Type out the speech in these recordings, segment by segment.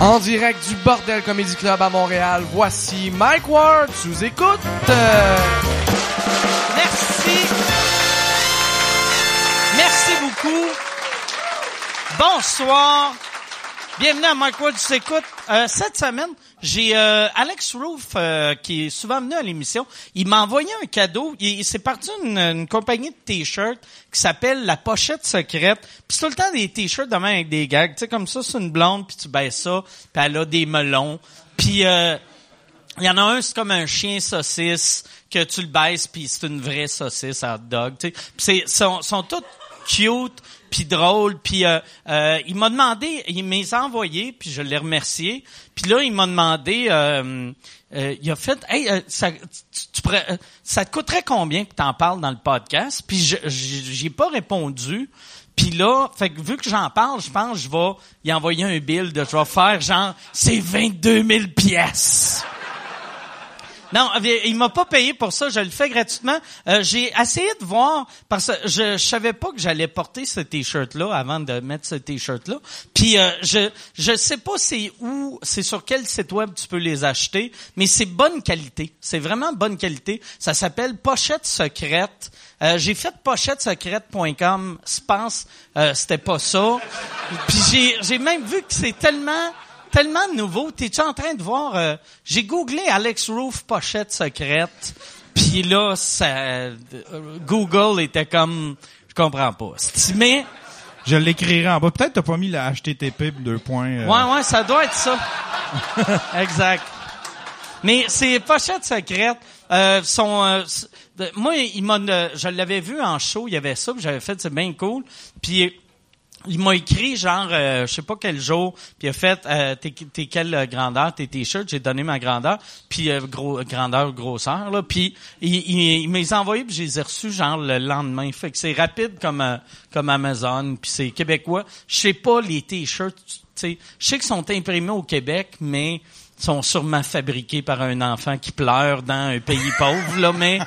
En direct du Bordel Comedy Club à Montréal, voici Mike Ward sous écoute. Merci. Merci beaucoup. Bonsoir. Bienvenue à Mike Ward s'écoute. Euh, cette semaine, j'ai euh, Alex Roof euh, qui est souvent venu à l'émission. Il m'a envoyé un cadeau. Il, s'est parti une, une compagnie de t-shirts qui s'appelle La Pochette Secrète. Puis tout le temps des t-shirts de même avec des gags. Tu sais, comme ça, c'est une blonde, puis tu baisses ça, puis elle a des melons. Puis... Euh, il y en a un, c'est comme un chien saucisse que tu le baisses puis c'est une vraie saucisse hot dog. Tu sais. C'est sont, sont tous cute puis drôles. Puis euh, euh, il m'a demandé, il m'a envoyé puis je l'ai remercié. Puis là il m'a demandé, euh, euh, il a fait, hey, euh, ça, tu, tu euh, ça te coûterait combien que t'en parles dans le podcast? Puis j'ai pas répondu. Puis là, fait que vu que j'en parle, je pense que je vais y envoyer un bill de je vais faire genre c'est 22 000 pièces. Non, il m'a pas payé pour ça, je le fais gratuitement. Euh, j'ai essayé de voir parce que je, je savais pas que j'allais porter ce t-shirt là avant de mettre ce t-shirt là. Puis euh, je je sais pas c'est où, c'est sur quel site web tu peux les acheter, mais c'est bonne qualité. C'est vraiment bonne qualité. Ça s'appelle pochette secrète. Euh, j'ai fait pochetesecrète.com, je pense euh, c'était pas ça. Puis j'ai j'ai même vu que c'est tellement tellement nouveau. T'es-tu en train de voir? euh, J'ai googlé Alex Roof pochette secrète. Puis là, ça, euh, Google était comme, je comprends pas. Mais, Je l'écrirai en bas. Peut-être t'as pas mis la HTTP deux points. euh, ouais, ouais, ça doit être ça. exact. Mais ces pochettes secrètes euh, sont. euh, moi, il m'a, euh, je l'avais vu en show, il y avait ça, j'avais fait, c'est bien cool. Puis il m'a écrit genre euh, je sais pas quel jour puis il a fait euh, t'es, t'es quelle grandeur tes t-shirts j'ai donné ma grandeur puis euh, gros grandeur grosseur là puis il, il, il m'a envoyé puis je les reçus genre le lendemain. Fait que c'est rapide comme euh, comme Amazon puis c'est québécois. Je sais pas les t-shirts tu sais. Je sais qu'ils sont imprimés au Québec mais sont sûrement fabriqués par un enfant qui pleure dans un pays pauvre là mais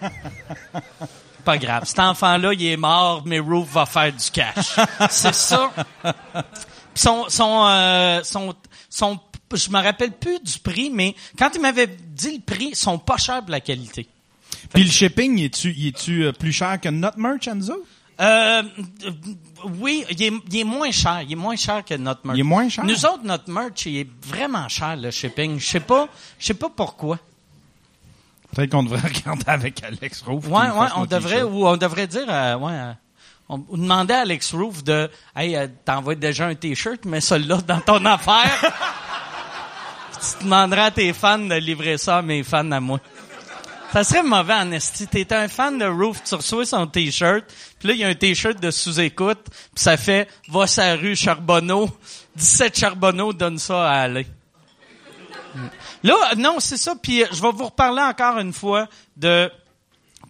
pas grave. Cet enfant-là, il est mort, mais Roof va faire du cash. C'est ça. Puis son, son, euh, son, son, je me rappelle plus du prix, mais quand il m'avait dit le prix, ils sont pas chers pour la qualité. Puis le shipping, il est-tu, il est-tu euh, plus cher que notre merch, Enzo? Euh, euh, oui, il est, il est moins cher. Il est moins cher que notre merch. Il est moins cher? Nous autres, notre merch, il est vraiment cher, le shipping. Je sais pas, je sais pas pourquoi. Peut-être qu'on devrait regarder avec Alex Roof. Ouais, ouais, on devrait, ou on devrait dire, euh, ouais, euh, on, demandait à Alex Roof de, hey, euh, t'envoies déjà un t-shirt, mets celui-là dans ton affaire. tu demanderas à tes fans de livrer ça à mes fans à moi. Ça serait mauvais en esti. T'es un fan de Roof, tu reçois son t-shirt, puis là, il y a un t-shirt de sous-écoute, puis ça fait, va sa rue Charbonneau, 17 Charbonneau, donne ça à aller. Là, non, c'est ça. Puis euh, je vais vous reparler encore une fois de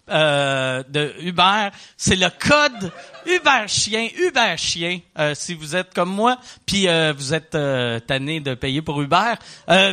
euh, de Uber. C'est le code Uber Chien. Uber Chien. euh, si vous êtes comme moi, puis euh, vous êtes tanné de payer pour Uber,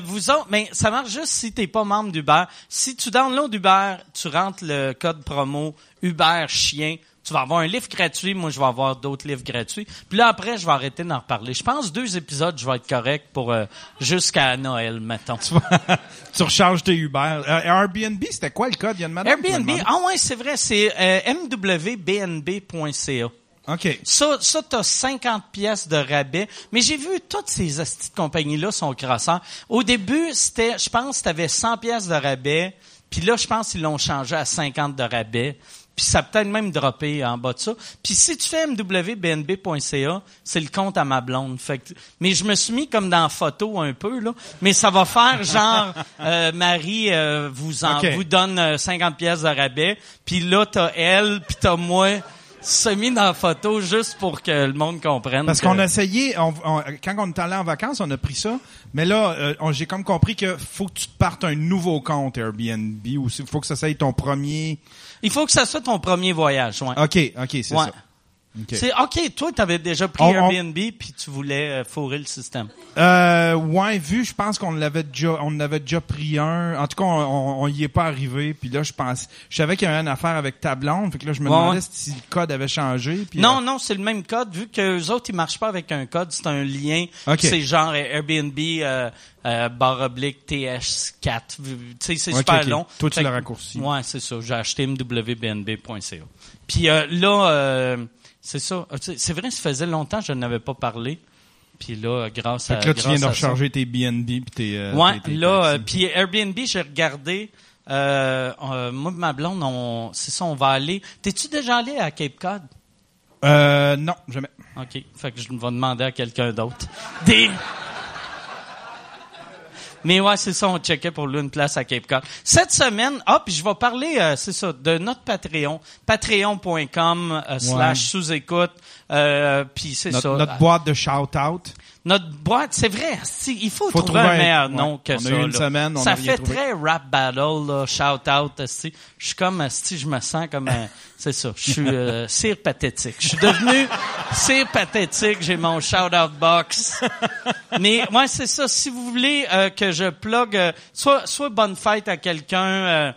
vous mais ça marche juste si t'es pas membre d'Uber. Si tu downloads Uber, tu rentres le code promo Uber Chien. Tu vas avoir un livre gratuit, moi je vais avoir d'autres livres gratuits. Puis là après, je vais arrêter d'en reparler. Je pense deux épisodes, je vais être correct pour euh, jusqu'à Noël, mettons. tu recharges tes Uber. Euh, Airbnb, c'était quoi le code? Il y a une Airbnb, ah ouais, c'est vrai, c'est euh, mwbnb.ca. OK. Ça, ça t'as 50 pièces de rabais. Mais j'ai vu toutes ces hosties de compagnies-là sont croissants. Au début, c'était, je pense, t'avais 100 pièces de rabais. Puis là, je pense qu'ils l'ont changé à 50 de rabais. Puis ça peut-être même droppé en bas de ça. Puis si tu fais mwbnb.ca, c'est le compte à ma blonde. Fait que- mais je me suis mis comme dans photo un peu là. Mais ça va faire genre euh, Marie euh, vous en, vous donne euh, 50 pièces de rabais. Puis là t'as elle, puis t'as moi semi dans la photo juste pour que le monde comprenne. Parce qu'on a essayé, on- on- quand on est allé en vacances, on a pris ça. Mais là, euh, j'ai comme compris que faut que tu te partes un nouveau compte Airbnb ou faut que ça soit ton premier. Il faut que ça soit ton premier voyage. Ouais. OK, OK, c'est Ouais. ça. Ok. C'est OK, toi, tu avais déjà pris On- on- Airbnb puis tu voulais euh, fourrer le système. Euh, ouais, vu, je pense qu'on l'avait déjà, on avait déjà pris un. En tout cas, on, on, on y est pas arrivé. Puis là, je pense, je savais qu'il y avait une affaire avec ta blonde. Fait que là, je me Ouais, demandais si le code avait changé. Puis, Non, euh, non, c'est le même code. Vu que les autres, ils marchent pas avec un code, c'est un lien. Ok. C'est genre Airbnb euh, euh, barre oblique TS4. Tu sais, c'est Ok, super long. Toi, tu l'as raccourci. Ouais, c'est ça. J'ai acheté mwbnb.ca. Puis euh, là, euh, c'est ça. Euh, C'est vrai, ça faisait longtemps que je n'avais pas parlé. Puis là, grâce Fait à que là, tu viens de ça- recharger tes BNB puis tes. euh, Ouais, tes- tes là, euh, puis Airbnb, j'ai regardé. Euh, moi, et ma blonde, on, c'est ça, on va aller. T'es-tu déjà allé à Cape Cod? Euh, non, jamais. OK. Fait que je vais demander à quelqu'un d'autre. Des... Mais ouais, c'est ça, on checkait pour lui une place à Cape Cod. Cette semaine, ah, puis je vais parler, euh, c'est ça, de notre Patreon, patreon.com euh, slash sous-écoute, euh, puis c'est ça. notre boîte de shout-out. Notre boîte, c'est vrai, si, il faut, Faut trouver, trouver un meilleur ouais. nom que On a ça. eu une là. semaine, on ça a fait trouvé. très rap battle, là, shout out. esti. Je suis comme, si je me sens comme, un- c'est ça. Je suis euh, cire pathétique. Je suis devenu cire pathétique. J'ai mon shout out box. Mais ouais, c'est ça. Si vous voulez euh, que je plug, euh, soit soit bonne fête à quelqu'un. euh,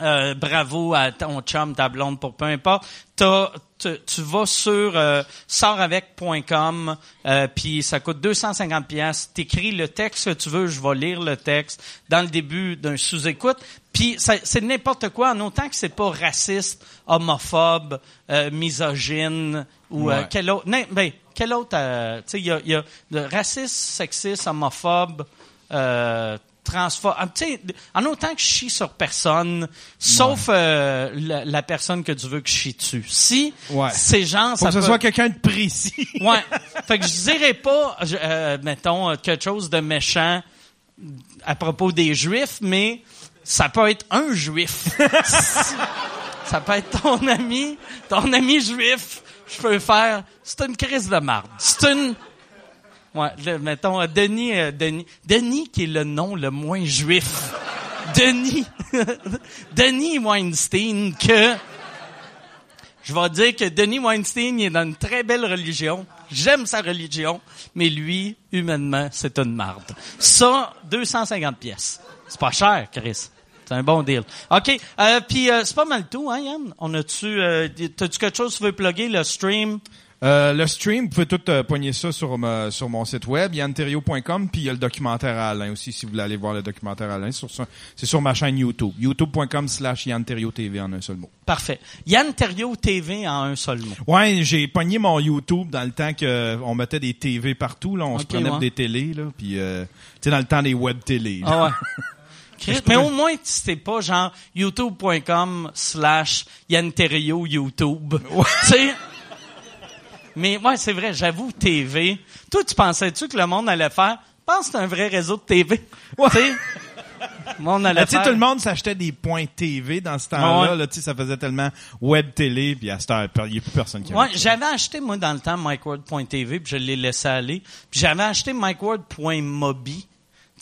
euh, bravo à ton chum, ta blonde, pour peu importe. T'as- tu, tu vas sur euh, sortavec.com, euh, puis ça coûte 250 pièces. T'écris le texte que tu veux, je vais lire le texte dans le début d'un sous-écoute. Puis ça- c'est n'importe quoi, en autant que c'est pas raciste, homophobe, euh, misogyne ou euh, Ouais. quel autre. non, ben, quel autre euh, Tu sais, il y a, y a le raciste, sexiste, homophobe. Euh, transphobe. Ah, tu sais, en autant que je chie sur personne, sauf euh, la, la personne que tu veux que je chie dessus. Si Ouais. ces gens, Faut ça que ce peut- soit quelqu'un de précis. Ouais. fait que je dirais pas, je- euh, mettons, euh, quelque chose de méchant à propos des Juifs, mais ça peut être un Juif. ça peut être ton ami, ton ami juif. Je peux faire, c'est une crise de marde. C'est une, ouais, mettons, euh, Denis, euh, Denis, Denis qui est le nom le moins juif. Denis, Denis Weinstein que, je vais dire que Denis Weinstein il est dans une très belle religion. J'aime sa religion, mais lui, humainement, c'est une marde. Ça, 250 pièces. C'est pas cher, Chris. C'est un bon deal. OK. Euh, Puis euh, c'est pas mal tout, hein, Yann? On a-tu... Euh, T'as-tu quelque chose que tu veux plugger, le stream? Euh, le stream, vous pouvez tout euh, pogner ça sur, ma- sur mon site web, yanterio.com, puis il y a le documentaire à Alain aussi, si vous voulez aller voir le documentaire à Alain. C'est sur ma chaîne YouTube. youtube.com slash yanterio TV en un seul mot. Parfait. Yann Terriot TV en un seul mot. Ouais, j'ai pogné mon YouTube dans le temps que euh, on mettait des TV partout, là, on se prenait ouais. des télés, là, puis euh, tu sais, dans le temps des web télé. Ah ouais. Chris, mais au moins, c'était pas genre youtube.com slash Yann Terriot YouTube. Tu sais? Mais ouais, c'est vrai, j'avoue, TV. Toi, tu pensais-tu que le monde allait faire? Je pense que c'est un vrai réseau de TV. Tu sais? Le monde allait Ben, faire. tout le monde s'achetait des points TV dans ce temps-là. Ouais. là, tu sais, ça faisait tellement web télé, puis à cette heure, il n'y a plus personne qui Ouais, j'avais acheté, moi, dans le temps, MikeWard.tv, puis je l'ai laissé aller. Puis j'avais acheté MikeWard.mobi, tu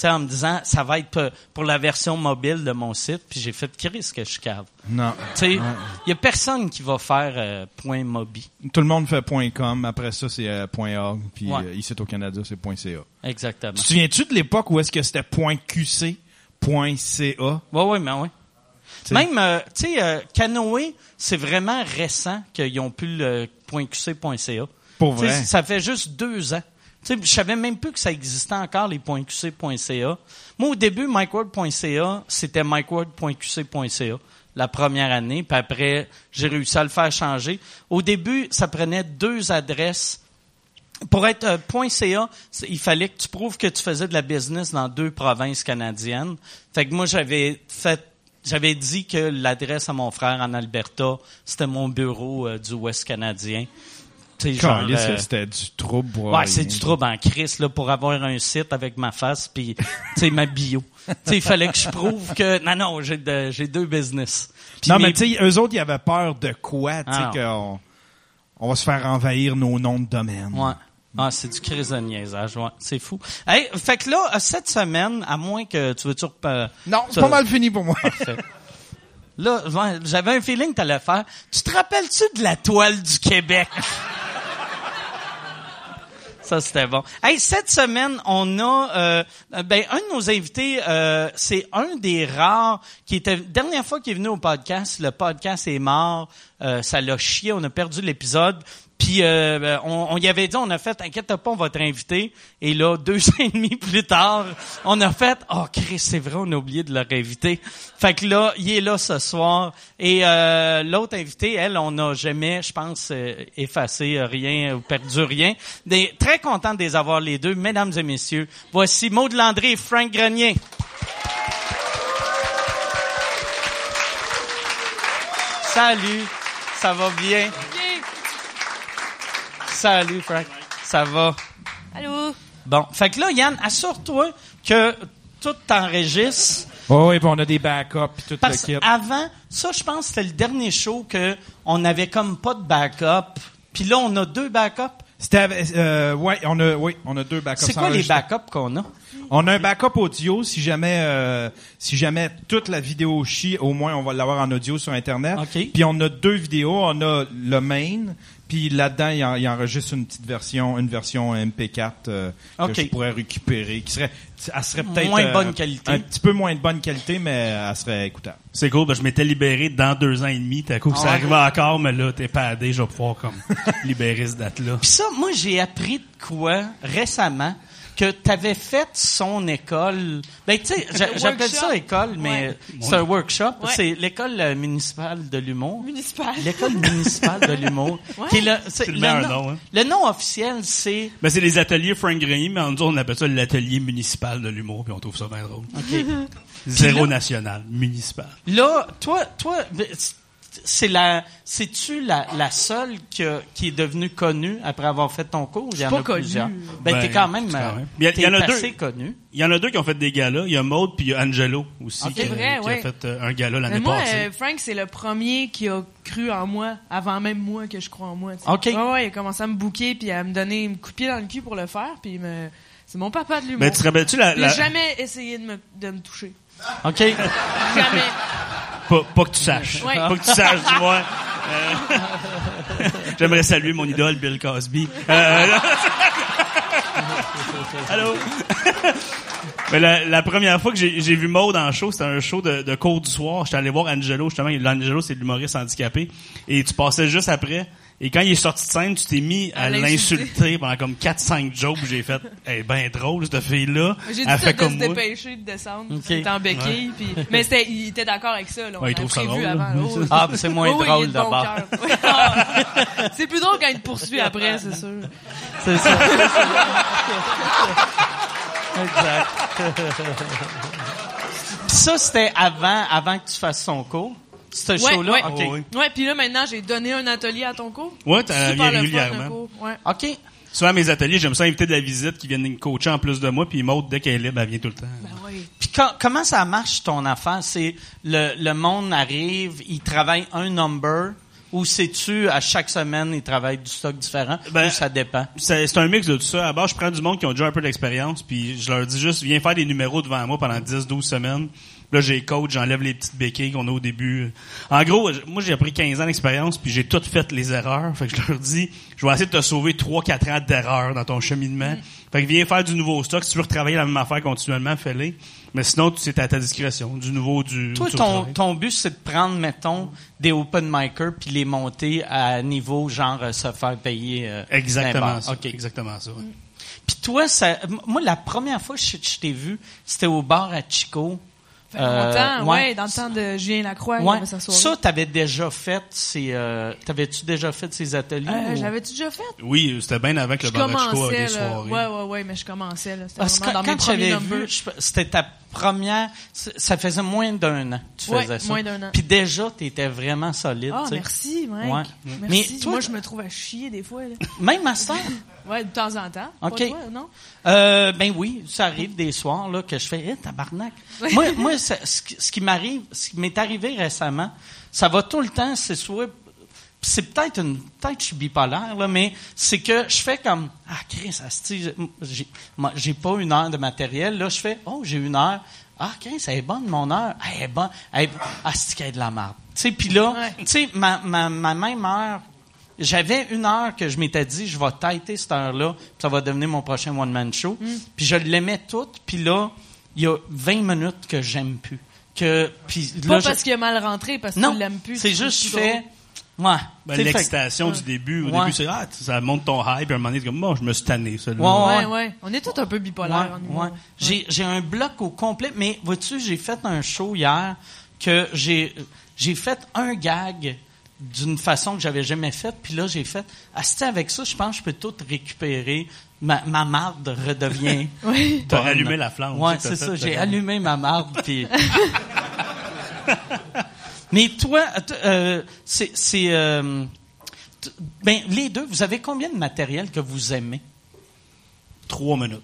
sais, en me disant, ça va être pour la version mobile de mon site. Puis j'ai fait, Chris, que je cave. Non. Tu sais, il y a personne qui va faire euh, point .mobi. Tout le monde fait .com, après ça, c'est euh, .org, puis Ouais. euh, ici au Canada, c'est .ca. Exactement. Tu te souviens-tu de l'époque où est-ce que c'était .qc, .ca? Ouais, ouais, mais ouais. T'sais. Même, tu sais, Canoë, c'est vraiment récent qu'ils ont pu le .qc.ca. Pour vrai? Ça fait juste deux ans. Sais, je savais même plus que ça existait encore, les .qc.ca. Moi, au début, MikeWord.ca, c'était MikeWord.qc.ca la première année, puis après, j'ai réussi à le faire changer. Au début, ça prenait deux adresses pour être euh, .ca, il fallait que tu prouves que tu faisais de la business dans deux provinces canadiennes. Fait que moi, j'avais fait, j'avais dit que l'adresse à mon frère en Alberta, c'était mon bureau euh, du Ouest canadien. Tu euh, c'était du trouble Ouais, rien. c'est du trouble en crise là pour avoir un site avec ma face puis tu sais ma bio. tu sais il fallait que je prouve que non non, j'ai de- j'ai deux business. Non, mes- mais tu sais, eux autres, ils avaient peur de quoi, tu sais, Ah. qu'on on va se faire envahir nos noms de domaine. Ouais. Ah, c'est du crise de niaisage, ouais. C'est fou. Hey, fait que là, euh, cette semaine, à moins que tu veux-tu rep- euh, Non, c'est pas mal fini pour moi. Parfait. Là, ouais, j'avais un feeling que t'allais faire. Tu te rappelles-tu de la toile du Québec? Ça, c'était bon. Hey, cette semaine, on a euh, ben un de nos invités, euh, c'est un des rares qui était dernière fois qu'il est venu au podcast. Le podcast est mort, euh, ça l'a chié, on a perdu l'épisode. Puis euh, ben, on, on y avait dit, on a fait, inquiète pas, on va te réinviter. Et là, deux ans et demi plus tard, on a fait, oh Chris, c'est vrai, on a oublié de le réinviter. Fait que là, il est là ce soir. Et euh, l'autre invité, elle, on n'a jamais, je pense, euh, effacé rien ou perdu rien. Des, très content de les avoir les deux, mesdames et messieurs. Voici Maud Landry et Frank Grenier. Salut, ça va bien? Salut, Frank. Ça va? Allô? Bon. Fait que là, Yann, assure-toi que tout t'enregistre. Oh, oui, puis on a des backups puis tout Parce le kit. qu'avant, ça, je pense que c'était le dernier show que on avait comme pas de backup. Puis là, on a deux backups. C'était, euh, ouais, on a, oui, on a deux backups. C'est quoi les backups qu'on a? On a un backup audio si jamais, euh, si jamais toute la vidéo chie, au moins on va l'avoir en audio sur internet. OK. Puis on a deux vidéos, on a le main, puis là-dedans il, en- il enregistre une petite version, une version MP4 euh, que je pourrais récupérer, qui serait, elle serait peut-être Moins euh, bonne qualité. un petit peu moins de bonne qualité, mais elle serait écoutable. C'est cool, que je m'étais libéré dans deux ans et demi. T'as coup, Ah ça ouais? arrivait encore, mais là, t'es padé, je vais pouvoir comme libérer cette date-là. Puis ça, moi, j'ai appris de quoi récemment que t'avais fait son école. Ben, tu sais, j'a- j'appelle ça école, mais Ouais. c'est un workshop. Ouais. C'est l'école euh, municipale de l'humour. Municipal. L'école municipale de l'humour. Ouais. Qui est le, c'est- le nom, nom, hein. le nom officiel, c'est Ben, c'est les ateliers Frank Grenier, mais en nous, on appelle ça l'atelier municipal de l'humour, puis on trouve ça bien drôle. OK. Zéro là- national, municipal. Là, toi, toi, ben, c'est la, c'est-tu la, la seule qui, a- qui est devenue connue après avoir fait ton cours? Il y en pas a connue. plusieurs. Ben, Ben, t'es quand même, euh, même. Il y a- t'es il y en a deux. assez connu. Il y en a deux qui ont fait des galas. Il y a Maude puis il y a Angelo aussi Ok. qui, a- C'est vrai, qui ouais. a fait euh, un gala Mais l'année moi, passée. euh, Frank, c'est le premier qui a cru en moi, avant même moi que je crois en moi. OK. Ouais, ouais, il a commencé à me bouquer puis à me donner un coup de pied dans le cul pour le faire. Puis me... c'est mon papa de l'humour. Ben, tu te rappelles-tu la, Il la- a jamais essayé de me, de me toucher. OK. Jamais. Pas, pas que tu saches. Pas que tu saches, du moins. Euh, J'aimerais saluer mon idole, Bill Cosby. Euh, Allô? Mais la, la première fois que j'ai j'ai vu Maud en show, c'était un show de, de cours du soir. J'étais allé voir Angelo, justement. Angelo, c'est l'humoriste handicapé. Et tu passais juste après. Et quand il est sorti de scène, tu t'es mis à, À l'insulter. pendant comme 4-5 jokes. J'ai fait, elle est ben drôle, cette fille-là. J'ai dit fait de comme se moi. dépêcher de descendre. OK. Il était en béquille. Puis... Mais c'était, il était d'accord avec ça. Là. On Ouais, il trouve ça drôle, avant. Oh, Ah, c'est moins oh, drôle de bon d'abord. Ah. c'est plus drôle quand il te poursuit après, c'est sûr. C'est ça. Exact. Puis ça, c'était avant, avant que tu fasses son cours. Ce Ouais, show-là? ouais. OK. Oh, oui. Ouais, puis là, maintenant, j'ai donné un atelier à ton cours. Ouais, t'as viens régulièrement. cours. Ouais. OK. Souvent, à mes ateliers, j'aime ça inviter de la visite qui viennent me coacher en plus de moi, puis Maud, dès qu'elle est libre, elle vient tout le temps. Ben oui. Puis co- comment ça marche ton affaire? C'est le, le monde arrive, il travaille un number, ou c'est-tu à chaque semaine, il travaille du stock différent, Ben, ou ça dépend? C'est un mix de tout ça. À base, je prends du monde qui ont déjà un peu d'expérience, puis je leur dis juste, viens faire des numéros devant moi pendant 10-12 semaines. Là, j'ai coach, j'enlève les petites béquilles qu'on a au début. En gros, moi, j'ai appris 15 ans d'expérience, puis j'ai toutes fait les erreurs. Fait que je leur dis, je vais essayer de te sauver 3-4 ans d'erreurs dans ton cheminement. Fait que viens faire du nouveau stock. Si tu veux retravailler la même affaire continuellement, fais-les. Mais sinon, c'est à ta discrétion. Du nouveau, du... Toi, du ton, ton but, c'est de prendre, mettons, des open micers puis les monter à niveau, genre, euh, se faire payer. euh, Exactement ça. Exactement ça, ouais. Puis toi, ça, moi, la première fois que je, je t'ai vu, c'était au bar à Chico. Ça Euh, longtemps, ouais. ouais. dans le temps de Julien Lacroix, il Ouais. avait sa soirée. Ça, t'avais déjà fait ces, euh, t'avais-tu déjà fait ces ateliers? Euh, ou- J'avais-tu déjà fait? Oui, c'était bien avec le Je bar à Chico avec commençais, des soirées. Ouais, ouais, ouais, mais je commençais, là. C'était Parce que vraiment quand, dans mes premiers j'avais vu, c'était ta première, ça faisait moins d'un an que tu Ouais, faisais ça. moins d'un an. Puis déjà, t'étais vraiment solide, Ah, tu sais. merci, Mike. Ouais. Merci. Mais toi, Moi, je me trouve à chier des fois, là. Même master? Ouais, de temps en temps. OK. Pas toi, non? Euh, ben oui, ça arrive des soirs là que je fais eh, tabarnak. moi, moi ça- ce qui, ce qui m'arrive, ce qui m'est arrivé récemment, ça va tout le temps, c'est soit c'est peut-être une peut-être je suis bipolaire là, mais c'est que je fais comme ah Chris, j'ai moi, j'ai pas une heure de matériel là, je fais oh j'ai une heure, Ah, Chris, elle est bonne, mon heure. Elle est bonne. Elle est... Ah, c'est qu'elle est de la merde. Tu sais, puis là, Ouais. tu sais, ma, ma, ma même heure, j'avais une heure que je m'étais dit, je vais têter cette heure-là, puis ça va devenir mon prochain one-man show. Mm. Puis je l'aimais toute, puis là, il y a 20 minutes que j'aime plus. Que, puis Pas là, je- parce qu'il a mal rentré, parce que non, tu l'aimes plus. c'est juste plus fait. Ouais. Ben, l'excitation du début. Au Ouais. début, c'est, ah, ça monte ton hype, puis à un moment donné, comme, bon, je me suis tanné. Ouais, Ouais, ouais. On est tous un peu bipolaires. en Ouais, humour. ouais. J'ai, j'ai un bloc au complet, mais vois-tu, j'ai fait un show hier que j'ai, j'ai fait un gag d'une façon que j'avais jamais faite, puis là, j'ai fait, ah, c'était avec ça, je pense que je peux tout récupérer. Ma, ma marde redevient. Oui. T'as allumé la flamme. Sais, c'est ça, j'ai allumé ma marde, puis... mais toi, euh, c'est, euh, ben, les deux, vous avez combien de matériel que vous aimez? Trois minutes.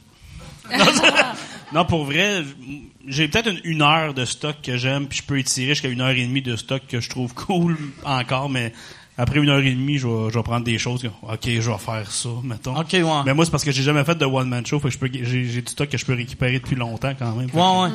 Non, pour vrai, j'ai peut-être une, une heure de stock que j'aime, puis je peux étirer jusqu'à une heure et demie de stock que je trouve cool encore, mais après une heure et demie, je vais, je vais prendre des choses. OK, je vais faire ça, mettons. Ok, ouais. Mais moi, c'est parce que j'ai jamais fait de one-man show, fait que je peux, j'ai, j'ai du stock que je peux récupérer depuis longtemps quand même. Ouais, ouais.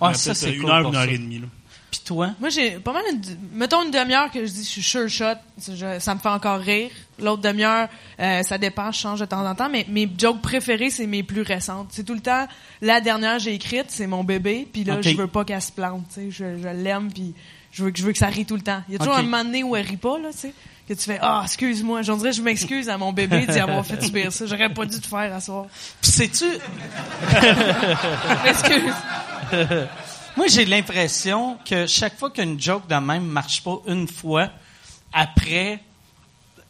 Ouais, euh, ça, c'est une cool heure, une heure ça. et demie. Là. Puis toi? Moi, j'ai pas mal une, mettons une demi-heure que je dis, je suis sure shot, ça, je- ça me fait encore rire. L'autre demi-heure, euh, ça dépend, je change de temps en temps, mais mes jokes préférés, c'est mes plus récentes. C'est tout le temps, la dernière j'ai écrite, c'est mon bébé, puis là, je veux pas qu'elle se plante, tu sais, je, je l'aime, puis je veux, que- je veux que ça rie tout le temps. Il y a toujours un moment donné où elle rit pas, là, tu sais, que tu fais, ah, excuse-moi, j'en dirais, je m'excuse à mon bébé d'y avoir fait subir ça, j'aurais pas dû te faire à soir. Puis sais-tu, Je m'excuse. moi j'ai l'impression que chaque fois qu'une joke de même marche pas une fois, après,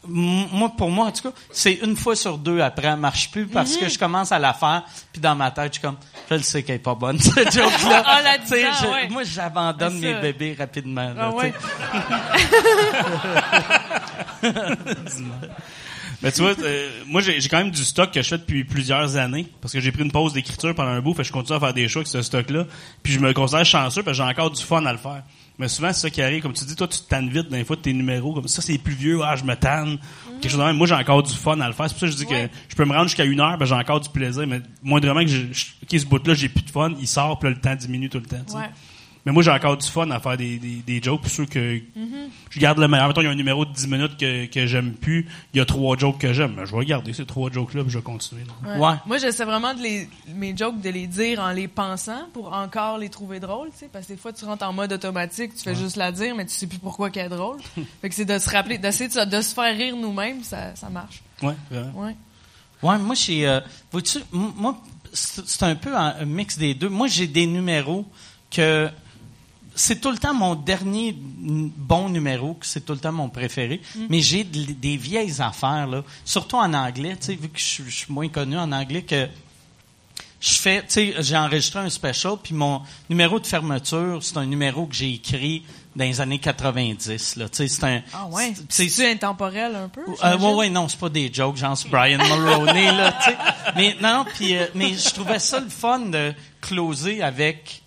moi pour moi en tout cas, c'est une fois sur deux après elle marche plus parce Mhm. que je commence à la faire, puis dans ma tête je suis comme, je le sais qu'elle est pas bonne cette joke là. Ah, la disant, ouais. Moi j'abandonne mes bébés rapidement. là, Ah ouais. Mais tu vois, euh, moi j'ai quand même du stock que je fais depuis plusieurs années parce que j'ai pris une pause d'écriture pendant un bout, fait que je continue à faire des shows avec ce stock-là. Puis je me considère chanceux parce que j'ai encore du fun à le faire. Mais souvent c'est ça qui arrive, comme tu dis, toi tu te tannes vite d'un fois de tes numéros, comme ça c'est plus vieux, ah je me tanne. Quelque chose de même. Moi j'ai encore du fun à le faire. C'est pour ça que je dis Ouais. que je peux me rendre jusqu'à une heure, ben j'ai encore du plaisir. Mais moindrement que je, je ce bout-là j'ai plus de fun, il sort, puis là, le temps diminue tout le temps. Ouais. Mais moi, j'ai encore du fun à faire des, des, des jokes. Puis sûr que je garde le meilleur. Mettons, il y a un numéro de 10 minutes que, que j'aime plus. Il y a trois jokes que j'aime. Je vais garder ces trois jokes-là puis je vais continuer. Ouais. Moi, j'essaie vraiment de les, mes jokes, de les dire en les pensant pour encore les trouver drôles, tu sais, parce que des fois, tu rentres en mode automatique, tu fais juste la dire, mais tu sais plus pourquoi qu'elle est drôle. fait que c'est de se rappeler, d'essayer de, se- de se faire rire nous-mêmes, ça, ça marche. Ouais, vraiment. Ouais. Ouais, moi, j'ai. Euh, moi, c'est c'est un peu un mix des deux. Moi, j'ai des numéros que. C'est tout le temps mon dernier bon numéro, que c'est tout le temps mon préféré. Mais j'ai de- des vieilles affaires, là. Surtout en anglais, tu sais, vu que je, suis- je suis moins connu en anglais que. Je fais, tu sais, j'ai enregistré un special, puis mon numéro de fermeture, c'est un numéro que j'ai écrit dans les années 90, là. Tu sais, c'est un. Ah ouais? c'est- intemporel un peu. euh, j'imagine? ouais, non, c'est pas des jokes, genre c'est Brian Mulroney, là, tu sais. Mais, non, non, puis, euh, mais je trouvais ça le fun de closer avec,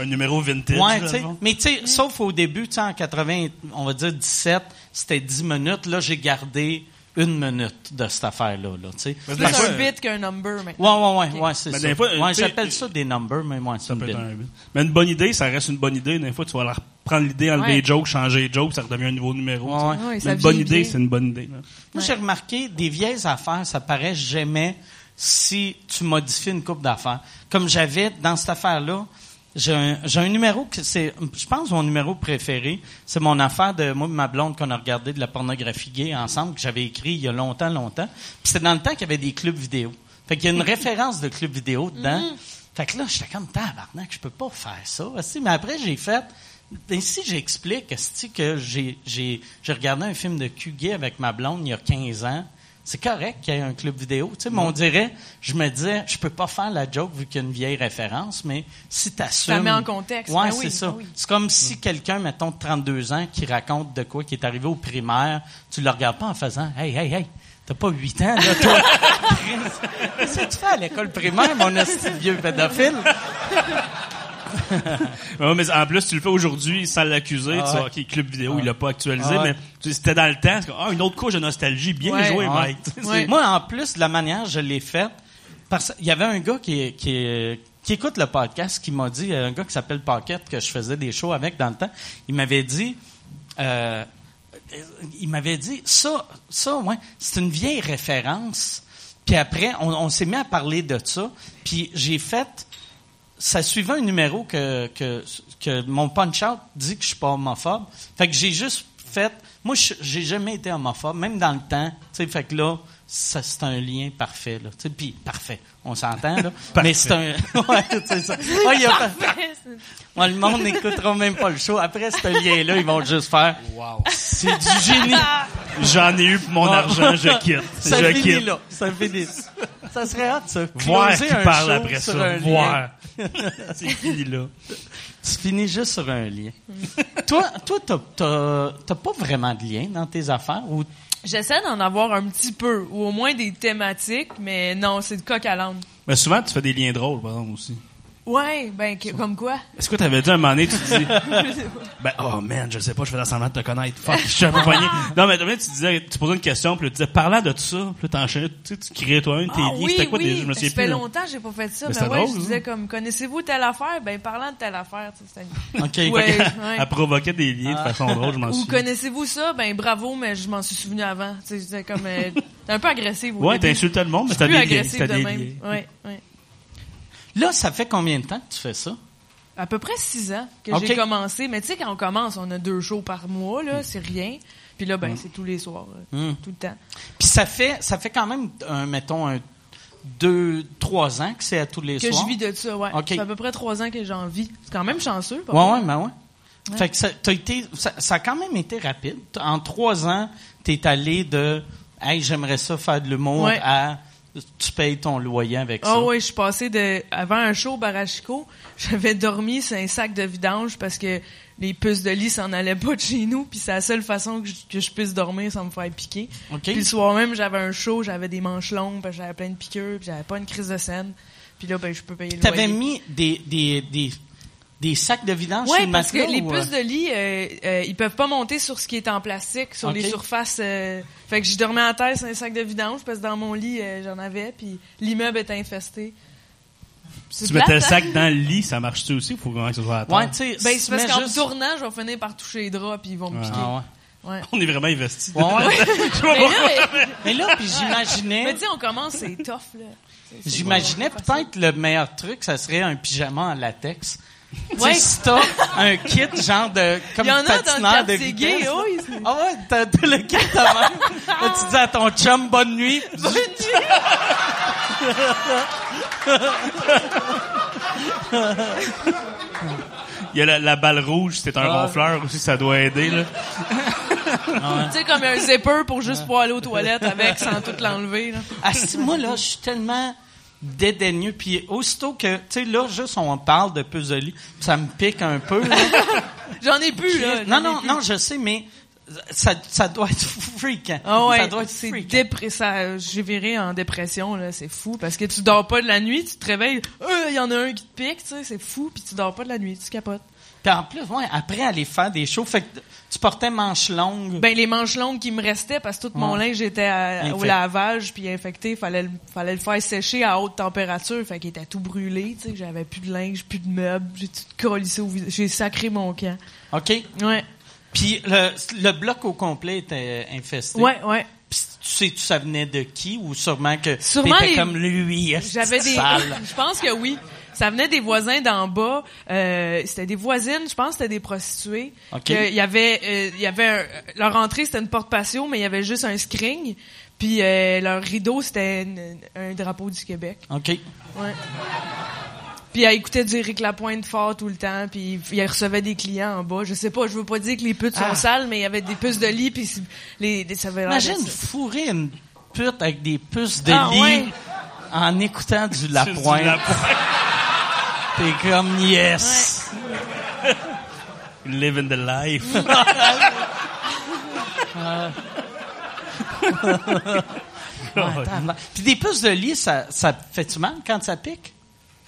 un numéro vintage. ouais, là, tu sais. dans le fond. Mais, tu sais, sauf au début, tu sais, en 80, on va dire 17, c'était 10 minutes. Là, j'ai gardé une minute de cette affaire-là, là, C'est un bit qu'un number, mais. Ouais, ouais, ouais, ouais, c'est Mais ça. des fois, ouais, j'appelle ça des numbers, mais moi, c'est Ça une peut être bite. un bit. Mais une bonne idée, ça reste une bonne idée. Des fois, tu vas leur prendre l'idée, enlever Ouais. les jokes, changer les jokes, ça redevient un nouveau numéro. Ouais, une bonne idée, c'est une bonne idée. Moi, j'ai remarqué des vieilles affaires, ça paraît jamais si tu modifies une coupe d'affaires. Comme j'avais dans cette affaire-là, j'ai un, j'ai un numéro que c'est, je pense, mon numéro préféré. C'est mon affaire de moi et ma blonde qu'on a regardé de la pornographie gay ensemble, que j'avais écrit il y a longtemps, longtemps. Puis c'était dans le temps qu'il y avait des clubs vidéo. Fait qu'il y a une référence de club vidéo dedans. Fait que là, j'étais comme tabarnak, je peux pas faire ça. Mais après, j'ai fait. ben, si j'explique que j'ai, j'ai, j'ai regardé un film de cul gay avec ma blonde il y a 15 ans, c'est correct qu'il y ait un club vidéo. Tu sais, mais on dirait, je me disais, je peux pas faire la joke vu qu'il y a une vieille référence, mais si t'assumes. Ça met en contexte. Ouais, Ben c'est oui, ça. ben oui. C'est comme si quelqu'un, mettons, de 32 ans, qui raconte de quoi, qui est arrivé au primaire, tu le regardes pas en faisant, hey, hey, hey. T'as pas 8 ans, là, toi. Qu'est-ce que tu fais à l'école primaire, mon vieux pédophile? Ouais, mais en plus, tu le fais aujourd'hui sans l'accuser. Ah tu sais, ouais. OK, club vidéo, Ah il l'a pas actualisé, Ah ouais. mais tu sais, c'était dans le temps. Ah, une autre couche de nostalgie. Bien Ouais. joué, Ouais. Mike. Ouais. Moi, en plus, de la manière je l'ai faite, parce qu'il y avait un gars qui, qui, qui écoute le podcast, qui m'a dit, un gars qui s'appelle Paquette, que je faisais des shows avec dans le temps, il m'avait dit, euh, il m'avait dit, ça, ça, ouais, c'est une vieille référence. Puis après, on, on s'est mis à parler de ça. Puis j'ai fait, ça suivait un numéro que, que, mon punch-out dit que je suis pas homophobe. Fait que j'ai juste fait, moi, j'ai jamais été homophobe, même dans le temps. Tu sais, fait que là, c'est un lien parfait, là. Puis parfait, on s'entend, là. Mais c'est un, ouais, c'est ça. Ouais, il y a- Ouais, le monde n'écoutera même pas le show. Après ce lien-là, ils vont juste faire, Wow. c'est du génie. J'en ai eu pour mon argent, je quitte. Ça je finit quitte. là. Ça finit. Ça serait hâte, ça. Voir qui un parle show après sur ça. Voir. C'est fini là. Tu finis juste sur un lien. toi, toi, t'as, t'as, t'as pas vraiment de lien dans tes affaires ou J'essaie d'en avoir un petit peu, ou au moins des thématiques, mais non, c'est de coq à l'âne. Mais souvent, tu fais des liens drôles, par exemple, aussi. Ouais, ben, que- comme quoi? Est-ce que t'avais dit à un moment donné, tu dis, ben, oh man, je sais pas, je fais semblant de te connaître. Fuck, je suis un peu poigné. Non, mais demain, tu disais, tu posais une question, puis tu disais, parlant de tout ça, puis t'enchaînais, tu sais, tu créais toi-même tes Ah liens. oui, C'était quoi oui, déjà? Je me souviens ça fait plus. longtemps que j'ai pas fait ça. Mais c'était ouais, drôle, je disais comme, connaissez-vous telle affaire? Ben, parlant de telle affaire, tu sais, c'était- OK. Ouais, que- ouais. Elle provoquait des liens de façon drôle, je m'en Ou souviens. connaissez-vous ça? Ben, bravo, mais je m'en suis souvenu avant. Tu sais, comme, euh, t'es un peu agressif au Ouais, t'insultais le monde, mais t'as plus des des liens. Ouais, ouais. Là, ça fait combien de temps que tu fais ça? À peu près six ans que j'ai commencé. Mais tu sais, quand on commence, on a deux shows par mois, là, c'est rien. Puis là, ben, c'est tous les soirs, euh, Mm. tout le temps. Puis ça fait, ça fait quand même, un, mettons, un, deux, trois ans que c'est à tous les Que soirs? je vis de ça, ouais. Ça fait à peu près trois ans que j'en vis. C'est quand même chanceux, pas Ouais, ouais, ben ouais. Fait que ça, t'as été, ça, ça a quand même été rapide. En trois ans, t'es allé de, hey, j'aimerais ça faire de l'humour Ouais. à, tu payes ton loyer avec Ah ça? oui, je suis passée de avant un show au Barachico, j'avais dormi sur un sac de vidange parce que les puces de lit s'en allaient pas de chez nous, puis c'est la seule façon que je, que je puisse dormir sans me faire piquer. Puis le soir même, j'avais un show, j'avais des manches longues, j'avais plein de piqûres, puis j'avais pas une crise de scène. Puis là ben je peux payer le T'avais loyer. mis des, des, des, des sacs de vidange sur Ouais, le parce que les ou, euh? puces de lit, euh, euh, ils peuvent pas monter sur ce qui est en plastique, sur les surfaces. euh, fait que je dormais à terre sur un sac de vidange, parce que dans mon lit, euh, j'en avais, puis l'immeuble était infesté. Tu plate, mettais le hein? sac dans le lit, ça marche-tu aussi? Faut vraiment que ce soit à terre. Ouais, tu sais, Ben, c'est parce qu'en juste- tournant, je vais finir par toucher les draps, puis ils vont me piquer. Ah ouais. Ouais. On est vraiment investis. Ouais, ouais. Mais là, Mais là, puis j'imaginais, mais tu sais, on commence, c'est tough, là. J'imaginais peut-être le meilleur truc, ça serait un pyjama en latex. Tu Ouais. sais, si t'as un kit genre de, comme Il y en a dans le de quartier gay, vitesse. oui. c'est- Ah ouais, t'as t'as le kit de même. Là, tu dis à ton chum bonne nuit. Il y a la, la balle rouge, c'est un Ah. ronfleur aussi, ça doit aider, là. Tu sais, comme un zipper pour juste pouvoir aller aux toilettes avec sans tout l'enlever, là. Ah, si, moi, là, je suis tellement dédaigneux. Puis aussitôt que, tu sais, là, juste on parle de puzzle, lit, ça me pique un peu. J'en ai plus, là. non, non, non, je sais, mais ça, ça doit être fréquent. Ah ouais, ça doit être c'est j'ai viré en dépression là, c'est fou parce que tu dors pas de la nuit, tu te réveilles, Euh, il y en a un qui te pique, tu sais, c'est fou, puis tu dors pas de la nuit, tu capotes. Puis en plus, ouais, après aller faire des shows, fait que tu portais manches longues. Ben les manches longues qui me restaient parce que tout mon Ouais. linge était à- au lavage puis infecté, fallait le, fallait le faire sécher à haute température, fait qu'il était tout brûlé, tu sais, j'avais plus de linge, plus de meubles, j'ai tout collissé au j'ai sacré mon camp. OK? Ouais. Puis le, le bloc au complet était infesté. Ouais, ouais. Tu sais, tu ça venait de qui? Ou sûrement que Sûrement t'étais les- comme lui, J'avais des. je pense que oui. Ça venait des voisins d'en bas. Euh, c'était des voisines. Je pense que c'était des prostituées. Que Il y avait, euh, il y avait un- leur entrée c'était une porte patio, mais il y avait juste un screen. Puis euh, leur rideau c'était un drapeau du Québec. OK. Ouais. Puis elle écoutait du Éric Lapointe fort tout le temps, puis il recevait des clients en bas. Je sais pas, je veux pas dire que les putes Ah. sont sales, mais il y avait des puces de lit, puis les, les- ça avait Imagine fourrer une pute avec des puces de Ah, lit ouais. en écoutant du C'est du Lapointe. T'es comme yes. Living the life. Ouais. Puis des puces de lit, ça, ça fait-tu mal quand ça pique?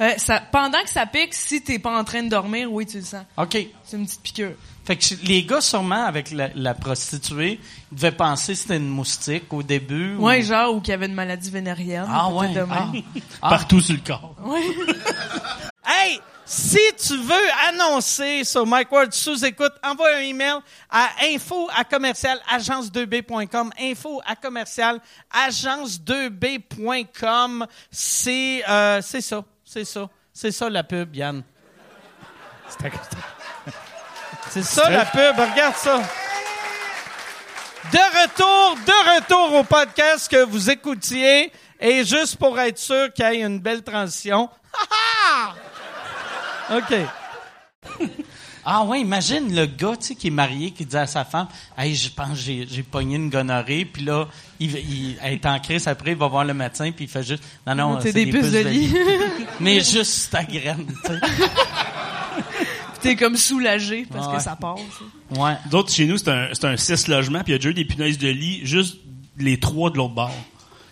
Euh, ça, pendant que ça pique, si t'es pas en train de dormir, oui, tu le sens. OK. C'est une petite piqûre. Fait que les gars, sûrement, avec la, la prostituée, ils devaient penser que c'était une moustique au début. ou- Ouais, genre, ou qu'il y avait une maladie vénérienne. Ah ouais. de même. Ah. Partout sur le corps. Ouais. Hey, si tu veux annoncer sur Mike Ward sous écoute, envoie un email à info à commercial agence2b.com. Info à commercial agence2b.com. C'est euh, c'est ça, c'est ça, c'est ça la pub, Yann. C'est ça la pub. Regarde ça. De retour, de retour au podcast que vous écoutiez. Et juste pour être sûr qu'il y ait une belle transition. OK. Ah ouais, imagine le gars, tu sais, qui est marié, qui dit à sa femme, hey, je pense que j'ai, pogné une gonorrhée, puis là, il, il, elle est en crise après, il va voir le médecin, puis il fait juste, non, non, c'est des puces de lit. Mais juste ta graine, tu sais. T'es comme soulagé parce Ouais. que ça passe. Ouais. D'autres, chez nous, c'est un, c'est un six logements, puis il y a déjà eu des punaises de lit, juste les trois de l'autre bord.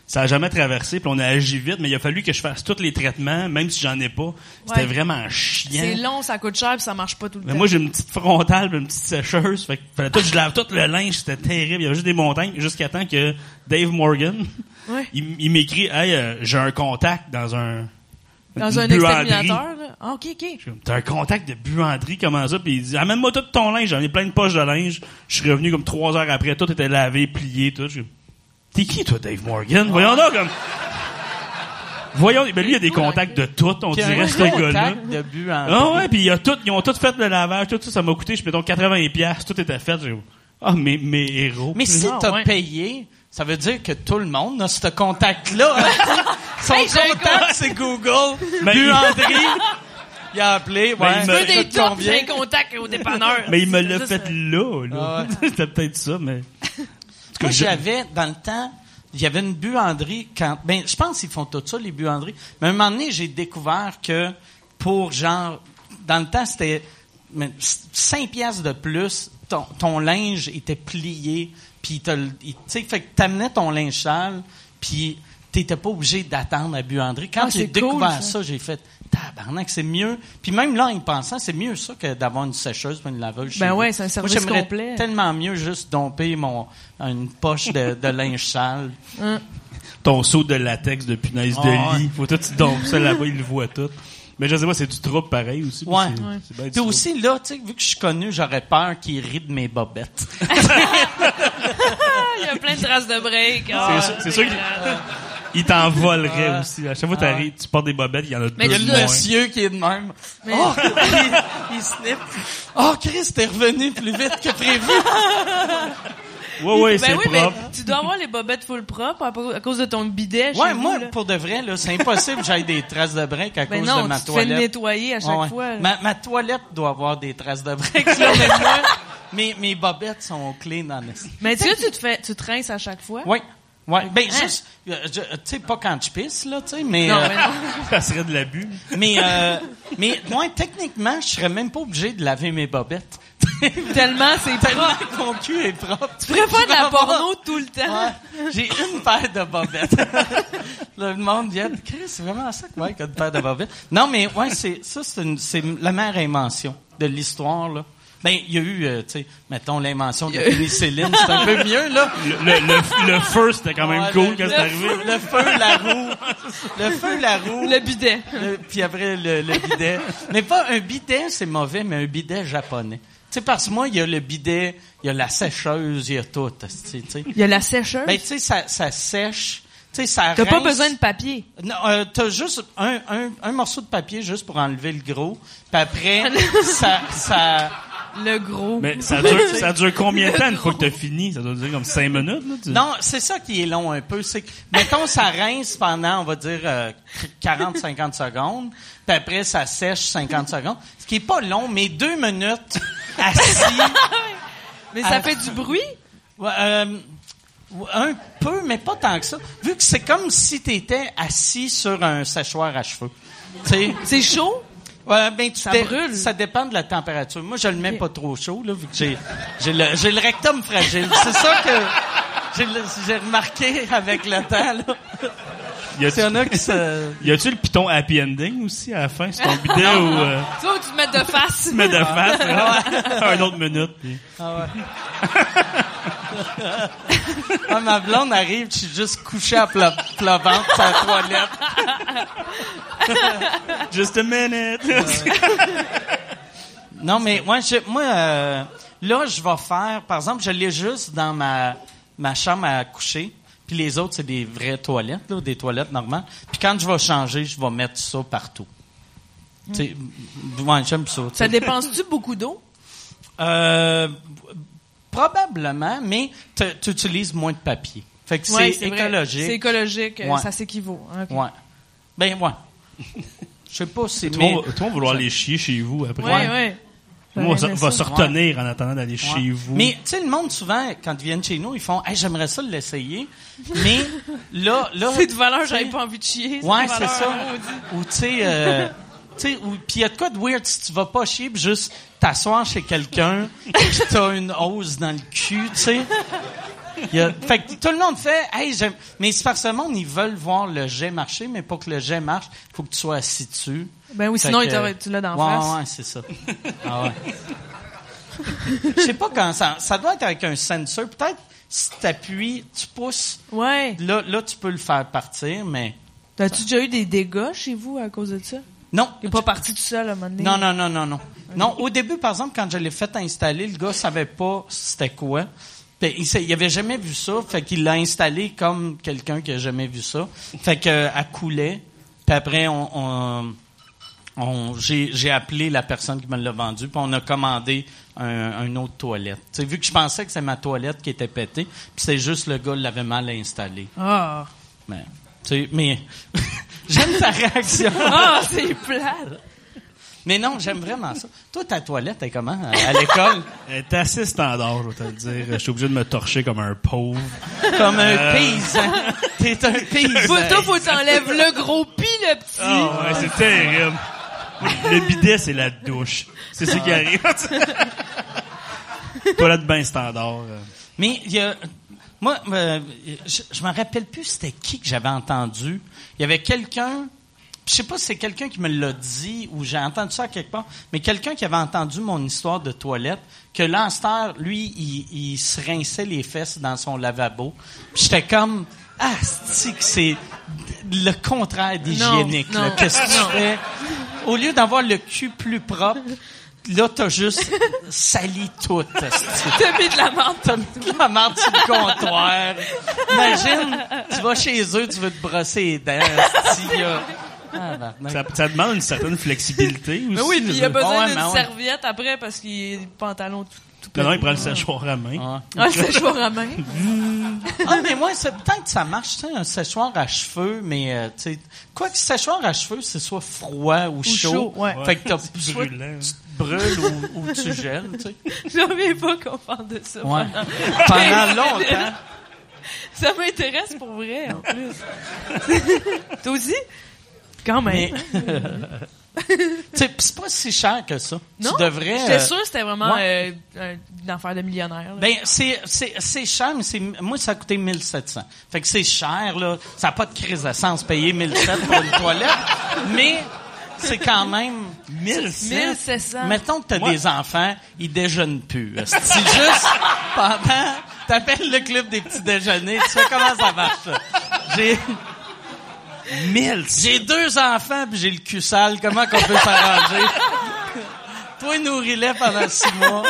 Ça a jamais traversé, puis on a agi vite, mais il a fallu que je fasse tous les traitements, même si j'en ai pas. C'était Ouais. vraiment chiant. C'est long, ça coûte cher, puis ça marche pas tout le Mais temps. moi, j'ai une petite frontale, une petite sécheuse. Fait que fallait tout, je lave tout le linge, c'était terrible. Il y avait juste des montagnes, jusqu'à temps que Dave Morgan, Ouais. il, il m'écrit, hey, euh, j'ai un contact dans un, Dans un buanderie. exterminateur, là. Ah, OK, OK. T'as un contact de buanderie, comment ça? Puis il dit, amène-moi tout ton linge, j'en ai plein de poches de linge. Je suis revenu comme trois heures après, tout était lavé, plié, tout. T'es qui, toi, Dave Morgan? Voyons donc, comme... Voyons, ben lui, il a des contacts de tout, on dirait, ce gars-là. de en Ah ouais, puis il a tout, ils ont tout fait le lavage, tout ça, ça m'a coûté, je mettons 80 pièces, tout était fait. Ah, mes, mes héros. Mais si Ah, t'as ouais. payé, ça veut dire que tout le monde a ce contact-là. Son Hey, contact, c'est Google. Mais il- Buanderie. Il a appelé. Ouais. il veux des combien? j'ai un contact au dépanneur. Mais il me l'a fait là, là. Ah ouais. C'était peut-être ça, mais... Moi, j'avais, dans le temps, il y avait une buanderie quand, ben, je pense qu'ils font tout ça, les buanderies. Mais à un moment donné, j'ai découvert que pour genre, dans le temps, c'était mais, 5 piastres de plus, ton, ton linge était plié, puis tu sais, fait que t'amenais ton linge sale, puis t'étais pas obligé d'attendre à la buanderie. Quand Ah, j'ai cool, découvert ça. ça, j'ai fait, tabarnak, c'est mieux. Puis même là, en pensant, c'est mieux ça que d'avoir une sécheuse ou une laveuse Ben ouais, c'est un Moi, service j'aimerais complet. tellement mieux juste domper mon, une poche de, de linge sale. Ton saut de latex de punaise Ah, de ouais. lit. Faut tout, tu dompes ça là-bas, il le voit tout. Mais je sais pas, c'est du trouble pareil aussi. mais Ouais. c'est- Ouais. trouble. aussi, là, tu sais, vu que je suis connu, j'aurais peur qu'il rit de mes bobettes. Il y a plein de traces de break. C'est Ah, sûr- c'est sûr qu'il il t'en volerait aussi. À chaque fois que tu portes des bobettes, il y en a Mais deux Il y a le monsieur qui est de même. Mais- Oh, il, il sniffe. Oh, Chris, t'es revenu plus vite que prévu. Ouais, ouais, c'est Ben oui, mais propre. tu dois avoir les bobettes full propres à, cause de ton bidet chez Ouais, vous, moi, là. pour de vrai, là, c'est impossible que j'aille des traces de break à Ben cause non, de ma tu te fais le toilette. nettoyer à chaque Ouais, fois. Ma, ma toilette doit avoir des traces de break, là, mais moi, mes, mes bobettes sont clés dans le... Mais tu sais, tu te fais, tu te rinces à chaque fois? Oui. Ouais. Ben, Hein? juste, euh, je- tu sais, pas quand je pisse, là, tu sais, mais, Non, euh, mais non. Ça serait de l'abus. mais, euh, mais, moi, techniquement, je serais même pas obligé de laver mes bobettes. Tellement c'est Tellement propre. mon cul est propre. Tu pourrais faire de la porno tout le temps. Ouais. J'ai une paire de bobettes. le monde vient, Chris, c'est vraiment ça que Mike a une paire de bobettes. Non, mais ouais, c'est, ça, c'est, la meilleure invention de l'histoire, là. Ben, il y a eu, euh, tu sais, mettons l'invention de pénicilline, c'est un peu mieux, là. Le, le, le, le feu, c'était quand même Ouais, cool quand c'est arrivé. feu- Le feu, la roue. Le feu, la roue. Le bidet. Le- puis après, le, le bidet. Mais pas un bidet, c'est mauvais, mais un bidet japonais. Tu sais, parce que moi, il y a le bidet, il y a la sécheuse, il y a tout. tu sais. Il y a la sécheuse? Ben, tu sais, ça, ça sèche. Tu sais, ça T'as pas besoin de papier? Non, euh, t'as juste un, un, un morceau de papier juste pour enlever le gros. Puis après, ça, ça, Le gros. Mais ça dure, ça dure combien de temps une fois que t'as fini? Ça doit durer comme cinq minutes, là? tu- Non, c'est ça qui est long un peu. C'est que, mettons, ça rince pendant, on va dire, euh, 40-50 secondes. Puis après, ça sèche 50 secondes. Ce qui est pas long, mais deux minutes assis. Mais ça Ah. fait du bruit? Ouais, euh, un peu, mais pas tant que ça. Vu que c'est comme si tu étais assis sur un séchoir à cheveux. C'est chaud? Ouais, ben, tu Ça brûle. Ça dépend de la température. Moi, je le mets pas trop chaud, là, vu que j'ai, j'ai le, j'ai le rectum fragile. C'est ça que j'ai, remarqué avec le temps, là. Y a- Il y en a qui se... Y a-tu le piton happy ending aussi à la fin? C'est ton bidet ou euh, Tu vois, tu te mets de face? tu mets de face? là? Un autre minute. puis- Ah, ma blonde arrive, je suis juste couché à plat, plat ventre sur la toilette. Just a minute. Non, mais moi, je, moi euh, là, je vais faire, par exemple, je l'ai juste dans ma, ma chambre à coucher, puis les autres, c'est des vraies toilettes, là, des toilettes normales. Puis quand je vais changer, je vais mettre ça partout. Tu sais, ouais, j'aime ça. Ça dépense-tu beaucoup d'eau? Euh, probablement, mais tu utilises moins de papier. Fait que Ouais, c'est écologique. C'est écologique, euh, Ouais. ça s'équivaut. hein, ok. Ouais. Ben, ouais. Je sais pas si... Tout le monde va- tout le monde va vouloir aller chier chez vous après. Ouais, ouais. Moi, va, se retenir en attendant d'aller Ouais. chez vous. Mais tu sais, le monde souvent, quand ils viennent chez nous, ils font, hey, j'aimerais ça l'essayer. Mais là, là, C'est de valeur, j'avais pas envie de chier. Ouais, c'est ça. maudit. Ou tu sais, euh, tu sais, ou- puis il y a de quoi de weird si tu vas pas chier, pis juste t'asseoir chez quelqu'un, pis t'as une hausse dans le cul, tu sais. Fait que tout le monde fait, hey, j'aime, mais c'est parce que le monde, ils veulent voir le jet marcher, mais pour que le jet marche, il faut que tu sois assis dessus. Ben oui, sinon, que- il t'aurait- tu l'as dans ouais, face. Ouais, c'est ça. Ah ouais. Je sais pas quand ça, ça doit être avec un sensor. Peut-être si t'appuies, tu pousses, Ouais. là, là, tu peux le faire partir, mais T'as-tu déjà eu des dégâts chez vous à cause de ça? non. Il est pas parti tout seul à un moment donné? Non, non, non, non, non. Non, au début, par exemple, quand je l'ai fait installer, le gars savait pas c'était quoi. Puis, il, il avait jamais vu ça, fait qu'il l'a installé comme quelqu'un qui a jamais vu ça. Fait que euh, coulait. Puis après, on- on- j'ai, j'ai appelé la personne qui me l'a vendu, puis on a commandé un, une autre toilette. Tu sais, vu que je pensais que c'était ma toilette qui était pétée, puis c'est juste le gars l'avait mal installé. Ah. Mais, tu sais, mais j'aime ta réaction. Ah, c'est plate. Mais non, j'aime vraiment ça. Toi, ta toilette, est comment à, à l'école? Elle est assez standard, je vais te le dire. Je suis obligé de me torcher comme un pauvre. Comme un Euh. paysan. T'es un paysan. Faut, toi, faut que t'enlèves le gros pis le petit. Ah ouais, c'est terrible. Le bidet, c'est la douche. C'est ce qui arrive. Toilette bien standard. Mais il y a, moi, euh, je, je me rappelle plus c'était qui que j'avais entendu. Il y avait quelqu'un, je sais pas si c'est quelqu'un qui me l'a dit ou j'ai entendu ça quelque part, mais quelqu'un qui avait entendu mon histoire de toilette, que l'Anster, lui, il, il se rinçait les fesses dans son lavabo. J'étais comme, ah, c'est que c'est le contraire d'hygiénique. Qu'est-ce que tu fais? Au lieu d'avoir le cul plus propre, là, t'as juste sali tout. T'as mis de la menthe. T'as mis de la marde sur le comptoir. Imagine, tu vas chez eux, tu veux te brosser les dents. Ah, ben, Ça, ça demande une certaine flexibilité aussi. Mais oui, puis il a besoin d'une serviette après parce qu'il est pantalon tout Non, non, il prend le séchoir à main. Ouais. Ah, le séchoir à main. Ah, mais moi, c'est peut-être que ça marche, tu sais, un séchoir à cheveux, mais, euh, tu sais, quoi que séchoir à cheveux, c'est soit froid ou, chaud. chaud, ouais. Fait que t'as soit brûlant. tu te brûles ou, ou tu gèles, tu sais. Je reviens pas qu'on parle de ça. Ouais. pendant- Pendant longtemps. Ça m'intéresse pour vrai, en plus. Toi aussi? Quand même. Mais, c'est pas si cher que ça. non? Tu devrais. J'étais euh, sûr que c'était vraiment ouais. euh, un- une affaire de millionnaire. là. Ben c'est cher mais c'est moi ça a coûté 1700. Fait que c'est cher là, ça a pas de crise de sens payer 1700 pour une toilette, mais c'est quand même 1100. 1700. Mettons que t'as Ouais. des enfants, ils déjeunent plus. C'est juste pendant t'appelles le club des petits déjeuners, tu sais comment ça marche. J'ai 1000! j'ai deux enfants puis j'ai le cul sale, comment qu'on peut s'arranger? Toi nourris-les pendant six mois.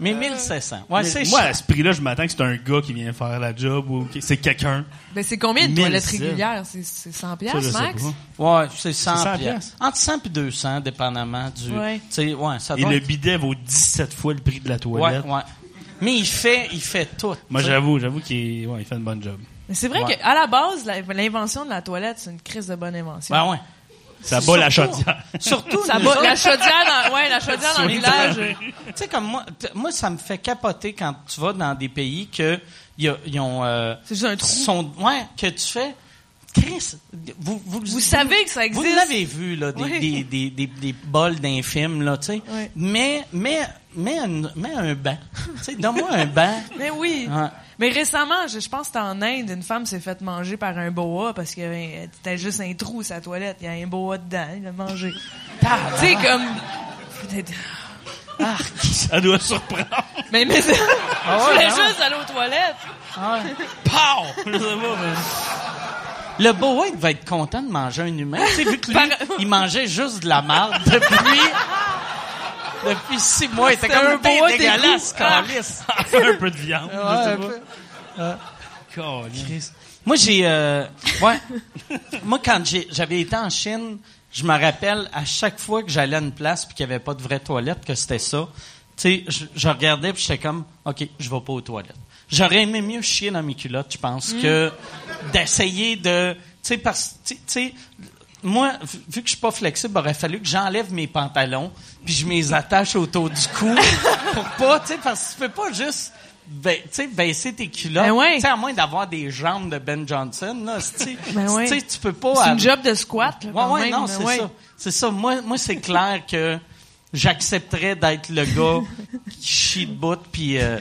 Mais 1700. Ouais, c'est Moi, à ce prix-là, je m'attends que c'est un gars qui vient faire la job ou que c'est quelqu'un. Ben, c'est combien de 1100? toilettes régulières? C'est, c'est 100 Ça, je piastres, max? Ouais, c'est 100, 100 piastres. Entre 100 et 200, dépendamment du... Ouais. Ouais, ça Et doit le être- bidet vaut 17 fois le prix de la Ouais, toilette. ouais. Mais il fait, il fait tout. Moi, j'avoue, j'avoue qu'il ouais, il fait une bonne job. Mais c'est vrai Ouais. qu'à la base, l'invention de la toilette, c'est une crise de bonne invention. Ben ouais. Ça bat la chaudière. Surtout, Ça bat la chaudière dans, ouais, la chaudière dans le village. Tu sais, comme moi, moi, ça me fait capoter quand tu vas dans des pays que y a- ils ont... Euh, C'est juste un trou. sont, ouais, que tu fais... Chris, vous, vous, Vous savez que ça Vous existe. l'avez vu, là, des, Oui. des, des, des, des bols d'infime, là, tu sais. Oui. Mais, mais mets un, mets un banc. Donne-moi un banc. Mais oui. Ouais. Mais récemment, je, je pense que c'était en Inde, une femme s'est faite manger par un boa parce que euh, c'était juste un trou sa toilette. Il y a un boa dedans, il l'a mangé. tu sais, comme... peut-être- Ça? Doit surprendre. Mais, mais c'est- Ah je voulais non? juste aller aux toilettes. Pow! Je sais pas, mais- Le boa, il va être content de manger un humain. Tu sais, vu que lui, Par- il mangeait juste de la marde depuis... Depuis six mois, il était C'était comme un boa dégueulasse. Ah. câlisse. un peu de viande. Ouais, je sais un pas. peu. Câlisse. Moi, j'ai... euh, ouais. Moi, quand j'ai- j'avais été en Chine, je me rappelle, à chaque fois que j'allais à une place puis qu'il n'y avait pas de vraie toilette, que c'était ça, tu sais, je, je regardais puis j'étais comme, OK, je vais pas aux toilettes. J'aurais aimé mieux chier dans mes culottes, je pense, que d'essayer de... Tu sais, parce... Tu sais, moi, vu- que je suis pas flexible, il aurait fallu que j'enlève mes pantalons puis je les attache autour du cou pour pas, tu sais, parce que tu peux pas juste... ba- tu sais, baisser tes culottes. Ben ouais. Tu sais, à moins d'avoir des jambes de Ben Johnson, là, tu sais, Ben ouais. tu sais, tu peux pas... C'est une job de squat, là, Ouais, quand ouais, même, non, mais c'est ouais. ça. C'est ça. Moi, moi c'est clair que j'accepterais d'être le gars qui chie de bout puis euh,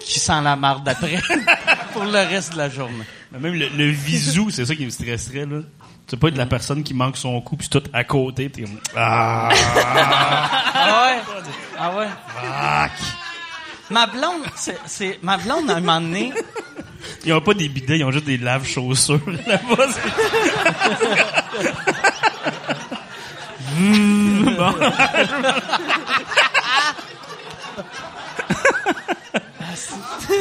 qui sent la marde après pour le reste de la journée. Mais même le, le visou, c'est ça qui me stresserait, là. Tu sais pas être la personne qui manque son coup puis tout à côté, t'es comme, ah, Ah ouais? Ah ouais? Ma blonde, c'est, c'est, ma blonde, à un moment donné, Ils ont pas des bidets, ils ont juste des lave-chaussures là-bas. c'est- Hmm, bon.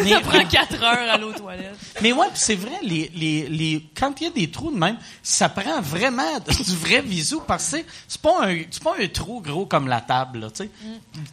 Mais, Ça prend quatre heures à aller aux toilettes. mais ouais, c'est vrai, les, les, les, quand il y a des trous de même, ça prend vraiment du vrai visou parce que c'est- pas un, c'est pas un trou gros comme la table, là, tu sais.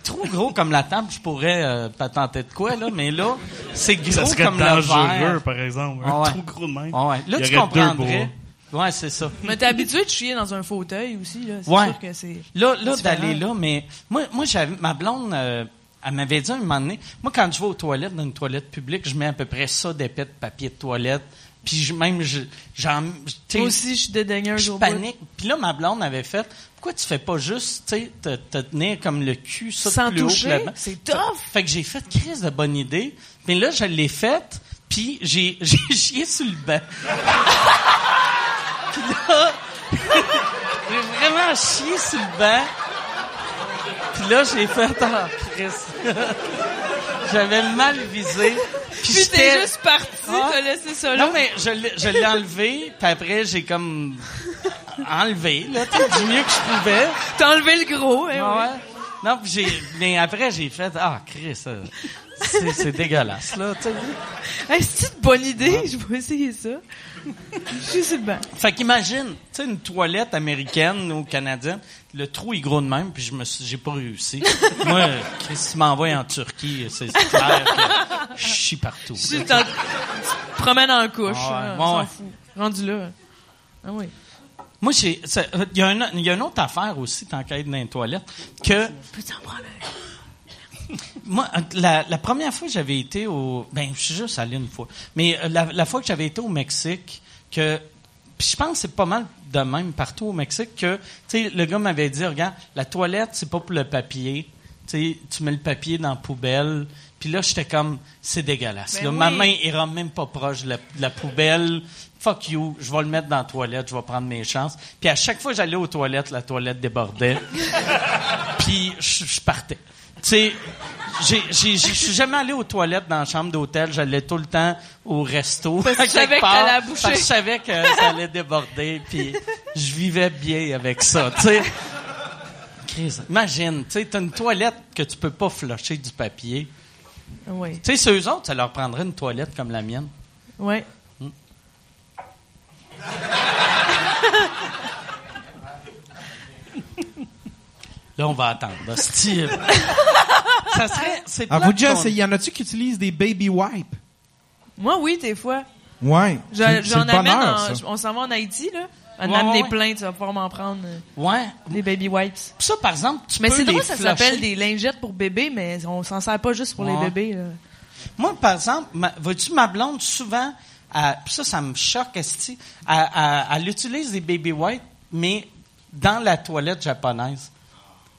Trou gros comme la table, je pourrais euh, patenter de quoi, là, mais là, c'est gros Ça serait comme le dangereux, verre. par exemple. Ah Un ouais. trou gros de même. Ah ouais. Là, Il tu comprendrais. Ouais, c'est ça. Mais t'es habitué de chier dans un fauteuil aussi, là. C'est Ouais. sûr que c'est... Là, là d'aller là, mais moi, moi j'avais ma blonde, euh, elle m'avait dit un moment donné, moi quand je vais aux toilettes dans une toilette publique, je mets à peu près ça d'épais de papier de toilette, puis je, même je, j'en, Moi aussi, je suis dédaigneuse je panique. Puis là, ma blonde avait fait, pourquoi tu fais pas juste, tu sais, te, te tenir comme le cul ça Sans plus toucher? C'est tough. Fait que j'ai fait crise de bonne idée, mais là je l'ai faite, puis j'ai j'ai chié sur le banc. Puis là, j'ai vraiment chié sur le banc. Puis là, j'ai fait, ah, Chris. J'avais mal visé. Puis j'étais- juste parti, Ah. t'as laissé ça là. non, mais je l'ai, enlevé, puis après, j'ai comme enlevé, là, du mieux que je pouvais. T'as enlevé le gros, hein, Ah ouais. ouais. Non, puis j'ai, mais après, j'ai fait, ah, Chris, ça, c'est, dégueulasse, là, tu sais. Hey, c'est une bonne idée, je vais essayer ça. Je le banc. Fait qu'imagine, tu sais, une toilette américaine ou canadienne, le trou est gros de même, puis je me suis, j'ai pas réussi. Moi, Chris, m'envoie en Turquie, c'est clair que je chie partout. Je tu te promènes en couche, Ah hein, ouais, on s'en ouais. fout. Rendu là. Ah oui. Moi, il y a y une autre affaire aussi, tant qu'à être dans les toilettes, que, Peux-tu en prendre un? Moi, la, la première fois que j'avais été au... Ben, je suis juste allé une fois. Mais euh, la, la fois que j'avais été au Mexique, que... Puis je pense que c'est pas mal de même partout au Mexique que, tu sais, le gars m'avait dit, regarde, la toilette, c'est pas pour le papier. Tu sais, tu mets le papier dans la poubelle. Puis là, j'étais comme, c'est dégueulasse. Ben là. oui. Ma main ira même pas proche de la, de la poubelle. Fuck you, je vais le mettre dans la toilette, je vais prendre mes chances. Puis à chaque fois que j'allais aux toilettes, la toilette débordait. Puis je partais. Tu sais, je suis jamais allé aux toilettes dans la chambre d'hôtel. J'allais tout le temps au resto. Parce que savais que je savais que ça allait déborder. Puis je vivais bien avec ça. Tu sais, Chris, imagine, tu sais, t'as une toilette que tu peux pas flusher du papier. Oui. Tu sais, ceux autres, ça leur prendrait une toilette comme la mienne. Ouais. Là, on va attendre. hostie. ça serait, c'est Ah, vous déjà essayé- y en a-tu qui utilisent des baby wipes? Moi, oui, des fois. Ouais. Je- J'en amène bonheur, en- ça. on s'en va en Haïti, là. En Ouais, amener ouais, plein, tu vas pouvoir m'en prendre euh, Ouais. des baby wipes. Ça, par exemple, tu Mais peux c'est les drôle, ça s'appelle des lingettes pour bébés, mais on s'en sert pas juste pour Ouais. les bébés. Là. Moi, par exemple, ma, vois-tu, ma blonde, souvent, elle- ça, ça me choque, esti, elle, elle- elle utilise des baby wipes, mais dans la toilette japonaise.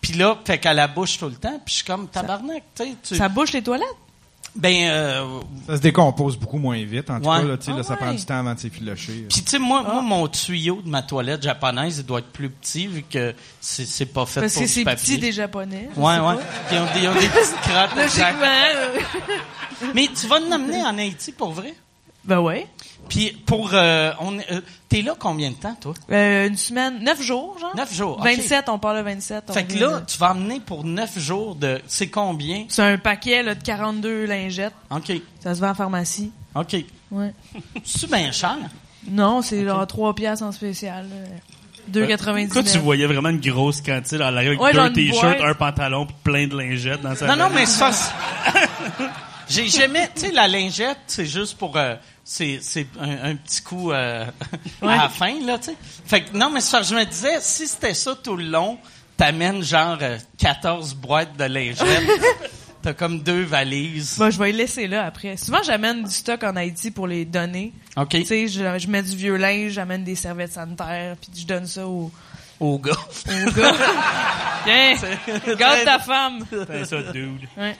Puis là, fait qu'elle la bouche tout le temps. Puis je suis comme tabarnak, tu sais. tu- Ça bouche les toilettes? Ben, euh, Ça se décompose beaucoup moins vite. En tout Ouais. cas, là, tu sais, là, Ah ça ouais. prend du temps avant de s'effilocher. Puis tu sais, moi, Ah. moi, mon tuyau de ma toilette japonaise, il doit être plus petit vu que c'est c'est pas fait Parce pour que du c'est petit des Japonais. Ouais, ouais. Ils ont, des- ils ont des petites crottes. Logiquement. euh, Mais tu vas nous amener en Haïti pour vrai? Ben ouais. Puis pour... Euh, on euh, T'es là combien de temps, toi? Euh, une semaine, neuf jours, genre? Neuf jours. ok. 27, on part le 27. on Fait que là, de- tu vas amener pour neuf jours de... C'est combien? C'est un paquet là, de 42 lingettes. OK. Ça se vend en pharmacie. OK. Ouais. C'est bien cher? Non, c'est genre 3 piastres en spécial. là. 2,99. Toi, tu voyais vraiment une grosse quantité dans l'arrière avec Ouais, deux t-shirts, un pantalon, puis plein de lingettes dans sa Non, non, mais ça... c'est- J'ai jamais... Tu sais, la lingette, c'est juste pour... euh, c'est c'est un, un petit coup euh, Ouais. à la fin, là, tu sais. Fait que, non, mais je me disais, si c'était ça tout le long, t'amènes genre euh, 14 boîtes de lingettes. T'as comme deux valises. Bah, je vais les laisser là après. Souvent, j'amène du stock en Haïti pour les donner. OK. Tu sais, je, je mets du vieux linge, j'amène des serviettes sanitaires, puis je donne ça aux, Au gars. aux gars. Tiens, garde ta femme. Fais ça, dude. Ouais.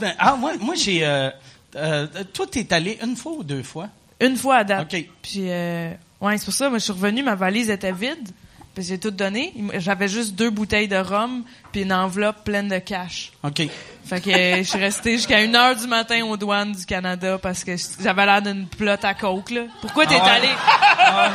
Ben, ah, moi, moi j'ai... Euh, euh, toi, t'es allé une fois ou deux fois? Une fois à date. OK. Puis, euh, ouais, c'est pour ça, moi, je suis revenu, ma valise était vide. Puis j'ai tout donné. J'avais juste deux bouteilles de rhum, puis une enveloppe pleine de cash. OK. Fait que euh, je suis resté jusqu'à une heure du matin aux douanes du Canada parce que j'avais l'air d'une plotte à coke, là. Pourquoi t'es Ah ouais? allé?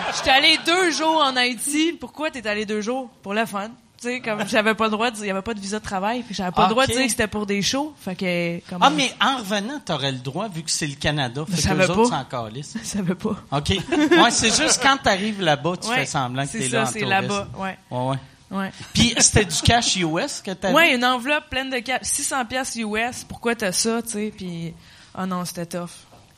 J'étais allé deux jours en Haïti. Pourquoi t'es allé deux jours? Pour le fun. Tu sais, comme j'avais pas le droit de dire, il y avait pas de visa de travail, puis j'avais pas Ah, le droit de dire que c'était pour des shows. Fait que, comme, Ah, mais en revenant, t'aurais le droit, vu que c'est le Canada. Fait que les autres pas. s'en calissent. je savais pas. OK. Ouais, c'est juste quand t'arrives là-bas, tu Ouais, fais semblant que c'est t'es là en c'est touriste. là-bas. Ouais. Ouais, ouais. Ouais. Puis c'était du cash US que t'avais? Ouais, une enveloppe pleine de cash. 600 pièces US. Pourquoi t'as ça, tu sais? Puis, oh non, c'était tough.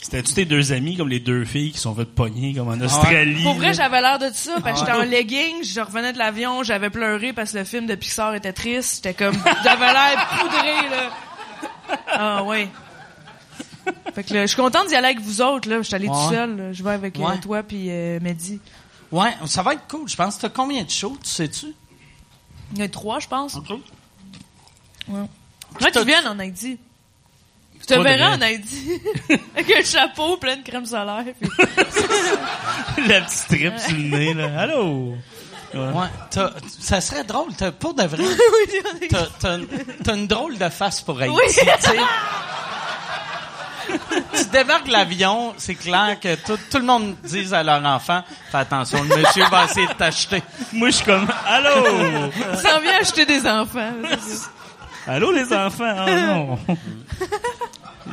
C'était-tu tes deux amis, comme les deux filles qui sont faites pogner, comme en Australie? Pour vrai, j'avais l'air de ça, parce que j'étais en leggings, je revenais de l'avion, j'avais pleuré parce que le film de Pixar était triste. J'étais comme, j'avais l'air poudré, là. Ah, ouais. Fait que là, je suis contente d'y aller avec vous autres, là. Je suis allée Ouais. tout seul, là. Je vais avec euh, Ouais. toi puis euh, Mehdi. Ouais, ça va être cool, je pense. T'as combien de shows, tu sais-tu? Il y en a trois, je pense. OK. Ouais. Moi, t'as- tu viennes en Haïti. Je te verrai en Haïti. avec un chapeau plein de crème solaire. puis- La petite strip sur le nez, là. Allô? Ouais. t'as- ça serait drôle, t'as, pour de vrai, oui, t'as, t'as, t'as une drôle de face pour Haïti, Oui. tu tu débarques l'avion, c'est clair que tout, tout le monde dise à leur enfant, fais attention, le monsieur va essayer de t'acheter. Moi, je suis comme, allô? Il s'en vient acheter des enfants. Allô, les enfants? Ah, non.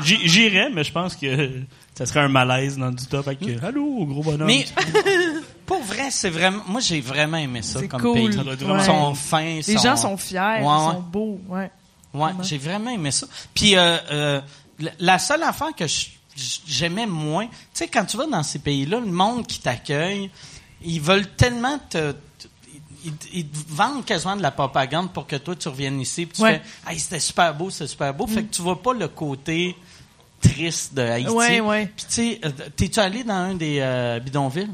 J'irais, mais je pense que ça serait un malaise dans du top. Fait que, allô, gros bonhomme. Mais pour vrai, c'est vraiment, moi j'ai vraiment aimé ça C'est comme cool. pays. Ça doit être Ils sont fins, Les sont- gens sont fiers, Ouais, ils ouais. sont beaux. Ouais. Ouais, j'ai vraiment aimé ça. Puis euh, euh, la- la seule affaire que je- j'aimais moins, tu sais, quand tu vas dans ces pays-là, le monde qui t'accueille, ils veulent tellement te, te- ils, ils te vendent quasiment de la propagande pour que toi tu reviennes ici, puis tu Ouais. fais, hey, c'était super beau, c'était super beau, fait que tu vois pas le côté triste de Haïti. Ouais, ouais. Puis tu sais, euh, t'es-tu allé dans un des euh, bidonvilles?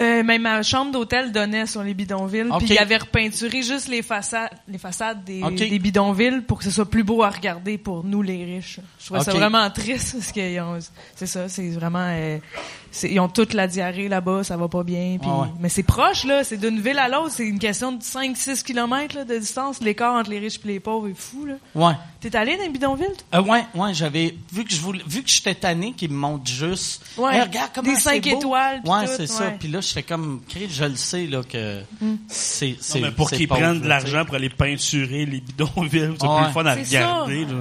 Euh, même ma chambre d'hôtel donnait sur les bidonvilles, puis il avait repeinturé juste les façades, les façades des, bidonvilles pour que ce soit plus beau à regarder pour nous les riches. Je trouvais ça vraiment triste parce qu'ils ont, c'est ça, c'est vraiment, euh, ils ont toute la diarrhée là-bas, ça va pas bien. Puis, Ah ouais. mais c'est proche là, c'est d'une ville à l'autre, c'est une question de 5-6 kilomètres là, de distance. L'écart entre les riches et les pauvres est fou là. Ouais. T'es allé dans les bidonvilles? toi? Euh, ouais, ouais, j'avais vu que je voulais, vu que j'étais tanné qu'ils me montrent juste. Ouais, Hey, regarde comment des c'est cinq beau. étoiles, puis Ouais, tout, c'est ça. ouais. Puis là, j'étais comme, Chris, je le sais là que c'est, c'est. Non, mais pour c'est qu'ils pauvre, prennent de l'argent pour aller peinturer les bidonvilles, c'est Ouais. plus le fun à C'est regarder. là.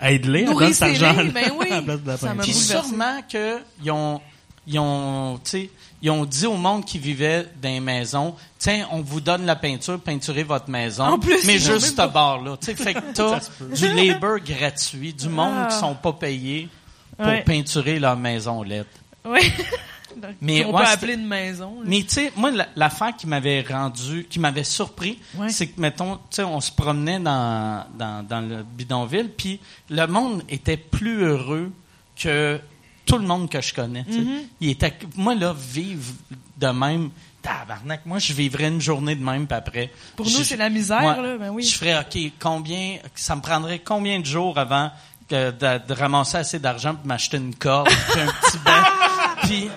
Aide-les, donne cet argent ben oui. à la place de la Ça m'a peinture. Puis sûrement que ils ont, ils ont, tu sais, ils ont dit au monde qui vivait dans les maisons, tiens, on vous donne la peinture, peinturez votre maison, En plus, mais juste ce bord-là. Fait que t'as du labor gratuit, du monde Ah. qui sont pas payés pour Ouais. peinturer leur maison LED. Oui. Mais on ouais, peut appeler une maison. là. Mais tu sais, moi, la- l'affaire qui m'avait rendu, qui m'avait surpris, Ouais. c'est que, mettons, tu sais, on se promenait dans, dans, dans le bidonville, puis le monde était plus heureux que tout le monde que je connais. tu sais. Mm-hmm. Il était, moi, là, vivre de même, tabarnak, moi, je vivrais une journée de même, puis après. Pour nous, c'est la misère, là, ben oui. Je ferais, OK, combien, ça me prendrait combien de jours avant que de, de ramasser assez d'argent pour m'acheter une corde, puis un petit banc, puis...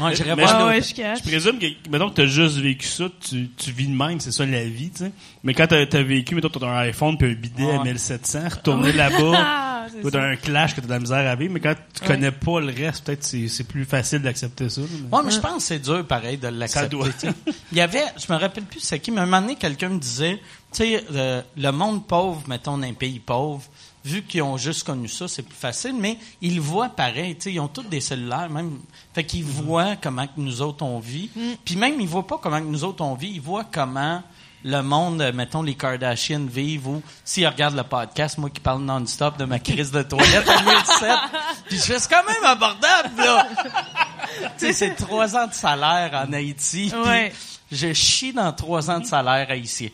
Ouais, j'irais Mais voir Ah ouais, je présume que, mettons que t'as juste vécu ça, tu, tu vis de même, c'est ça la vie, tu sais. Mais quand t'as, t'as vécu, mettons, t'as un iPhone puis un bidet à Ouais. 1700, retourner là-bas, Ça. t'as un clash que t'as de la misère à vivre, mais quand tu connais pas le reste, peut-être c'est, c'est plus facile d'accepter ça. là, mais- Ouais, mais je pense que c'est dur, pareil, de l'accepter. doit. tu sais. Il y avait, je me rappelle plus c'est qui, mais un moment donné, quelqu'un me disait, tu sais, euh, le monde pauvre, mettons, d'un pays pauvre, vu qu'ils ont juste connu ça, c'est plus facile, mais ils le voient pareil, tu sais, ils ont tous des cellulaires, même, fait qu'ils voient comment que nous autres on vit, puis même, ils voient pas comment que nous autres on vit, ils voient comment le monde, euh, mettons, les Kardashians vivent, ou s'ils regardent le podcast, moi qui parle non-stop de ma crise de toilette en 2007, puis je fais, c'est quand même abordable, là! tu sais, c'est trois ans de salaire en Haïti. puis Ouais. Je chie dans trois ans de salaire haïtien.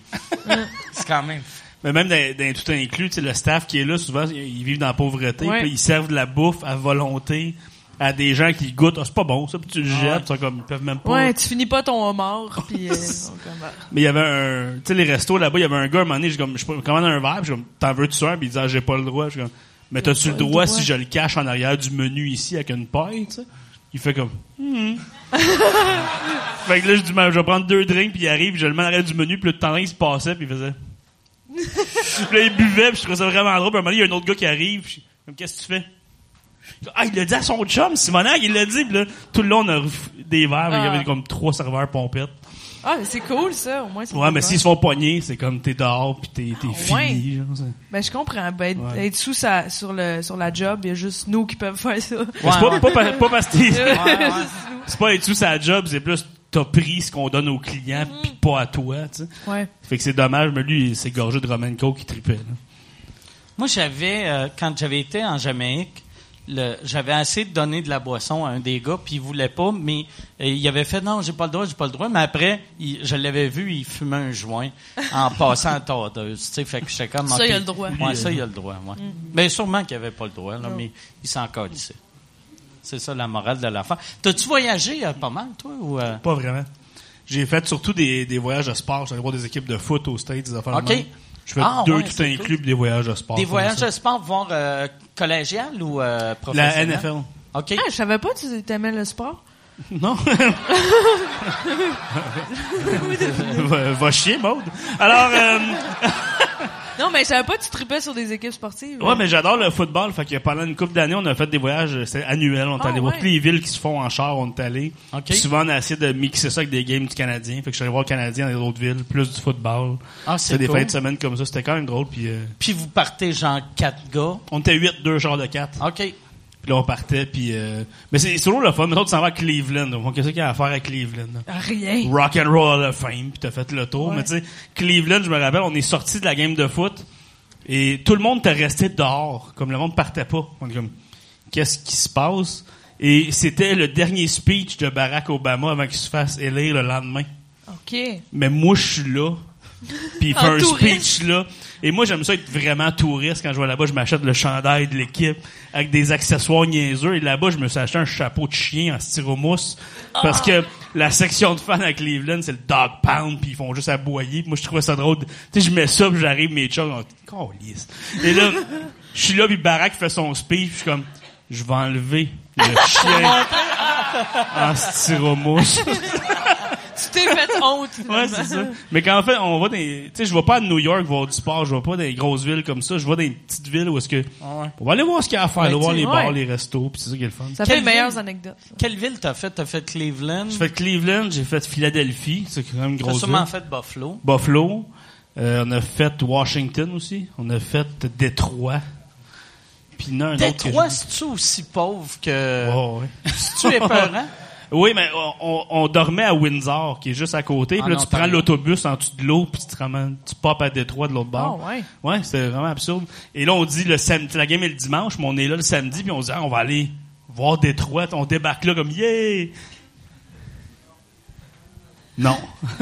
c'est quand même. Mais même dans, dans tout inclus, tu sais, le staff qui est là, souvent, ils vivent dans la pauvreté, Ouais. puis ils servent de la bouffe à volonté à des gens qui goûtent. Ah, c'est pas bon, ça, puis tu le Ah jettes, sont comme, ils peuvent même pas. Ouais, tu finis pas ton homard, puis... euh, donc, comme, ah. Mais il y avait un, tu sais, les restos là-bas, il y avait un gars, à un moment donné, j'ai comme, je commande un verre, puis comme, t'en veux-tu un? Puis il dit, ah, j'ai pas le droit. Je comme, mais t'as-tu le droit si je le cache en arrière du menu ici avec une paille, tu sais? Il fait comme, Hmm. fait que là, je dis, Ben, je vais prendre deux drinks, puis il arrive, je le mets en arrière du menu, puis le temps, il se passait, puis il faisait. puis là, il buvait, puis je trouvais ça vraiment drôle, puis à un moment donné, il y a un autre gars qui arrive, puis je comme, qu'est-ce que tu fais? Ah, il l'a dit à son chum, Simonac, il l'a dit, là, tout le long, on a des verres, il y Ah. avait comme trois serveurs pompettes. Ah, mais c'est cool, ça, au moins. c'est Ouais, mais cool. s'ils se font pogner, c'est comme t'es dehors pis t'es, t'es Ah, ouais. fini. genre, Ben, je comprends. Ben, être, Ouais. être sous sa, sur le, sur la job, il y a juste nous qui peuvent faire ça. C'est pas, pas, pa- pas parce que c'est pas être sous sa job, c'est plus t'as pris ce qu'on donne aux clients pis pas à toi, tu sais. Ouais. Fait que c'est dommage, mais lui, il s'est gorgé de Roman Coke qui tripait, là. Moi, j'avais, euh, quand j'avais été en Jamaïque, j'avais essayé de donner de la boisson à un des gars, puis il voulait pas, mais euh, il avait fait non, j'ai pas le droit, j'ai pas le droit. Mais après, il- je l'avais vu, il fumait un joint en passant à tondeuse. Tu sais, fait que j'étais comme. Ça, il a le droit. Ouais, ça, il a le droit. Ouais. Mais sûrement qu'il avait pas le droit, là, mais il s'en calissait. C'est ça la morale de l'affaire. T'as-tu voyagé euh, pas mal, toi, ou euh? Pas vraiment. J'ai fait surtout des, des voyages de sport. J'allais voir des équipes de foot aux States, des affaires de Ok. Je fais Ah, deux ouais, tout inclus pis des voyages de sport. des voyages ça. de sport, voir euh, collégial ou euh, La professionnel? NFL. OK. Ah, je savais pas que tu t'aimais le sport. Non. va, va chier, Maude. Alors, euh, Non, mais je savais pas que tu tripais sur des équipes sportives. Ouais, mais j'adore le football. Fait que pendant une couple d'années, on a fait des voyages, euh, c'était annuel. On est Ah, allé voir toutes les villes qui se font en char, on est allé. OK. Puis Souvent, on a essayé de mixer ça avec des games du Canadien. Fait que je suis allé voir le Canadien dans les autres villes, plus du football. Ah, c'est C'était des cool. fins de semaine comme ça. C'était quand même drôle. Puis euh, Puis vous partez genre quatre gars? on était huit, deux chars de quatre. OK. Puis là, on partait. Puis euh, mais c'est toujours le fun. Mettons, tu s'en vas à Cleveland. Donc, qu'est-ce qu'il y a à faire à Cleveland? là? Rien. Rock and Roll of Fame, puis t'as fait le tour. Ouais. Mais tu sais, Cleveland, je me rappelle, on est sorti de la game de foot et tout le monde était resté dehors, comme le monde partait pas. On est comme, qu'est-ce qui se passe? Et c'était le dernier speech de Barack Obama avant qu'il se fasse élire le lendemain. OK. Mais moi, je suis là. Puis il fait un touriste. speech là. Et moi, j'aime ça être vraiment touriste. Quand je vais là-bas, je m'achète le chandail de l'équipe avec des accessoires niaiseux. Et là-bas, je me suis acheté un chapeau de chien en styromousse. Parce que la section de fans à Cleveland, c'est le dog pound. Puis ils font juste aboyer. Moi, je trouvais ça drôle. Tu sais, je mets ça, puis j'arrive, mes chums, on. Et là, je suis là, puis Barack fait son speech. puis Je suis comme, je vais enlever le chien en styromousse. Tu t'es fait honte. Ouais, c'est ça. Mais quand en fait, on va dans, tu sais, je vais pas à New York voir du sport, je vais pas dans des grosses villes comme ça, je vais dans des petites villes où est-ce que, ouais. on va aller voir ce qu'il y a à faire, Ouais, là, voir les ouais. bars, les restos, puis c'est ça qui est le fun. Ça Quelle fait les meilleures ville? anecdotes. ça? Quelle ville t'as fait? T'as fait Cleveland? J'ai fait Cleveland, j'ai fait Philadelphie, c'est quand même une T'as grosse sûrement ville. fait Buffalo. Buffalo, euh, on a fait Washington aussi, on a fait Détroit. Puis il y en a un Détroit, c'est-tu aussi pauvre que... Oh, ouais. C'est-tu épeurant? Oui, mais on, on- on dormait à Windsor, qui est juste à côté. En Puis là, tu prends l'autobus en dessous de l'eau, puis tu te ramènes, tu popes à Détroit de l'autre bord. Ah, ouais. Ouais, c'était vraiment absurde. Et là, on dit le samedi, la game est le dimanche, mais on est là le samedi, puis on se dit, ah, on va aller voir Détroit. On débarque là comme, yeah! Non.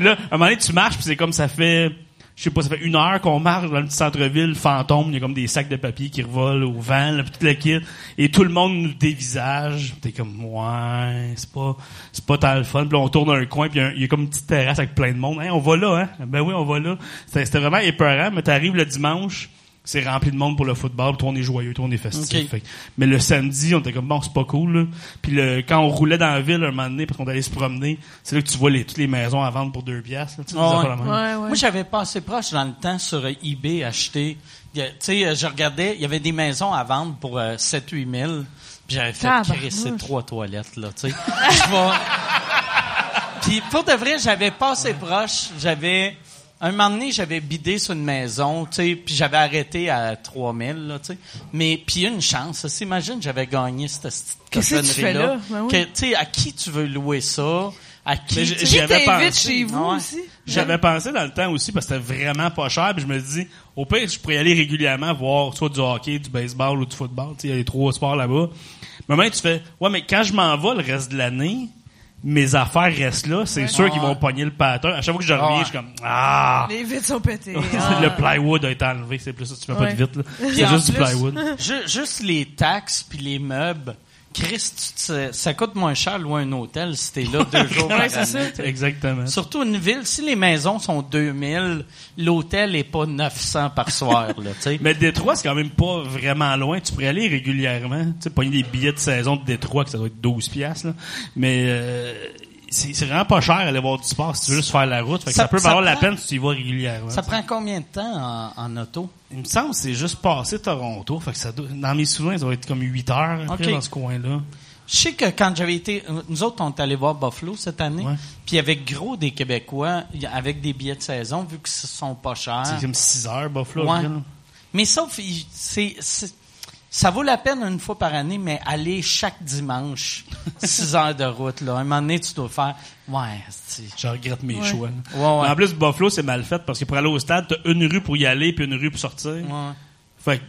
là, à un moment donné, tu marches, puis c'est comme ça fait je sais pas, ça fait une heure qu'on marche dans le petit centre-ville fantôme, il y a comme des sacs de papier qui revolent au vent, le kit, et tout le monde nous dévisage. T'es comme, ouais, c'est pas, c'est pas tant le fun. Puis là, on tourne un coin, puis il y y, a comme une petite terrasse avec plein de monde. Hein, on va là, hein? Ben oui, on va là. C'était c'était vraiment épeurant, mais t'arrives le dimanche, c'est rempli de monde pour le football, toi, on est joyeux, toi, on est festif. Fait mais le samedi, on était comme, bon, c'est pas cool, là. Puis le, quand on roulait dans la ville un moment donné, parce qu'on allait se promener, c'est là que tu vois les, toutes les maisons à vendre pour deux piastres. là, tu sais, des ouais. Ouais, ouais. Moi, j'avais pas assez proche dans le temps sur eBay acheter. Tu sais, je regardais, il y avait des maisons à vendre pour euh, 7-8 000. Puis j'avais fait crisser trois toilettes, là, tu sais. Puis pour de vrai, j'avais pas assez proche. J'avais... Un moment donné, j'avais bidé sur une maison, tu sais, puis j'avais arrêté à 3000, là, tu sais. Mais, puis il y a une chance. Imagine, j'avais gagné cette petite Qu'est-ce que tu fais cochonnerie-là. là? Ben oui. Que, Tu sais, à qui tu veux louer ça? À qui? Mais tu sais, j'y Qui avais t'invite pensé. chez vous ouais. aussi? J'avais pensé dans le temps aussi parce que c'était vraiment pas cher. Puis je me dis, au pire, je pourrais y aller régulièrement voir soit du hockey, du baseball ou du football. Tu sais, Il y a les trois sports là-bas. Mais maintenant, tu fais, ouais, mais quand je m'en vais le reste de l'année, mes affaires restent là. C'est sûr qu'ils vont pogner le pattern. À chaque fois que je reviens, je suis comme, ah! Les vitres sont pétées. Ah. le plywood a été enlevé. C'est plus ça. Tu fais pas de. Puis C'est juste du plywood. Ju- juste les taxes puis les meubles. Chris, tu te- ça coûte moins cher louer un hôtel si t'es là deux jours par Ouais, c'est ça. Exactement. Surtout une ville, si les maisons sont 2000, l'hôtel est pas 900 par soir, là, tu sais. Mais Détroit, c'est quand même pas vraiment loin. Tu pourrais aller régulièrement. Tu sais, pogner des billets de saison de Détroit, que ça doit être 12 piastres, là. Mais, euh, c'est vraiment pas cher aller voir du sport si tu veux juste faire la route. Fait que Ça- ça, peut ça valoir la peine si tu y vas régulièrement. Ça prend combien de temps en, en auto? Il me semble que c'est juste passé Toronto. Fait que ça doit- dans mes souvenirs, ça doit être comme 8 heures à peu près, Ok. dans ce coin-là. Je sais que quand j'avais été, nous autres, on est allés voir Buffalo cette année, puis avec gros des Québécois, avec des billets de saison, vu que ce sont pas chers. C'est comme 6 heures, Buffalo. Ouais. après. Mais sauf, c'est- ça vaut la peine une fois par année, mais aller chaque dimanche, 6 heures de route, là. Un moment donné, tu dois faire, ouais, c'est, Je regrette mes Ouais. choix. Ouais, ouais. En plus, Buffalo, c'est mal fait parce que pour aller au stade, t'as une rue pour y aller puis une rue pour sortir. Fait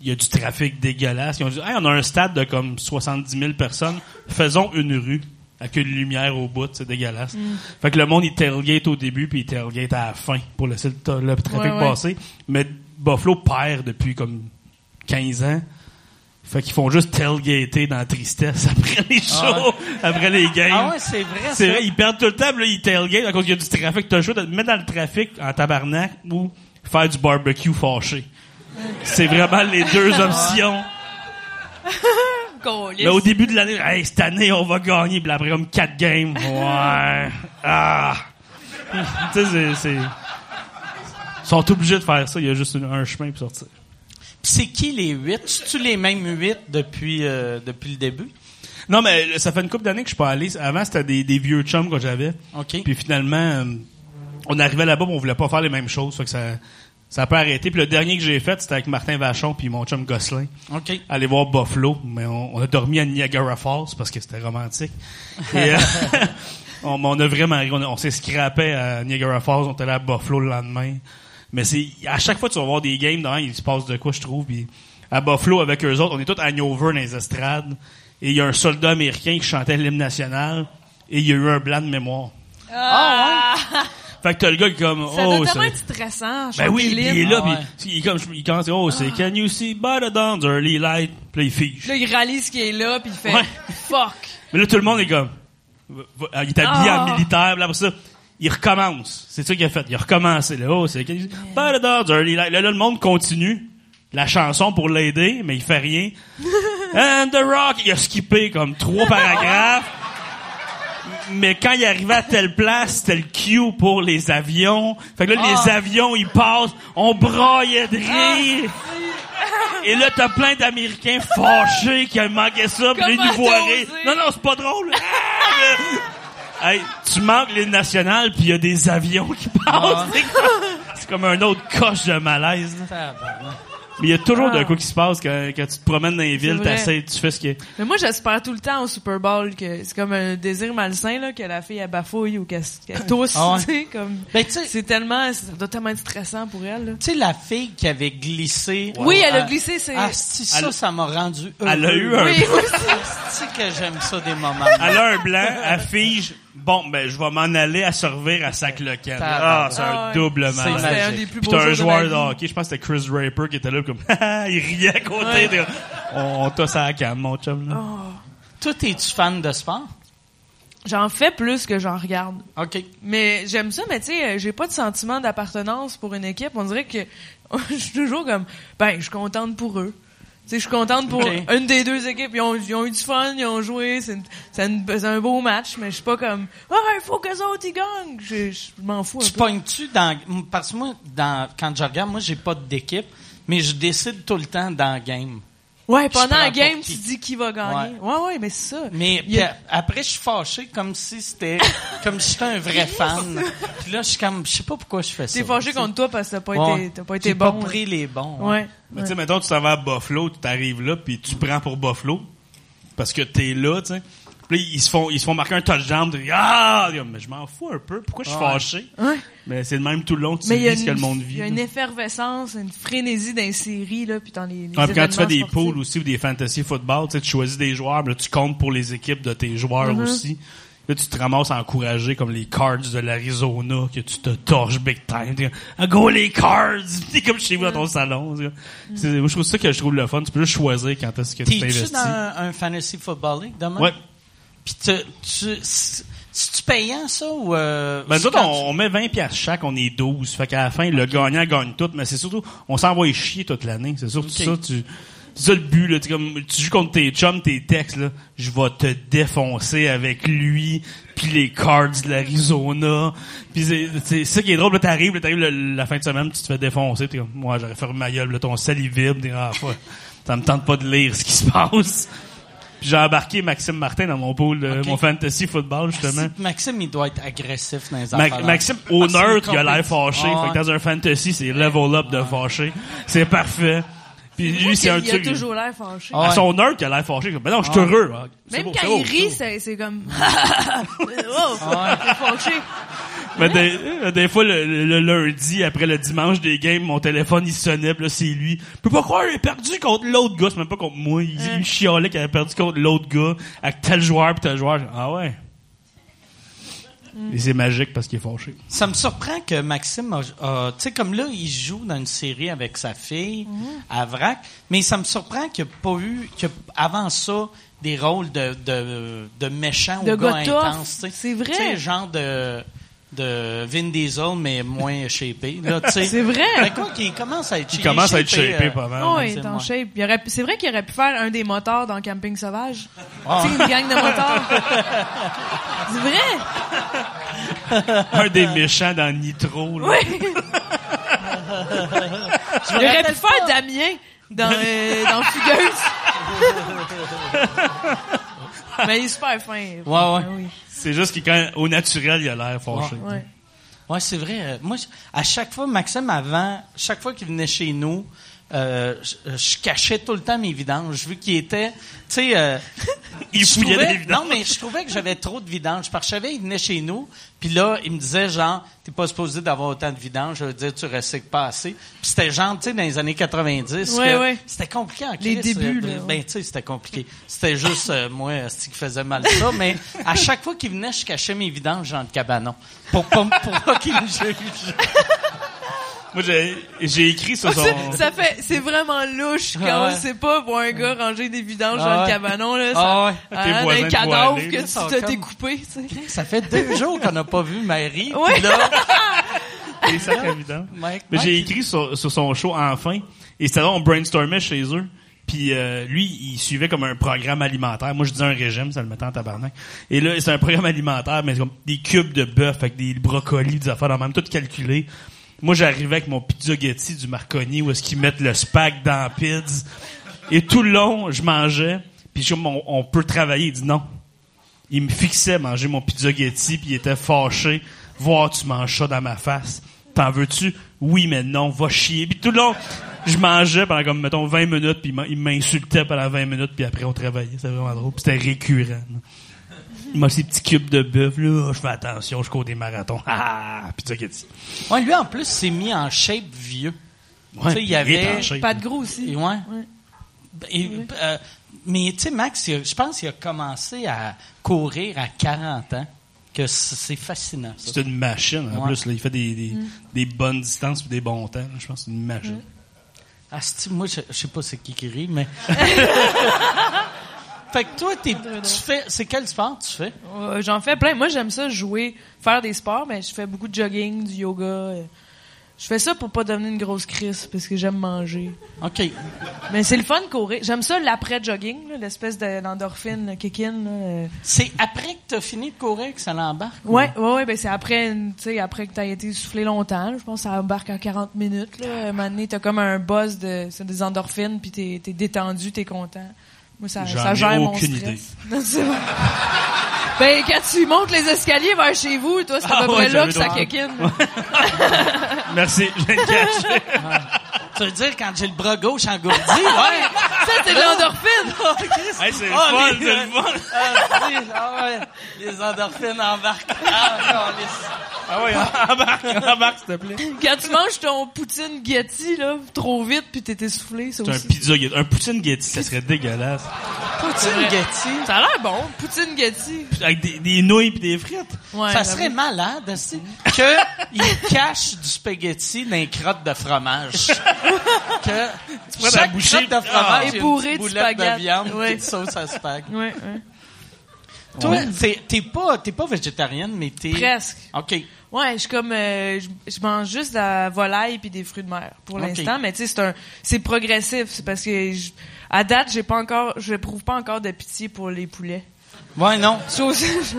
il y a du trafic dégueulasse. Ils ont dit, hey, on a un stade de comme 70 000 personnes. Faisons une rue avec une lumière au bout. C'est dégueulasse. Fait que le monde, il tailgate au début puis il tailgate à la fin pour laisser le, trafic Ouais, ouais. passer. Mais Buffalo perd depuis comme 15 ans. Fait qu'ils font juste tailgater dans la tristesse après les shows, après les games. Ah ouais, c'est vrai, C'est vrai, ils perdent tout le temps, puis là, ils tailgate à cause qu'il y a du trafic. T'as le choix de te mettre dans le trafic en tabarnak ou faire du barbecue fâché. C'est vraiment les deux options. Mais au début de l'année, hey, cette année, on va gagner. Puis après, comme quatre games. Ouais. Ah. tu sais, c'est. Ils sont obligés de faire ça. Il y a juste un, un chemin pour sortir. C'est qui les huit? C'est-tu les mêmes huit depuis, euh, depuis le début? Non, mais ça fait une couple d'années que je suis pas allé. Avant, c'était des, des vieux chums que j'avais. OK. Puis finalement, euh, on arrivait là-bas, mais on voulait pas faire les mêmes choses. Fait que ça, ça a pas arrêté. Puis le dernier que j'ai fait, c'était avec Martin Vachon puis mon chum Gosselin. OK. Aller voir Buffalo, mais on, on a dormi à Niagara Falls parce que c'était romantique. Et, euh, on, on a vraiment on, on s'est scrappé à Niagara Falls, on était allé à Buffalo le lendemain. Mais c'est à chaque fois que tu vas voir des games, dedans, il se passe de quoi, je trouve. Puis à Buffalo avec eux autres, on est tous à Hangover dans les estrades. Et il y a un soldat américain qui chantait l'hymne national. Et il y a eu un blanc de mémoire. Ah, Fait que t'as le gars qui est comme, Ça oh, c'est... stressant. Ben oui, il est là, Ah ouais. il, comme, il commence, oh, c'est Can you see by the dawn's early light? Puis là, il fige. Là, il rallie ce qui est là, puis il fait Ouais. fuck. Mais là, tout le monde est comme, il est habillé Ah. en militaire, puis là, après ça, il recommence. C'est ça qu'il a fait. Il a recommencé, là. Oh, c'est? Là, là, le monde continue la chanson pour l'aider, mais il fait rien. And the rock, il a skippé comme trois paragraphes. Mais quand il arrivait à telle place, c'était le cue pour les avions. Fait que là, les avions, ils passent, on braillait de rire. Et là, t'as plein d'Américains fâchés qui manquaient ça, puis ils nous voient rire. Non, non, c'est pas drôle. Hey, tu manques les nationales, puis il y a des avions qui passent. C'est comme- C'est comme un autre coche de malaise. là. Mais il y a toujours Ah. de quoi qui se passe quand, quand tu te promènes dans les villes, tu fais ce qui est... Mais moi, j'espère tout le temps au Super Bowl que c'est comme un désir malsain, là, que la fille, elle bafouille ou qu'elle tousse, Ah ouais. sais, comme... Ben, tu sais, C'est tellement, ça doit tellement être stressant pour elle, là. tu sais, la fille qui avait glissé. Oui, elle a Ah, glissé, c'est... Ah, si, ça, Elle- ça m'a rendu Elle a eu un oui, que j'aime ça des moments. Elle a un blanc, elle fige, Bon, ben, je vais m'en aller à servir à sac. Tabarnak. Ah, c'est Ah un ouais. double C'est mal. C'était un des plus Puis beaux t'as un joueur de hockey, je pense que c'était Chris Draper qui était là comme il riait à côté. de- On, on tosse à la canne, mon chum. Là. Toi, es-tu fan de sport? J'en fais plus que j'en regarde. OK. Mais j'aime ça, mais tu sais, euh, j'ai pas de sentiment d'appartenance pour une équipe. On dirait que je suis toujours comme, ben, je suis contente pour eux. Tu sais, je suis contente pour une des deux équipes. Ils ont, ils ont eu du fun, ils ont joué, c'est un beau match, mais je suis pas comme, ah, il faut que ça autres ils gagnent. Je, je m'en fous un Tu peu. pognes-tu dans... Parce que moi, dans, quand je regarde, moi, j'ai pas d'équipe, mais je décide tout le temps dans le game. Ouais, pendant la game, qui? tu dis qui va gagner. Ouais, ouais, mais c'est ça. Mais Il a- après, je suis fâché comme si c'était... comme si j'étais un vrai fan. Puis là, je suis comme... Je sais pas pourquoi je fais ça. T'es fâché contre toi parce que t'as pas Ouais. été, t'as pas été bon. pas pris les bons. Ouais. ouais. Mais tu sais, mettons, tu t'en vas à Buffalo, tu t'arrives là, puis tu prends pour Buffalo, parce que t'es là, tu sais. Puis là, ils se font, ils se font marquer un touchdown, tu dis, ah! Mais je m'en fous un peu, pourquoi je suis Ouais. fâché? Ouais. Mais c'est le même tout le long, tu Mais vis ce que le monde vit. il y a une effervescence, une frénésie dans les séries, là, puis dans les, les Ouais, puis quand tu fais des sportifs. poules aussi ou des fantasy football, tu sais, tu choisis des joueurs, mais là, tu comptes pour les équipes de tes joueurs Mm-hmm. aussi. Là, tu te ramasses à encourager comme les Cards de l'Arizona, que tu te torches big time. T'es comme, Ah, go les Cards! T'es comme chez vous dans ton salon. c'est- c'est- Moi, je trouve ça que je trouve le fun. Tu peux juste choisir quand est-ce que tu T'es-tu t'investis. dans un fantasy football league demain? Ouais. Puis tu, tu, c'est-tu payant, ça, ou... Euh, Ben, nous autres, on, on met 20 piastres chaque, on est 12. Fait qu'à la fin, le gagnant gagne tout. Mais c'est surtout, on s'envoie chier toute l'année. C'est surtout Ok. ça, tu, c'est ça le but, là. Tu, comme, tu joues contre tes chums, tes textes, là. Je vais te défoncer avec lui, puis les cards de l'Arizona. Puis c'est, ça qui est drôle, là, t'arrives, t'arrives la fin de semaine, tu te fais défoncer. T'es comme, moi, j'aurais fait ma gueule, là, ton salive vibre. T'es, ah, ça me tente pas de lire ce qui se passe. Puis j'ai embarqué Maxime Martin dans mon pool, de Ok. mon fantasy football, justement. Si- Maxime, il doit être agressif dans les affaires. Maxime, au qu'il est neutre, il a l'air fâché. Ah, Fait que dans un fantasy, c'est level up de fâché. C'est parfait. Puis lui, c'est un il a truc. toujours l'air fâché. Ah, À son neutre, il a l'air fâché. Ben non, je suis heureux. Ah, c'est Même beau, quand c'est beau, il c'est rit, beau. c'est c'est comme... oh, t'es fâché. Mais des, euh, des fois, le, le- le lundi, après le dimanche des games, mon téléphone, il sonnait, puis là, c'est lui. Je peux pas croire, il a perdu contre l'autre gars. C'est même pas contre moi. Il, il chialait qu'il avait perdu contre l'autre gars, avec tel joueur, puis tel joueur. Ah ouais. Et c'est magique parce qu'il est fâché. Ça me surprend que Maxime, a- a- tu sais, comme là, il joue dans une série avec sa fille, Mhm. à Vrac, mais ça me surprend qu'il n'y a pas eu, qu'il y a avant ça, des rôles de, de, de méchants De ou gars intenses. C'est vrai. Tu sais, genre de, de Vin Diesel, mais moins shapé. Là, tu sais. C'est vrai. Mais quoi qu'il commence à être Il commence à être shapé euh, pas mal. Oh, est en moi. shape. Il aurait pu- C'est vrai qu'il aurait pu faire un des moteurs dans Camping Sauvage. Ah. Tu sais, une gang de motards. C'est vrai? Un des méchants dans Nitro. Là. Oui. Il aurait pu faire Damien dans, euh, dans Fugueuse. Mais il est super fin. ouais. Ah oui. C'est juste que quand, au naturel, il a l'air fâché. Ouais. Ouais, c'est vrai. Euh, Moi, à chaque fois, Maxime, avant, chaque fois qu'il venait chez nous, euh, je, je cachais tout le temps mes vidanges, vu qu'il était, tu sais, euh, Il fouillait trouvais- des vidanges. Non, mais je trouvais que j'avais trop de vidanges. Parce que je savais, il venait chez nous, puis là, il me disait, genre, t'es pas supposé d'avoir autant de vidanges, je veux dire, tu recycles pas assez. Puis c'était genre, tu sais, dans les années 90, Ouais, ouais. c'était compliqué en Les débuts, euh, là, Ben, tu sais, c'était compliqué. C'était juste, euh, moi, c'est qui faisait mal ça, mais à chaque fois qu'il venait, je cachais mes vidanges dans le cabanon. Pour pas, pour pas qu'il me juge. Moi, j'ai, j'ai écrit sur son... Ça, ça fait, c'est vraiment louche quand Ah ouais. on sait pas pour un gars ranger des vidanges Ah dans le cabanon, là. Ah ça, ouais. Tes hein, voisins de cadavre que là, tu t'as comme- découpé, tu sais. Ça fait deux jours qu'on n'a pas vu Marie. Ouais. là, des sacs à vidange. Mike- Mais j'ai écrit sur, sur son show enfin, et c'était là, on brainstormait chez eux. Puis euh, lui, il suivait comme un programme alimentaire. Moi, je disais un régime, ça le mettait en tabarnak. Et là, c'est un programme alimentaire, mais c'est comme des cubes de bœuf avec des brocolis, des affaires, dans même tout calculé. Moi, j'arrivais avec mon pizzaghetti du Marconi, où est-ce qu'ils mettent le spag dans la pizza. Et tout le long, je mangeais, puis je on, on peut travailler. Il dit non. Il me fixait manger mon pizzaghetti, puis il était fâché. Voir, tu manges ça dans ma face. T'en veux-tu? Oui, mais non, va chier. Puis tout le long, je mangeais pendant comme, mettons, 20 minutes, puis il m'in- il m'insultait pendant 20 minutes, puis après on travaillait. C'était vraiment drôle. Puis C'était récurrent. Moi, ces petits cubes de bœuf, là, je fais attention, je cours des marathons. Ah, pizzaghetti. Ouais, lui, en plus, s'est mis en shape vieux. Ouais, il y avait-. Pas de gros aussi. Et ouais. Et, euh, mais tu sais, Max, je pense qu'il a commencé à courir à 40 ans. que c'est fascinant. C'est une machine, en Ouais. plus. Là. Il fait des, des, des bonnes distances et des bons temps. Je pense que c'est une machine. Asti, moi, je, je sais pas c'est qui qui rit, mais... fait que toi, t'es, tu fais... C'est quel sport tu fais? Euh, J'en fais plein. Moi, j'aime ça jouer, faire des sports, mais je fais beaucoup de jogging, du yoga. Je fais ça pour pas devenir une grosse crise parce que j'aime manger. OK. Mais c'est le fun de courir. J'aime ça l'après-jogging, là, l'espèce de- d'endorphine, kick-in. là. C'est après que t'as fini de courir que ça l'embarque? ou- Ouais, ouais, ouais, ben c'est après, une- tu sais, après que t'as été soufflé longtemps. je pense que ça embarque en 40 minutes. Là. À un moment donné, t'as comme un buzz de, c'est des endorphines, puis t'es, t'es détendu, t'es content. Moi, ça, J'en ça ai gère mon aucune stress. idée. Non, c'est bon. ben, quand tu montes les escaliers vers chez vous, toi, c'est à Ah peu ouais, près là j'avais que ça kick in. Merci, je viens de cacher. Tu veux dire quand j'ai le bras gauche engourdi? ouais! Ça, c'est de l'endorphine! Hey, c'est le Ah, fun, les- c'est le fun. Ah, si, ah ouais, les endorphines embarquent. Ah, câlisse. Ah ouais, embarque, embarque, s'il te plaît. Quand tu manges ton poutine Getty, là, trop vite, puis t'es essoufflé, ça C'est un aussi. pizza Getty. Un poutine Getty, ça serait dégueulasse. Poutine Getty. Ça a l'air bon, poutine Getty. Avec des, des nouilles pis des frites. Ouais, ça serait malade, aussi, que il cache du spaghetti dans les crottes de fromage. que ta chaque bouchée, crotte de fromage, ah, une ébourrée petite de boulette de spaghetti. viande, Ouais. petite sauce à spag. Ouais. Toi, t'es, pas, t'es pas végétarienne, mais t'es... Presque. OK. Ouais, je suis comme euh, je, je mange juste de la volaille puis des fruits de mer pour l'instant, mais tu sais c'est un c'est progressif, c'est parce que je- à date, j'ai pas encore je prouve pas encore de pitié pour les poulets. Ouais, non. Ça aussi, je,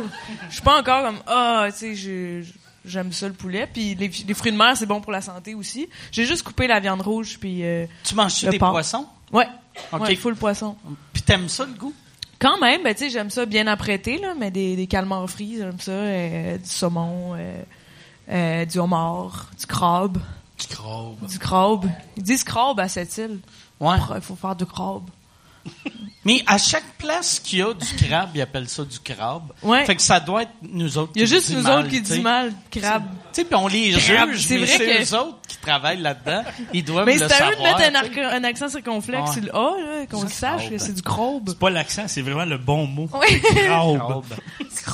je suis pas encore comme ah, tu sais j'aime ça le poulet puis les, les fruits de mer c'est bon pour la santé aussi. J'ai juste coupé la viande rouge puis euh, Tu manges-tu des porc. poissons? ouais. Ok. Ouais, full poisson. Puis t'aimes ça, le goût? Quand même, ben tu sais j'aime ça bien apprêté là, mais des des calmars frits, j'aime ça, euh, du saumon, euh, euh, du homard, du crabe. Du crabe. Du crabe. Ils disent crabe à cette île. Ouais. Il faut faire du crabe. Mais à chaque place qu'il y a du crabe, ils appellent ça du crabe. Ouais. Fait que ça doit être nous autres Il y a qui juste nous mal, autres qui disent mal crabe. Tu sais, puis on les Crabe, juge, c'est mais c'est que- eux autres qui travaillent là-dedans. Ils doivent Mais le c'est à eux de savoir. mettre un, accent circonflexe Ouais. sur le A, là, qu'on le sache que c'est du crabe. C'est pas l'accent, c'est vraiment le bon mot. Oui. Crabe.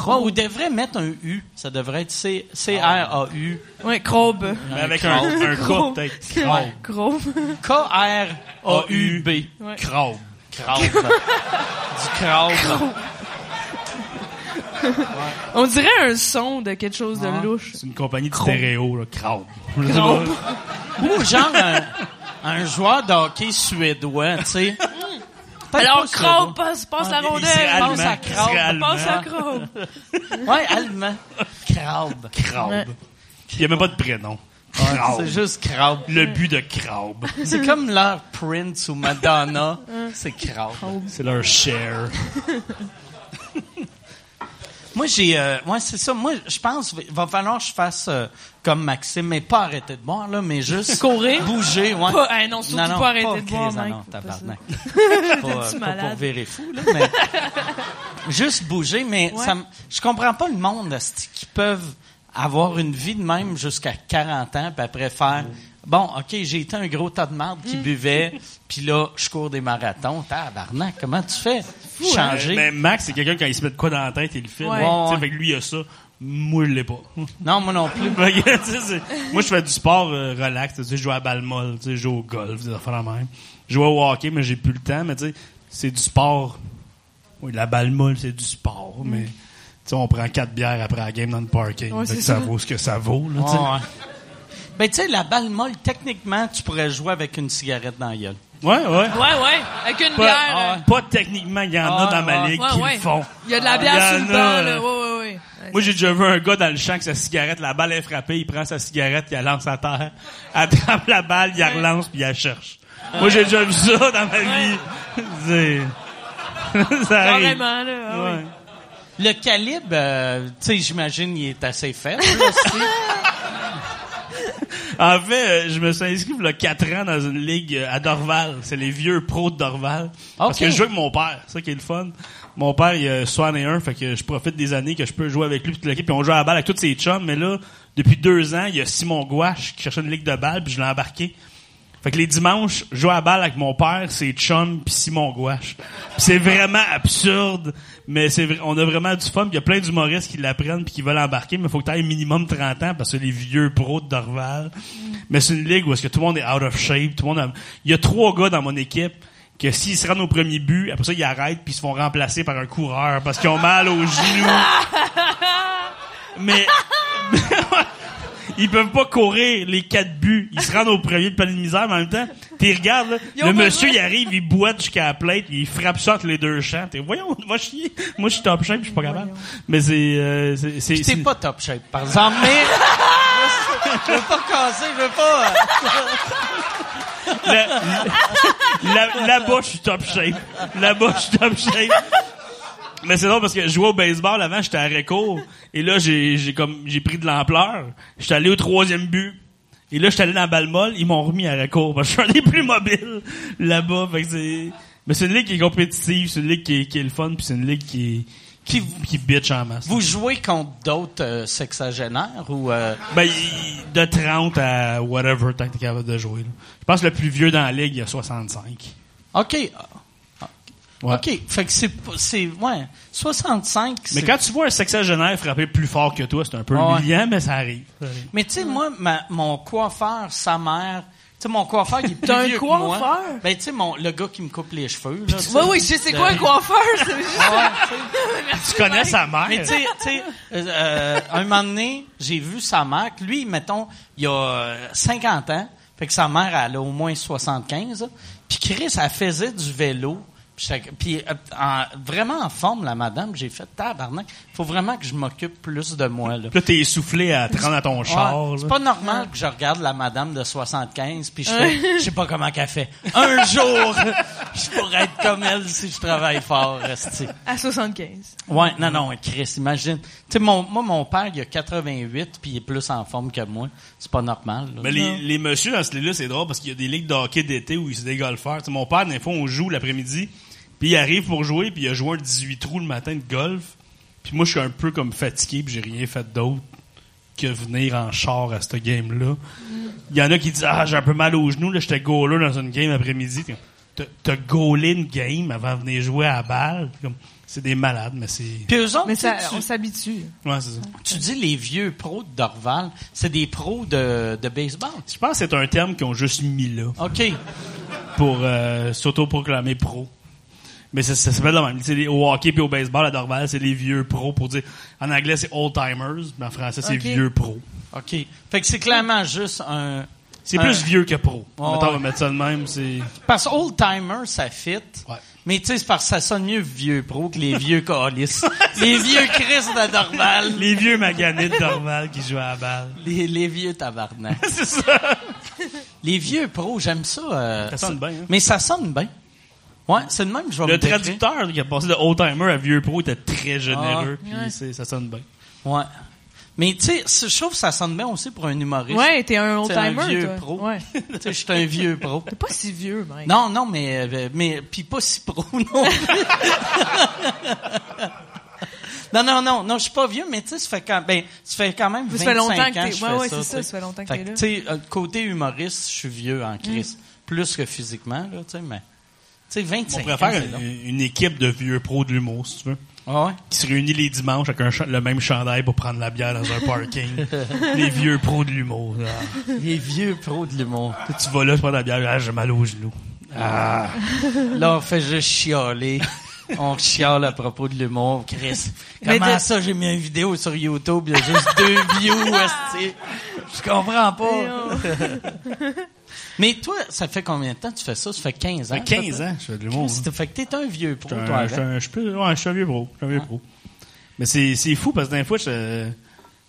Ouais, ou devrait mettre un U. Ça devrait être C-R-A-U. Oui, crabe. Mais avec un, un K, peut-être. Crabe. Crabe. K-R-A-U-B. Ouais. Du crabe. On dirait un son de quelque chose de louche. C'est une compagnie de stéréo, là. Pas. Ou genre un, un joueur de hockey suédois, tu sais. Alors, suédois. passe, passe la rondelle. Pense à allemand. Passe à crabe. Ouais, allemand. Crabe. Crabe. Ouais. Il y a même pas de prénom. Crabe. C'est juste crabe. Le but de crabe. C'est comme leur Prince ou Madonna. C'est crabe. C'est leur share. Moi, j'ai, euh, ouais, c'est ça. Moi, je pense, il va falloir que je fasse euh, comme Maxime, mais pas arrêter de boire, là, mais juste Courir? bouger, ouais. Pas- hey, non, surtout pas arrêter de boire, ah non, tabarnak. pas, euh, Es-tu pas malade? pour virer fou, là, mais juste bouger, mais Ouais. ça, je comprends pas le monde, qui peuvent avoir une vie de même jusqu'à 40 ans, puis après faire, bon, ok, j'ai été un gros tas de marde Mm. qui buvait, puis là, je cours des marathons, tabarnak, comment tu fais? Changer? Mais Max, c'est quelqu'un, quand il se met de quoi dans la tête, il le fait. Ouais. Tu sais, Ouais. Fait que lui, il a ça. Moi, je l'ai pas. Non, moi non plus. Fait que, tu sais, c'est- moi, je fais du sport euh, relax. Tu sais, je joue à balle molle, tu sais, je joue au golf, des affaires la même. Je joue au hockey, mais j'ai plus le temps. Mais tu sais, c'est du sport. Oui, la balle molle, c'est du sport, mais tu sais, on prend quatre bières après la game dans le parking. Ouais, Fait que c'est ça ça. vaut ce que ça vaut. Là. Ouais. Ben, tu sais, la balle molle, techniquement, tu pourrais jouer avec une cigarette dans la gueule. ouais, ouais. Ouais, ouais. Avec une Pas, bière. euh, pas techniquement, il y en a Ah, dans ma ouais. ligue Ouais, qui ouais. le font. Il y a de la bière sur le banc, là. Ouais, ouais, ouais. Moi, j'ai déjà vu un gars dans le champ avec sa cigarette, la balle est frappée, il prend sa cigarette, il la lance à terre, attrape la balle, il la relance, puis il la cherche. Moi, j'ai déjà vu ça dans ma vie. C'est... ça arrive. Carrément, là. Le calibre, euh, tu sais, j'imagine, il est assez faible. c'est- En fait, euh, je me suis inscrit il y a 4 ans dans une ligue euh, à Dorval. C'est les vieux pros de Dorval. Parce que je joue avec mon père. C'est ça qui est le fun. Mon père, il a 61, fait que je profite des années que je peux jouer avec lui toute l'équipe. Puis on joue à la balle avec tous ses chums. Mais là, depuis deux ans, il y a Simon Gouache qui cherchait une ligue de balle puis je l'ai embarqué. Fait que les dimanches, je joue à la balle avec mon père, c'est Chum puis Simon Gouache. C'est vraiment absurde, mais c'est vrai- on a vraiment du fun. Il y a plein d'humoristes qui l'apprennent puis qui veulent embarquer, mais faut que tu aies minimum 30 ans parce que les vieux pros de Dorval. Mais c'est une ligue où est-ce que tout le monde est out of shape, tout le monde a- il y a trois gars dans mon équipe que s'ils se rendent au premier but, après ça ils arrêtent puis ils se font remplacer par un coureur parce qu'ils ont mal aux genoux. mais ils peuvent pas courir les quatre buts. Ils se rendent au premier de panier de misère, mais en même temps, tu regardes, là, le monsieur, il arrive, il boite jusqu'à la plate, il frappe ça entre les deux champs. T'es, voyons, va chier. Moi, je suis top shape, je suis pas capable. Mais c'est, euh, c'est, c'est, T'es c'est- pas top shape, par exemple, mais... Je veux pas casser, je veux pas... là, là- là-bas, je suis top shape. Là-bas, je suis top shape. Mais c'est drôle parce que je jouais au baseball avant, j'étais à Récourt. Et là, j'ai, j'ai comme, j'ai pris de l'ampleur. J'étais allé au troisième but. Et là, j'étais allé dans la balle molle, ils m'ont remis à Récourt. Parce que je suis un des plus mobiles là-bas. Fait que c'est, mais c'est une ligue qui est compétitive, c'est une ligue qui est, qui est le fun, puis c'est une ligue qui est, qui, qui bitch en masse. Vous jouez contre d'autres euh, sexagénaires ou... euh, Ben, de 30 à whatever, tant que t'es capable de jouer. là. Je pense que le plus vieux dans la ligue, il y a 65. OK. Ouais. OK. Fait que c'est... c'est ouais. 65, Mais quand tu vois un sexagénaire frapper plus fort que toi, c'est un peu Ah ouais. humiliant, mais ça arrive. Ça arrive. Mais tu sais, moi, ma- mon coiffeur, sa mère... Tu sais, mon coiffeur, il est plus T'as un vieux que moi. coiffeur? Ben, tu sais, mon- le gars qui me coupe les cheveux, là. Oui, oui, je sais c'est quoi un coiffeur? c'est juste- Ouais, tu connais sa mère? Mais tu sais, tu sais, euh, euh, un moment donné, j'ai vu sa mère, lui, mettons, il a euh, 50 ans, fait que sa mère, elle a au moins 75, là. puis Chris, elle faisait du vélo, puis j'étais- puis euh, en- vraiment en forme, la madame, j'ai fait tabarnak, faut vraiment que je m'occupe plus de moi, là. Là, t'es essoufflé à te rendre à ton char. Ouais. C'est pas normal que je regarde la madame de 75 puis je fais, je sais pas comment qu'elle fait. Un jour, je pourrais être comme elle si je travaille fort, esti. À 75. Ouais, non, non, Chris, imagine. Tu sais, mon, moi, mon père, il a 88 puis il est plus en forme que moi. C'est pas normal. là. Mais les, les messieurs dans ce ligue-là, c'est drôle parce qu'il y a des ligues de hockey d'été où golfeurs. Tu sais, mon père, des fois, on joue l'après-midi, puis il arrive pour jouer, puis il a joué un 18 trous le matin de golf. Puis moi, je suis un peu comme fatigué, puis j'ai rien fait d'autre que venir en char à ce game-là. Il y en a qui disent Ah, j'ai un peu mal aux genoux, là, j'étais goaler dans une game après-midi. T'as t'as goalé une game avant de venir jouer à la balle. Comme, C'est des malades, mais c'est. Puis eux autres, Mais ça, tu, on s'habitue. Ouais, c'est ça. tu dis les vieux pros de Dorval, c'est des pros de, de baseball. Je pense que c'est un terme qu'ils ont juste mis là. OK. pour euh, s'autoproclamer pro. Mais ça, ça s'appelle de même. Les- au hockey puis au baseball, à Dorval, c'est les vieux pros pour dire. En anglais, c'est old timers, mais en français, c'est vieux pros. OK. Fait que c'est clairement juste un... C'est Un- plus vieux que pro. Ouais, Mettons, on va mettre ça de même, c'est. Parce que old timer, ça fit. Ouais. Mais tu sais, c'est parce que ça sonne mieux vieux pro que les vieux calices. les vieux Chris de Dorval. Les vieux maganés de Dorval qui jouent à la balle. Les, les vieux tabarnak. c'est ça. Les vieux pros, j'aime ça. euh, Ça sonne bien, hein? Mais ça sonne bien. Ouais, c'est le même que je vais Le traducteur qui a passé de old timer à vieux pro était très généreux. Ah, puis ouais. ça sonne bien. Ouais. Mais tu sais, je trouve que ça sonne bien aussi pour un humoriste. Ouais, t'es un T'es un old-timer, vieux toi. pro. Ouais. tu sais, je suis un vieux pro. T'es pas si vieux, mec. Non, non, mais euh, mais puis pas si pro non. plus. non, non, non, non, je suis pas vieux, mais tu sais, ça fait quand ben, ça fait quand même 25 Ça fait longtemps ans que t'es- je ouais, fais ouais, ça. c'est ça, tu sais. ça fait longtemps que Fait t'es là. Tu sais, euh, côté humoriste, je suis vieux en crise, plus que physiquement là, tu sais, mais tu sais 25 On pourrait ans, faire une, équipe de vieux pros de l'humour, si tu veux. Ah ouais? qui se réunit les dimanches avec un le même chandail pour prendre la bière dans un parking. les vieux pros de l'humour. Ah. Les vieux pros de l'humour. Tu vas là, tu prends la bière, ah, j'ai mal aux genoux. Là, on fait juste chialer. On chiale à propos de l'humour, Chris. Comment de- ça, j'ai mis une vidéo sur YouTube, il y a juste deux views? Je comprends pas. Mais toi, ça fait combien de temps que tu fais ça? Ça fait 15 ans? Ça fait 15 ans, je fais de l'humour. hein. Ça fait que t'es un vieux pro, toi, je un- ouais, je suis un vieux pro. Je suis un vieux pro. Mais c'est, fou parce que d'un fois, je,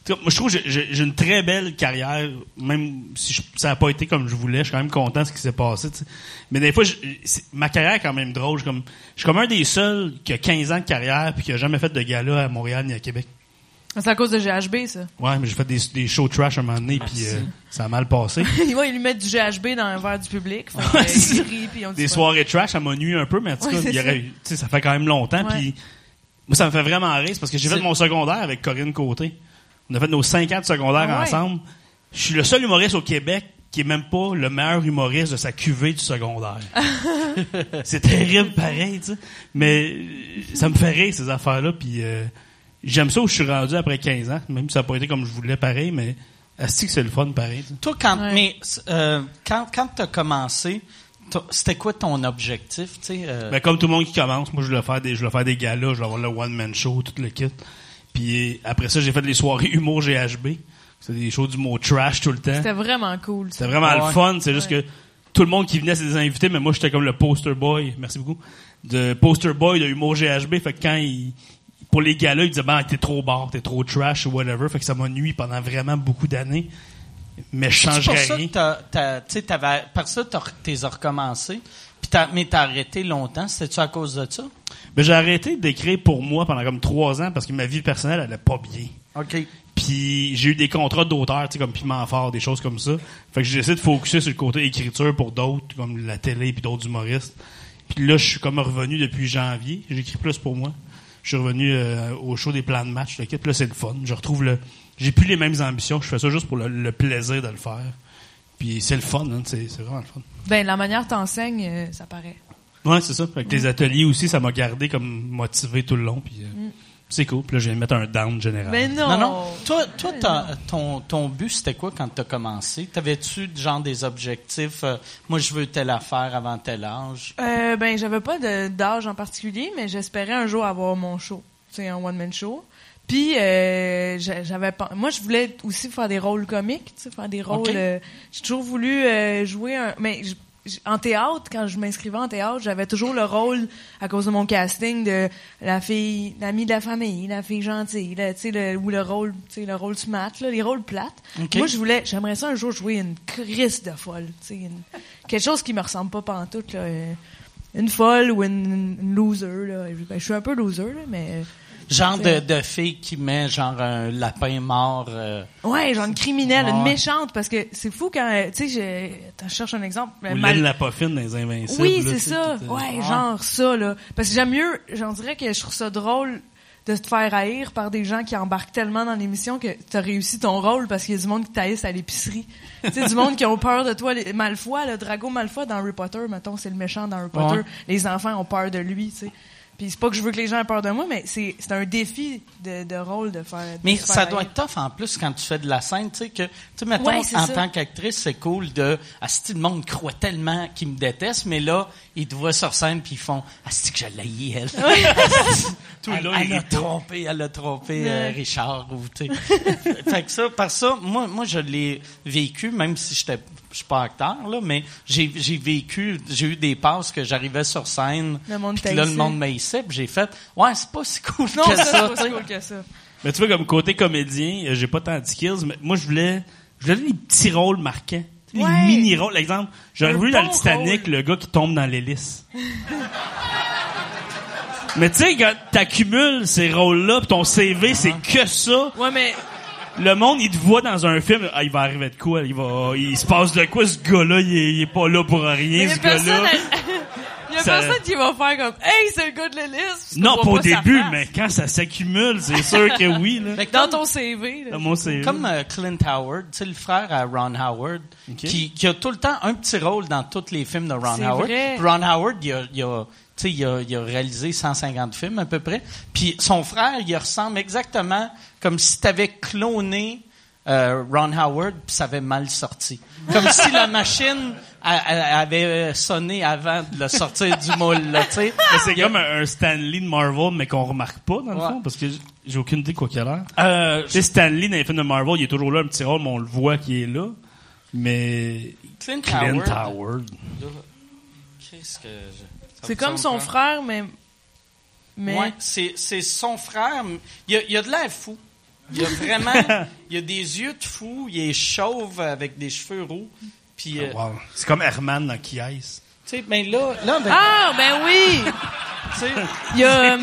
moi, je trouve que j'ai- une très belle carrière, même si je- ça n'a pas été comme je voulais. Je suis quand même content de ce qui s'est passé. Mais des fois, je- ma carrière est quand même drôle. Je suis comme, je suis comme un des seuls qui a 15 ans de carrière puis qui a jamais fait de gala à Montréal ni à Québec. C'est à cause de GHB, ça. Ouais, mais j'ai fait des, des shows trash un moment donné puis euh, ça a mal passé. Ils vont lui mettre du GHB dans un verre du public. Fait Ouais, euh, ils rient, puis on dit des pas. soirées trash, ça m'a nuit un peu, mais en tout Ouais, cas, il y aurait ça. eu- tu sais, ça fait quand même longtemps. Ouais. Puis moi, ça me fait vraiment rire, c'est parce que j'ai fait mon secondaire avec Corinne Côté. On a fait nos cinq ans de secondaire Ah ouais. ensemble. Je suis le seul humoriste au Québec qui est même pas le meilleur humoriste de sa cuvée du secondaire. c'est terrible pareil, tu sais. Mais euh, ça me fait rire ces affaires-là, puis euh, j'aime ça où je suis rendu après 15 ans, même si ça n'a pas été comme je voulais pareil, mais est-ce que c'est le fun pareil? tu. Toi, quand, Ouais. mais, euh, quand, quand t'as commencé, t'as- c'était quoi ton objectif, tu sais? euh, Ben, comme tout le monde qui commence, moi je voulais faire des, je voulais faire des galas, je voulais avoir le one man show, tout le kit. Puis après ça, j'ai fait les soirées humour GHB. C'était des shows d'humour trash tout le temps. C'était vraiment cool. C'était vraiment Ouais. le fun. C'est juste que tout le monde qui venait, c'était des invités, mais moi, j'étais comme le poster boy. Merci beaucoup. De poster boy de humour GHB. Fait que quand il, pour les gars-là, ils disaient, ben, t'es trop bar, t'es trop trash ou whatever. Fait que ça m'a nuit pendant vraiment beaucoup d'années. Mais je C'est pour changerais ça rien. que t'as, par ça, t'es recommencé. Puis t'as, mais t'as arrêté longtemps. C'était-tu à cause de ça? Mais j'ai arrêté d'écrire pour moi pendant comme trois ans parce que ma vie personnelle, elle allait pas bien. OK. Puis j'ai eu des contrats d'auteur, tu sais, comme Piment Fort, des choses comme ça. Fait que j'ai essayé de focuser sur le côté écriture pour d'autres, comme la télé puis d'autres humoristes. Puis là, je suis comme revenu depuis janvier. J'écris plus pour moi. Je suis revenu euh, au show des plans de match. Le kit. Là, c'est le fun. Je retrouve le... J'ai plus les mêmes ambitions. Je fais ça juste pour le, le plaisir de le faire. Puis c'est le fun, hein. C'est vraiment le fun. Ben, la manière t'enseignes, euh, ça paraît. Ouais, c'est ça. Que les ateliers aussi, ça m'a gardé comme motivé tout le long. Puis euh, c'est cool. Puis là, je viens de mettre un down général. Mais non! Non, non. Toi, toi ton, ton but, c'était quoi quand t'as commencé? T'avais-tu, genre, des objectifs? euh, moi, je veux telle affaire avant tel âge. Euh, ben, j'avais pas d'âge en particulier, mais j'espérais un jour avoir mon show. C'est un one-man show. Puis, euh, j'a- j'avais pas... Moi, je voulais aussi faire des rôles comiques, tu sais, faire des rôles... Euh, J'ai toujours voulu euh, jouer un... Mais en théâtre, quand je m'inscrivais en théâtre, j'avais toujours le rôle, à cause de mon casting, de la fille, l'amie de la famille, la fille gentille, tu sais, le, ou le rôle, tu sais, le rôle smart, là, les rôles plates. Ok. Moi, je voulais, j'aimerais ça un jour jouer une crise de folle, tu sais, une- quelque chose qui me ressemble pas pantoute, là. euh, une folle ou une, une loser, là. Ben, je suis un peu loser, là, mais... Genre de, de fille qui met, genre, un lapin mort. euh, Ouais, genre une criminelle, Ouais. une méchante, parce que c'est fou quand, tu sais, je, cherche un exemple. Ou Mal- la poffine dans les Invincibles. Oui, c'est tu ça. tout, Ouais, genre ça, là. Parce que j'aime mieux, j'en dirais que je trouve ça drôle de te faire haïr par des gens qui embarquent tellement dans l'émission que t'as réussi ton rôle parce qu'il y a du monde qui t'haïsse à l'épicerie. tu sais, du monde qui ont peur de toi. Les- Malfoy, le Drago Malfoy dans Harry Potter, mettons, c'est le méchant dans Harry Potter. Ouais. Les enfants ont peur de lui, tu sais. Puis c'est pas que je veux que les gens aient peur de moi, mais c'est c'est un défi de, de rôle de faire. de Mais ça doit être tough en plus quand tu fais de la scène, tu sais que tu sais mettons Ouais, en ça. tant qu'actrice, c'est cool de asti le monde croit tellement qu'ils me détestent, mais là, ils te voient sur scène puis ils font asti que je l'ai elle. Tout elle, là, elle a trompé, elle a trompé euh. Richard ou tu sais. fait que ça par ça, moi moi je l'ai vécu même si j'étais je suis pas acteur là, mais j'ai j'ai vécu, j'ai eu des passes que j'arrivais sur scène, Le monde puis que là le monde m'haïssait, j'ai fait ouais, c'est pas si cool Non, que ça, c'est pas si cool que ça. Mais tu vois, comme côté comédien, euh, j'ai pas tant de skills, mais moi, je voulais, je voulais des petits rôles marquants. Tu sais, Ouais. Des mini-rôles. Exemple, j'aurais voulu dans le Titanic, rôle. le gars qui tombe dans l'hélice. mais tu sais, quand t'accumules ces rôles-là, pis ton CV, c'est que ça, Ouais, mais le monde, il te voit dans un film, ah, il va arriver de quoi? Il va, il se passe de quoi, ce gars-là? Il est, il est pas là pour rien, il y a ce personne, gars-là. il y a Ça- personne qui va faire comme, hey, c'est le gars de l'hélice. Non, pas au début, mais quand ça s'accumule, c'est sûr que oui, là. Fait que Dans comme- ton CV, là. Dans mon CV. Comme euh, Clint Howard, tu sais, le frère à Ron Howard, qui, qui a tout le temps un petit rôle dans tous les films de Ron Howard. vrai. Ron Howard, il a, il a, sais, il a, il a réalisé 150 films à peu près. Puis son frère, il ressemble exactement comme si tu avais cloné euh, Ron Howard, puis ça avait mal sorti. Comme si la machine a- a- avait sonné avant de le sortir du moule, là, tu sais. Mais c'est comme un, un Stanley de Marvel, mais qu'on remarque pas, dans le Ouais. fond, parce que j'ai aucune idée quoi qu'il a l'air. Euh, Tu sais, Stanley, dans les films de Marvel, il est toujours là, un petit rôle, mais on le voit qu'il est là. Mais Clint, Clint Howard. Howard. Qu'est-ce que je- C'est me comme son pas? frère, mais. Mais. Ouais, c'est, c'est son frère. Il a, il a de l'air fou. Il a vraiment, il a des yeux de fou. Il est chauve avec des cheveux roux. Puis, euh, Wow. C'est comme Herman dans Qui Ice. tu sais, ben là, là, ben, Ah, ben oui! tu sais, Il y a, euh,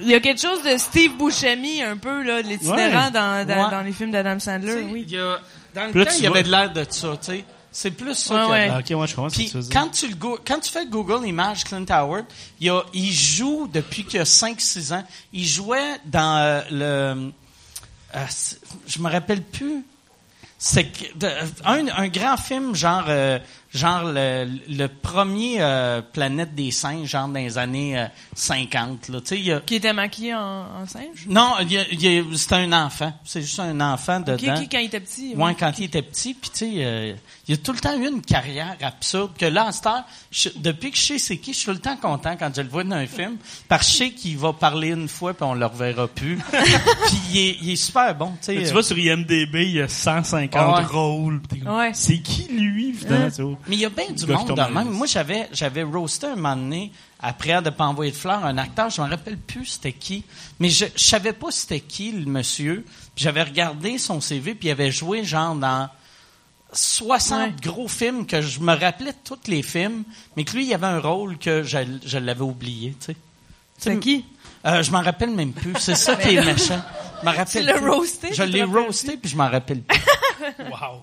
il y a quelque chose de Steve Buscemi, un peu, là, de l'itinérant Ouais. dans, dans, Ouais. dans les films d'Adam tu Sandler, sais, oui. il y a, dans le Puis là, temps, tu il y avait de l'air de ça, tu sais. C'est plus ça Ouais, y ok, ouais, je comprends ce que tu quand tu, le go- quand tu fais Google Images Clint Howard, il, a, il joue depuis qu'il a 5-6 ans. Il jouait dans euh, le... euh, je me rappelle plus. c'est un, un grand film genre euh, genre le, le premier euh, Planète des singes genre dans les années euh, 50 là tu sais il y a Qui était maquillé en, en singe? non il y a- il y a- c'était un enfant c'est juste un enfant dedans ok, quand il était petit. Ouais, quand il était petit, puis tu sais, euh, il a tout le temps eu une carrière absurde. Que là, en cette heure, je- depuis que je sais c'est qui, je suis tout le temps content quand je le vois dans un film, parce que je sais qu'il va parler une fois, puis on le reverra plus. puis il est, il est super bon, tu sais. Tu euh, vois, sur IMDB, il y a 150 Ouais. rôles. Ouais. C'est qui, lui, finalement? Mais il y a bien du monde dans même. Moi, j'avais, j'avais roasté un moment donné, après de pas envoyer de fleurs, un acteur, je me rappelle plus c'était qui, mais je, je savais pas c'était qui, le monsieur. Puis j'avais regardé son CV, puis il avait joué genre dans 60 Ouais. gros films que je me rappelais de tous les films, mais que lui, il y avait un rôle que je, je l'avais oublié, tu sais. C'est qui? Euh, je m'en rappelle même plus. C'est ça qui est méchant. Je m'en rappelle l'as plus. roasté, Je l'ai roasté, puis je m'en rappelle plus. Wow.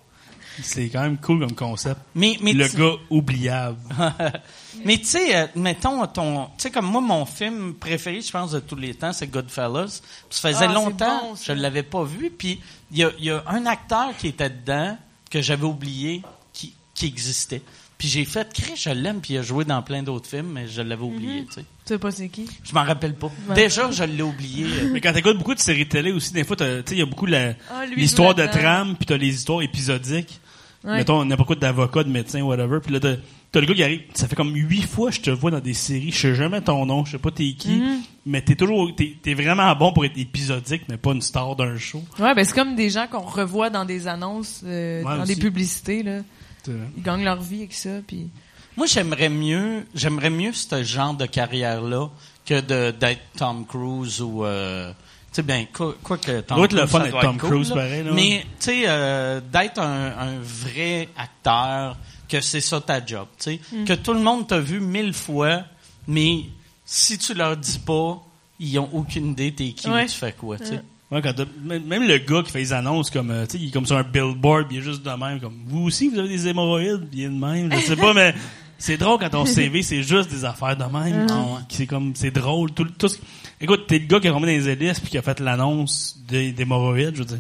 C'est quand même cool comme concept. Mais, mais Le gars oubliable. Mais tu sais, euh, mettons ton, tu sais comme moi mon film préféré, je pense de tous les temps, c'est Goodfellas. Puis ça faisait Ah, longtemps bon, je l'avais pas vu. Puis il y a, il y a un acteur qui était dedans que j'avais oublié qui, qui existait. Puis j'ai fait, Chris, je l'aime, puis il a joué dans plein d'autres films, mais je l'avais oublié. Tu sais, Tu sais pas c'est qui? je m'en rappelle pas. Ouais. Déjà, je l'ai oublié. euh, Mais quand t'écoutes beaucoup de séries télé aussi, des fois, tu sais, il y a beaucoup la- Ah, lui, l'histoire de trame, puis t'as les histoires épisodiques. Ouais. Mettons, n'importe quoi d'avocat, de médecin, whatever. Puis là, t'as le gars qui arrive, ça fait comme huit fois que je te vois dans des séries, je sais jamais ton nom, je sais pas t'es qui, Mm-hmm. mais t'es toujours, t'es t'es vraiment bon pour être épisodique, mais pas une star d'un show. Ouais, ben c'est comme des gens qu'on revoit dans des annonces, euh, Ouais, dans aussi. des publicités, là. Ils gagnent leur vie avec ça, puis... Moi, j'aimerais mieux, j'aimerais mieux ce genre de carrière-là que de d'être Tom Cruise ou, euh, sais bien, quoi, quoi que Tom être le Cruise, fun Tom cool, Cruise, pareil, là. Mais tu sais, euh, d'être un, un vrai acteur, que c'est ça ta job, tu sais, Mm. que tout le monde t'a vu mille fois, mais si tu leur dis pas, ils ont aucune idée t'es qui Ouais. ou tu fais quoi, tu sais. Ouais, quand t'as- même même le gars qui fait les annonces comme euh, tu sais il est comme sur un billboard puis il est juste de même comme vous aussi vous avez des hémorroïdes? Puis il est de même je sais pas mais c'est drôle quand ton CV c'est juste des affaires de même Ah c'est comme c'est drôle tout, tout ce- écoute t'es le gars qui a dans les hélices puis qui a fait l'annonce des d'hémorroïdes je veux dire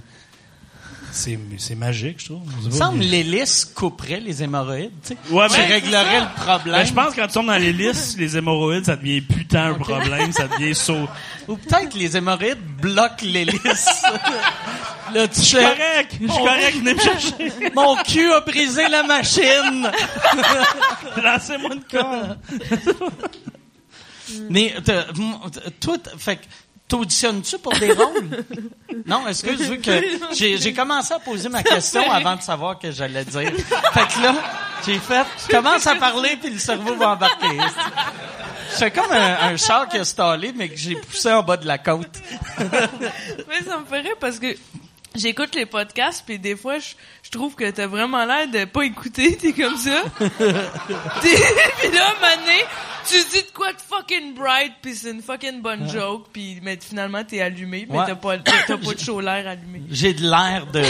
c'est c'est magique je trouve Il me semble mais- l'hélice couperait les hémorroïdes, tu sais. Ouais, Tu mais- réglerais le problème. Ben, je pense que quand tu tombes dans l'hélice les hémorroïdes ça devient putain un problème ça devient saut Ou peut-être les hémorroïdes bloquent l'hélice. Là, tu je suis fais, correct je suis correct venez me chercher Mon cul a brisé la machine. lancez-moi une corps Mais t'as- m- toi, fait que t'auditionnes-tu pour des rôles? Non, excuse, vu que j'ai commencé à poser ma question avant de savoir que j'allais dire. Fait que là, j'ai fait, je commence à parler puis le cerveau va embarquer. C'est comme un, un char qui a stallé mais que j'ai poussé en bas de la côte. Mais ça me ferait parce que j'écoute les podcasts puis des fois je, je trouve que t'as vraiment l'air de pas écouter, t'es comme ça. Puis là, donné, tu dis de quoi de fucking bright puis c'est une fucking bonne joke puis mais finalement t'es allumé mais Ouais. t'as pas t'as t'as pas de chaud l'air allumé. J'ai de l'air de... Je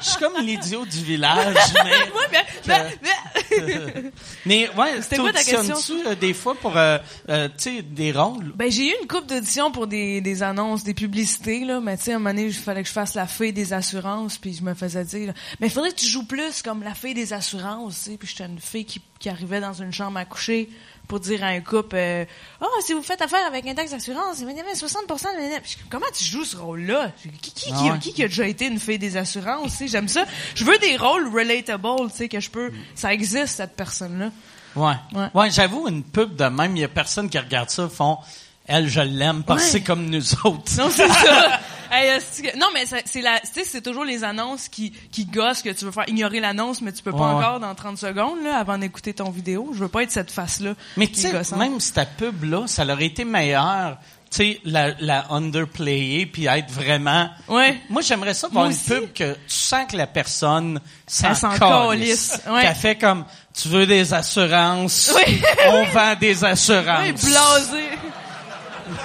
je suis comme l'idiot du village, mais... Ouais, mais, mais- mais- Mais ouais, C'était quoi ta question? t'auditionnes-tu euh, des fois pour, euh, euh, tu sais, des rôles? Ben, j'ai eu une coupe d'audition pour des, des annonces, des publicités, là. Mais tu sais, à un moment donné, il fallait que je fasse la fille des assurances, puis je me faisais dire, mais il faudrait que tu joues plus comme la fille des assurances, tu sais. Puis j'étais une fille qui, qui arrivait dans une chambre à coucher pour dire à un couple, euh, oh, si vous faites affaire avec un taxe d'assurance, il y avait 60% de comment tu joues ce rôle-là? Qui, qui, Ah qui, ouais. qui, qui a déjà été une fille des assurances, tu sais? J'aime ça. Je veux des rôles relatable, tu sais, que je peux, ça existe, cette personne-là. Ouais. Ouais. Ouais, j'avoue, une pub de même, il y a personne qui regarde ça, font, elle, je l'aime parce que Ouais. c'est comme nous autres. Non, c'est ça. Hey, est-ce que- non, mais c'est la, tu sais, c'est toujours les annonces qui, qui gossent que tu veux faire ignorer l'annonce, mais tu peux pas Ouais, encore dans 30 secondes, là, avant d'écouter ton vidéo. Je veux pas être cette face-là. Mais tu sais, même si ta pub-là, ça aurait été meilleur, tu sais, la, la underplayer puis être vraiment... Ouais. Moi, j'aimerais ça voir une pub que tu sens que la personne s'en calisse. ouais. Qu'elle fait comme, tu veux des assurances, Oui. on vend des assurances. Ouais, blasé.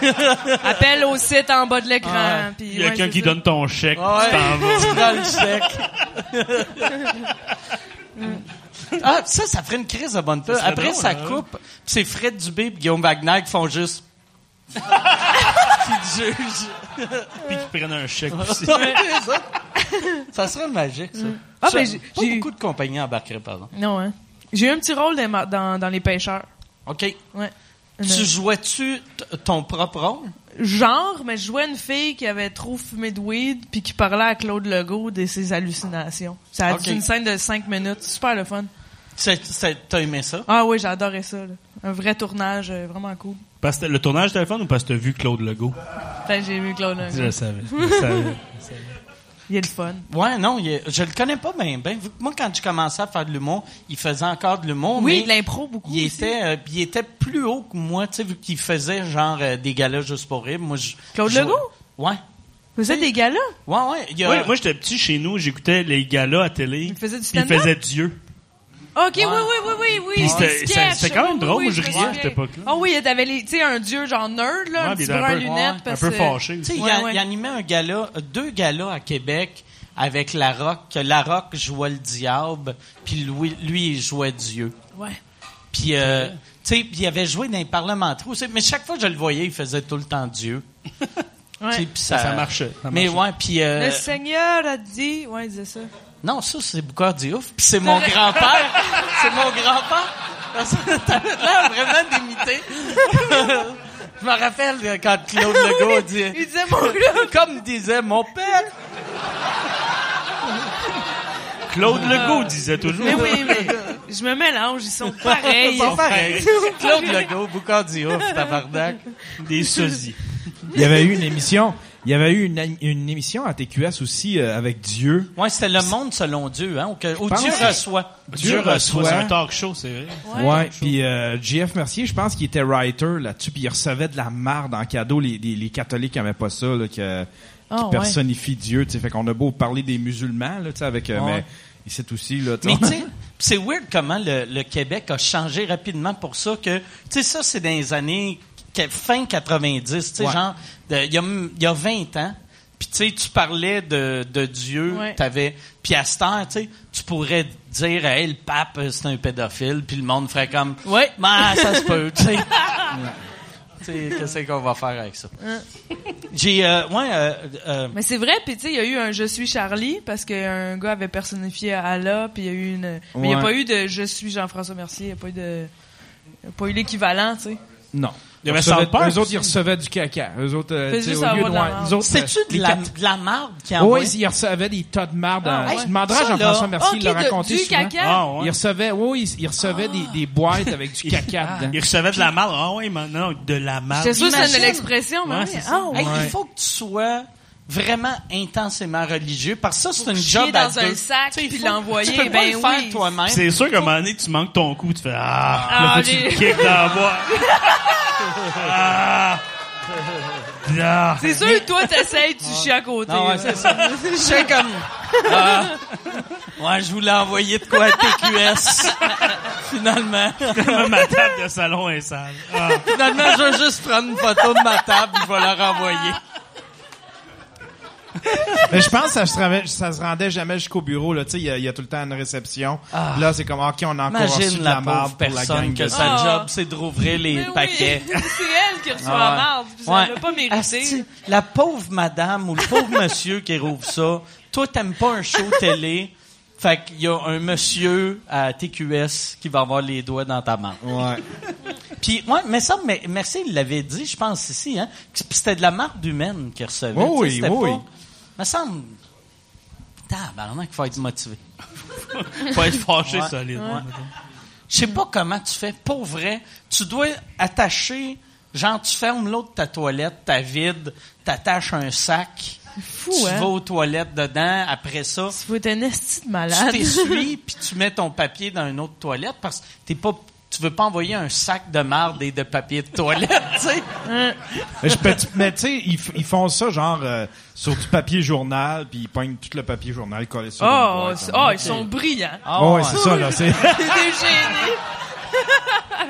Appelle au site en bas de l'écran. Il y a ouais, quelqu'un qui ça. donne ton chèque Ouais. tu t'en vas Tu prends le chèque. ah, ça, ça ferait une crise de bonne serait Après, drôle, ça hein? coupe, pis c'est Fred Dubé et Guillaume Wagner qui font juste... qui te jugent. puis qu'ils prennent un chèque aussi. Ça. Serait magique, ça. Ah, Ça, ben, j'ai- pas j'ai- beaucoup de compagnies embarqueraient, pardon. Non, hein. J'ai eu un petit rôle dans, ma- dans, dans Les Pêcheurs. OK. Ouais. Tu Une- jouais-tu ton propre rôle? genre, mais je jouais une fille qui avait trop fumé de weed puis qui parlait à Claude Legault de ses hallucinations. Ça a été une scène de cinq minutes. Super le fun. T'as aimé ça? Ah oui, j'ai adoré ça. là. Un vrai tournage, euh, vraiment cool. Parce que le tournage de téléphone ou parce que t'as vu Claude Legault? J'ai vu Claude Je Legault. le savais. Je le savais. Il est le fun. Ouais, non, il est- je le connais pas bien. Ben, moi, quand j'ai commencé à faire de l'humour, il faisait encore de l'humour, Oui, mais de l'impro beaucoup il aussi. était, euh, il était plus haut que moi, tu sais, vu qu'il faisait genre euh, des galas juste pour rire. Moi, je, Claude je- Legault? Ouais. Vous êtes des là? Ouais, ouais. A, moi, j'étais petit chez nous, j'écoutais les galas à télé. Il faisait du puis il stand-up? faisait Dieu. Ok, oui, oui, oui, oui, oui. C'était- quand même drôle, oui, je riais à cette époque-là. Ah oui, t'avais les, tu sais, un dieu genre nerd, là, Ouais, un petit brun un à peu- lunettes. Un parce peu que- fâché Tu sais, aussi. il, Ouais, ouais. animait un gala, deux galas à Québec avec La Rock, que La Rock jouait le diable, puis lui, lui il jouait Dieu. Ouais. Puis, euh, tu sais, il avait joué dans les parlementaires aussi, mais chaque fois que je le voyais, il faisait tout le temps Dieu. Ouais. ça, Ça marchait, ça mais marchait. ouais, puis euh, Le Seigneur a dit, ouais, il disait ça. non, ça c'est Boucard Diouf, puis c'est mon grand-père, c'est mon grand-père. T'avais l'air vraiment d'imiter. je me rappelle quand Claude Legault dit, Il disait mon comme disait mon père. Claude Legault disait toujours. Mais oui, mais je me mélange, ils sont pareils. Ils sont pareils. Claude Legault, Boucard Diouf, tabarnak. Des sosies. Il y avait eu une émission, il y avait eu une, une émission à TQS aussi euh, avec Dieu. Ouais, c'était le monde selon Dieu, hein, où, que- où pense Dieu que- reçoit. Dieu reçoit. C'est un talk show, c'est vrai. Ouais. Puis euh, JF Mercier, je pense qu'il était writer là-dessus, puis il recevait de la marde en cadeau. Les, les, les catholiques n'avaient pas ça, là, que, qui Ah, ouais. personnifie Dieu. Tu sais, fait qu'on a beau parler des musulmans, là, tu sais, avec, euh, Ouais. mais ici aussi là. tu Mais sais, tu sais, c'est weird comment le, le Québec a changé rapidement pour ça que, tu sais, ça, c'est dans les années fin 90, tu sais, Ouais. genre, il y, y a 20 ans. Puis tu sais, tu parlais de, de Dieu, Ouais. t'avais, puis à cette heure, tu sais, tu pourrais dire, hey, le pape, euh, c'est un pédophile, puis le monde ferait comme, Ouais. Ben, ça se peut, tu sais. Qu'est-ce qu'on va faire avec ça? J'ai, euh, ouais, euh, euh, Mais c'est vrai, puis tu sais, il y a eu un Je suis Charlie parce qu'un gars avait personnifié Allah, puis il y a eu une. Mais il n'y a pas eu de Je suis Jean-François Mercier, il n'y a pas eu de. Il y a pas eu l'équivalent, tu sais. non. Il y avait Ils recevaient- South Park Eux autres, ils recevaient du caca. Eux autres, euh, tu sais, au lieu de, c'est-tu euh, de la, de la marde qui Oui, envoie? ils recevaient des tas de marde. Ah, ouais. Tu demanderas à Jean-François Mercier, de- raconté du souvent. caca. Ah, ouais. Il recevait, oui, il, il recevait des, des boîtes avec du caca dedans. Il recevait de la marde. Ah oui, maintenant, de la marde. Que c'était Imagine. de l'expression, mais oui. c'est. Ah, ouais. Hey, Ouais. Il faut que tu sois vraiment intensément religieux parce que ça, c'est une job à dans un deux. sac Tu sais, il puis l'envoyer, Tu peux pas ben le faire oui. toi-même. C'est sûr qu'à un moment donné, tu manques ton coup, tu fais Ah, Ah, là, tu le kicks dans la boîte. ah! Ah! C'est sûr que toi, t'essayes, tu chies à côté. Non, ouais, c'est ça. Je sais comme... Ah, ouais, je voulais envoyer de quoi à TQS. Finalement. Comme ma table de salon est sale. Ah. Finalement, je vais juste prendre une photo de ma table et je vais leur envoyer. Mais je pense que ça se, ça se rendait jamais jusqu'au bureau. Là. Tu sais, Il y, a- il y a tout le temps une réception. Ah. Là, c'est comme, OK, on a encore reçu de la marde pour la personne gang que sa job, c'est de rouvrir les Mais oui, paquets. c'est elle qui reçoit Ah la marde. puis Ça Ouais. l'a pas mérité. Asti, la pauvre madame ou le pauvre monsieur qui rouvre ça, toi, t'aimes pas un show télé, fait qu'il y a un monsieur à TQS qui va avoir les doigts dans ta main. Ouais. Puis, ouais, mais ça, mais, merci, il l'avait dit, je pense, ici, hein, c'était de la marde humaine qu'il recevait. Oui, oui, c'était oui. pas- me semble, tabarnak, il faut être motivé. Faut être fâché Ouais. solide. Je sais pas comment tu fais. Pour vrai, tu dois attacher, genre, tu fermes l'eau de ta toilette, ta vide, t'attaches un sac. Fou, tu hein? vas aux toilettes dedans. Après ça, Tu faut être un esti de tu malade. t'essuies puis tu mets ton papier dans une autre toilette parce que t'es pas, tu veux pas envoyer un sac de marde et de papier de toilette, tu sais? Mais, tu sais, ils, font ça genre euh, sur du papier journal, puis ils pognent tout le papier journal collé sur Oh, boîte, c'est- hein. oh, ils sont brillants. Ah, Oh, ouais, c'est ça, là. C'est... Des génies.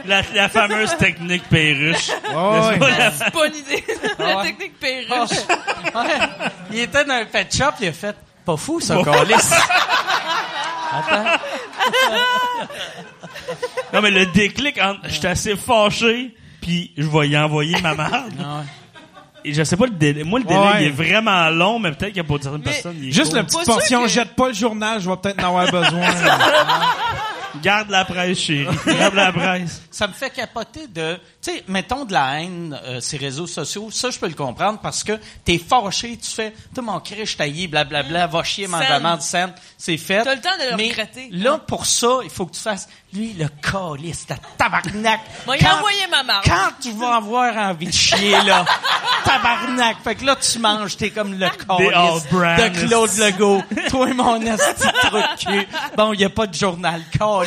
La, la fameuse technique perruche. Oh, ouais. C'est pas une idée. La ouais. technique perruche. Ouais. Il était dans un pet shop, il a fait, pas fou, ça, câlisse. Attends. Non, mais le déclic, entre- j'étais assez fâché, puis je vais y envoyer ma marde. Ah. Et je sais pas le délai. Moi, le délai, Ouais. il est vraiment long, mais peut-être qu'il y a pour certaines Mais- personnes, Juste la petite Pas portion, que- jette pas le journal, je vais peut-être en avoir besoin. Garde la presse, chérie. Garde la presse. ça me fait capoter de, tu sais, mettons de la haine, euh, ces réseaux sociaux, ça je peux le comprendre parce que t'es fâché, tu fais, tu mon crèche taillé, blablabla, va chier, Scène. merde, scène, c'est fait. T'as le temps de le Mais regretter. Là, pour ça, il faut que tu fasses, lui, le calice, ta tabarnak. Moi, il a envoyé ma marque. Quand tu vas avoir envie de chier, là, tabarnak. Fait que là, tu manges, t'es comme le calice de Claude Legault. Toi, mon de cul. Bon, il y a pas de journal, calice.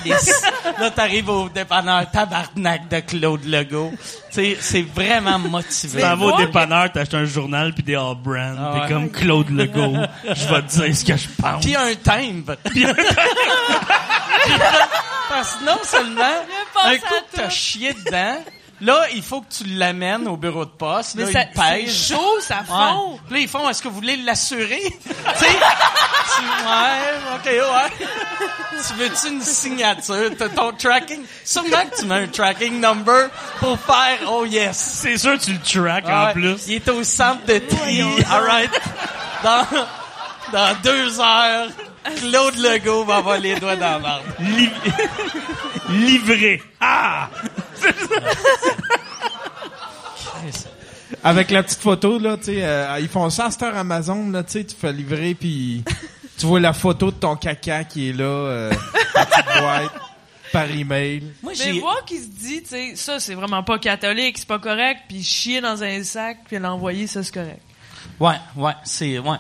Là, t'arrives au dépanneur, tabarnak de Claude Legault. Tu sais, c'est vraiment motivé. Tu t'en vas au dépanneur, t'achètes un journal puis des All Brand. Ah T'es ouais. comme Claude Legault. Je vais te dire ce que je pense. Puis un timbre. Parce que non seulement, un coup t'as chié dedans, là, il faut que tu l'amènes au bureau de poste. Mais là, ça, il pèse. c'est chaud, ça fond. Ouais. Là, ils font, est-ce que vous voulez l'assurer? tu sais, tu, ouais, ok, ouais. tu veux-tu une signature? T'as ton tracking? Sûrement que tu mets un tracking number pour faire, oh yes. C'est sûr, tu le track en plus. Il est au centre de tri. Alright. Dans, dans deux heures, Claude Legault va avoir les doigts dans la marde. Li- Livré. Ah! Avec la petite photo, là, tu sais, euh, ils font ça à cette heure Amazon, là, tu sais, tu fais livrer, puis tu vois la photo de ton caca qui est là, euh, petite boîte, par email. Moi, Mais j'ai... voir qu'il se dit, tu sais, ça, c'est vraiment pas catholique, c'est pas correct, puis chier dans un sac, puis l'envoyer, ça, c'est correct. Ouais, ouais, c'est... Ouais.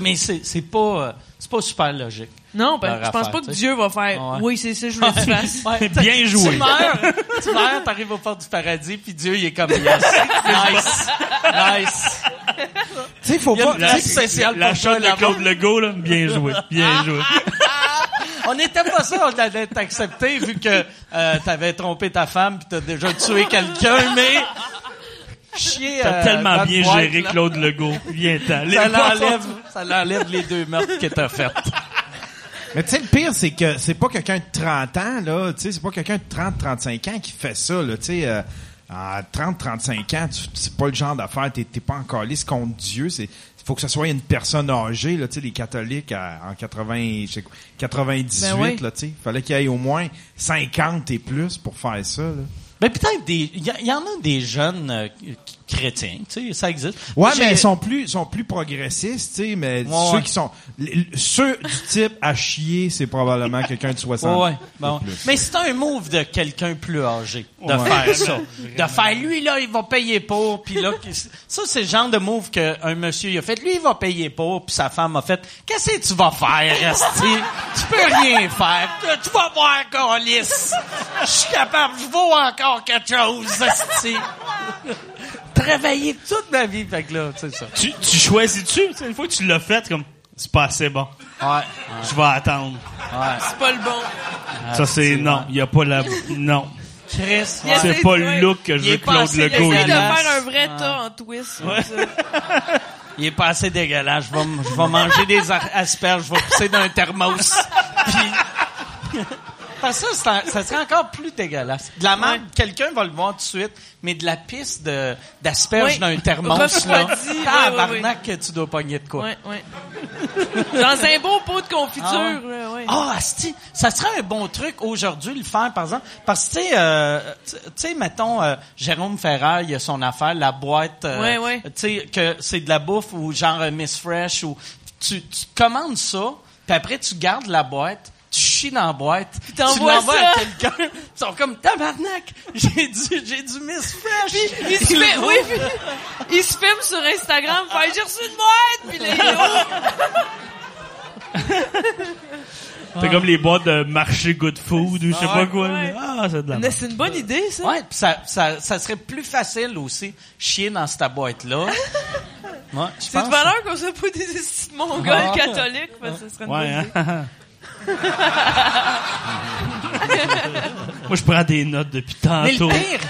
Mais c'est, c'est pas... euh, c'est pas super logique. Non, ben, je pense affaire, pas que. Dieu va faire, Ouais. oui, c'est ça, je veux que tu fasses. Ouais, Bien joué. Tu meurs, tu meurs, t'arrives au port du paradis, puis Dieu, il est comme yes. Nice. Nice. Tu sais, faut Il y a pas... place spéciale La pour shot toi de. Claude Legault, là, bien joué. Bien joué. On n'était pas ça, on allait t'accepter vu que euh, t'avais trompé ta femme puis t'as déjà tué quelqu'un, mais chier. T'as euh, tellement bien géré là, Claude Legault. Viens-t'en. Ça l'enlève, ça l'enlève les deux meurtres que t'as fait. Mais tu sais, le pire, c'est que c'est pas quelqu'un de 30 ans, là, tu sais, c'est pas quelqu'un de 30, 35 ans qui fait ça, là, tu sais, euh, à 30, 35 ans, tu- c'est pas le genre d'affaire, t'es, t'es pas encore lisse contre Dieu, c'est, faut que ce soit une personne âgée, là, tu sais, les catholiques, à- en 80, je sais quoi, 98, Ben oui. là, tu sais, fallait qu'il y ait au moins 50 et plus pour faire ça, là. Mais peut-être des, il y, en a des jeunes euh, chrétiens, tu sais, ça existe. Ouais, mais ils sont plus, sont plus progressistes, tu sais, mais Ouais, ceux ouais. qui sont, ceux du type à chier, c'est probablement quelqu'un de 60 Ouais. Bon. Mais c'est un move de quelqu'un plus âgé de faire ça. De faire lui là, il va payer pour, puis là ça c'est le genre de move qu'un monsieur il a fait. Lui il va payer pour, puis sa femme a fait. Qu'est-ce que tu vas faire, Esti? Tu peux rien faire. Tu- vas voir Carlis. Je suis capable, je vaux encore quelque chose, Esti. Travailler toute ma vie, fait que là, c'est ça. Tu, tu choisis-tu? Une fois que tu l'as fait, comme, c'est pas assez bon. Ouais. Je vais attendre. C'est pas le bon. Ça, c'est non. Il y a pas la, non. Chris. Il ouais. C'est pas le look que Il je veux Claude Il Legault. essaie de faire un vrai tas en twist. ça. Il est pas assez dégueulasse. Je vais, je vais manger des asperges, je vais pousser dans un thermos. Puis... Parce que ça, ça serait encore plus dégueulasse. De la merde, quelqu'un va le voir tout de suite, mais de la piste de, d'asperges Oui. dans un thermos, là, Refroidi, oui, que tu dois pogner de quoi. Ouais, ouais. Dans un beau pot de confiture, Ah. ouais. Ah, asti, ça serait un bon truc aujourd'hui le faire, par exemple. Parce que, tu sais, euh, sais, mettons, euh, Jérôme Ferrer, il a son affaire, la boîte, euh, Ouais, ouais. tu sais, que c'est de la bouffe ou genre euh, Miss Fresh ou tu, tu commandes ça, puis après tu gardes la boîte, chies dans la boîte, tu t'envoies l'envoies ça. à quelqu'un, ils sont comme tabarnak, j'ai du, j'ai du Miss Fresh. Il se Ils fait, oui, puis il se filme sur Instagram, fait j'ai reçu une boîte, puis. C'est comme les boîtes de marché good food ou je sais Ah pas quoi. Ouais. Ah, c'est de la Mais c'est une bonne idée, ça. Ouais, pis ça, ça, ça serait plus facile aussi, chier dans cette boîte-là. Ouais, C'est de valeur qu'on soit pas des mongols Ah. catholiques, parce que ce serait une Ouais, bonne idée. hein? Moi, je prends des notes depuis Mais le tantôt. pire,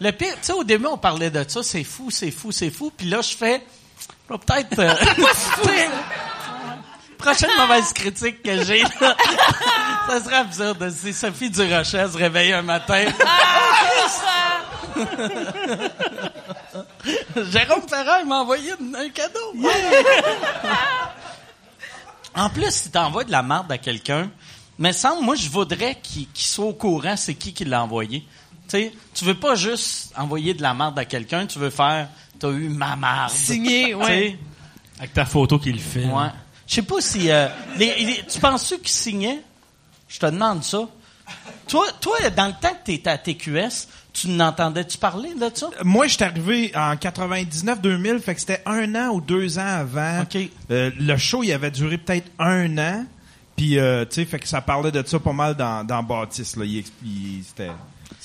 le pire, tu sais, au début, on parlait de ça, c'est fou, c'est fou, c'est fou, puis là, je fais, je vais peut-être, euh, prochaine mauvaise critique que j'ai, là, ça serait absurde si Sophie Durocher se réveille un matin. Jérôme Ferrer m'a envoyé un cadeau. En plus, si t'envoies de la merde à quelqu'un, mais semble, moi, je voudrais qu'il qu'il soit au courant c'est qui qui l'a envoyé. Tu sais, tu veux pas juste envoyer de la merde à quelqu'un, tu veux faire, t'as eu ma merde. Signé, ouais. Tu sais, Avec ta photo qui le fait. Ouais. Je sais pas si... euh, les- les- tu penses-tu qu'ils signaient? Je te demande ça. Toi, toi, dans le temps que tu étais à TQS, tu n'entendais-tu parler de ça? Moi, je suis arrivé en 99-2000, fait que c'était un an ou deux ans avant. OK. Euh, le show, il avait duré peut-être un an. Puis, euh, tu sais, fait que ça parlait de ça pas mal dans, dans Baptiste. Là. Il, il- c'était,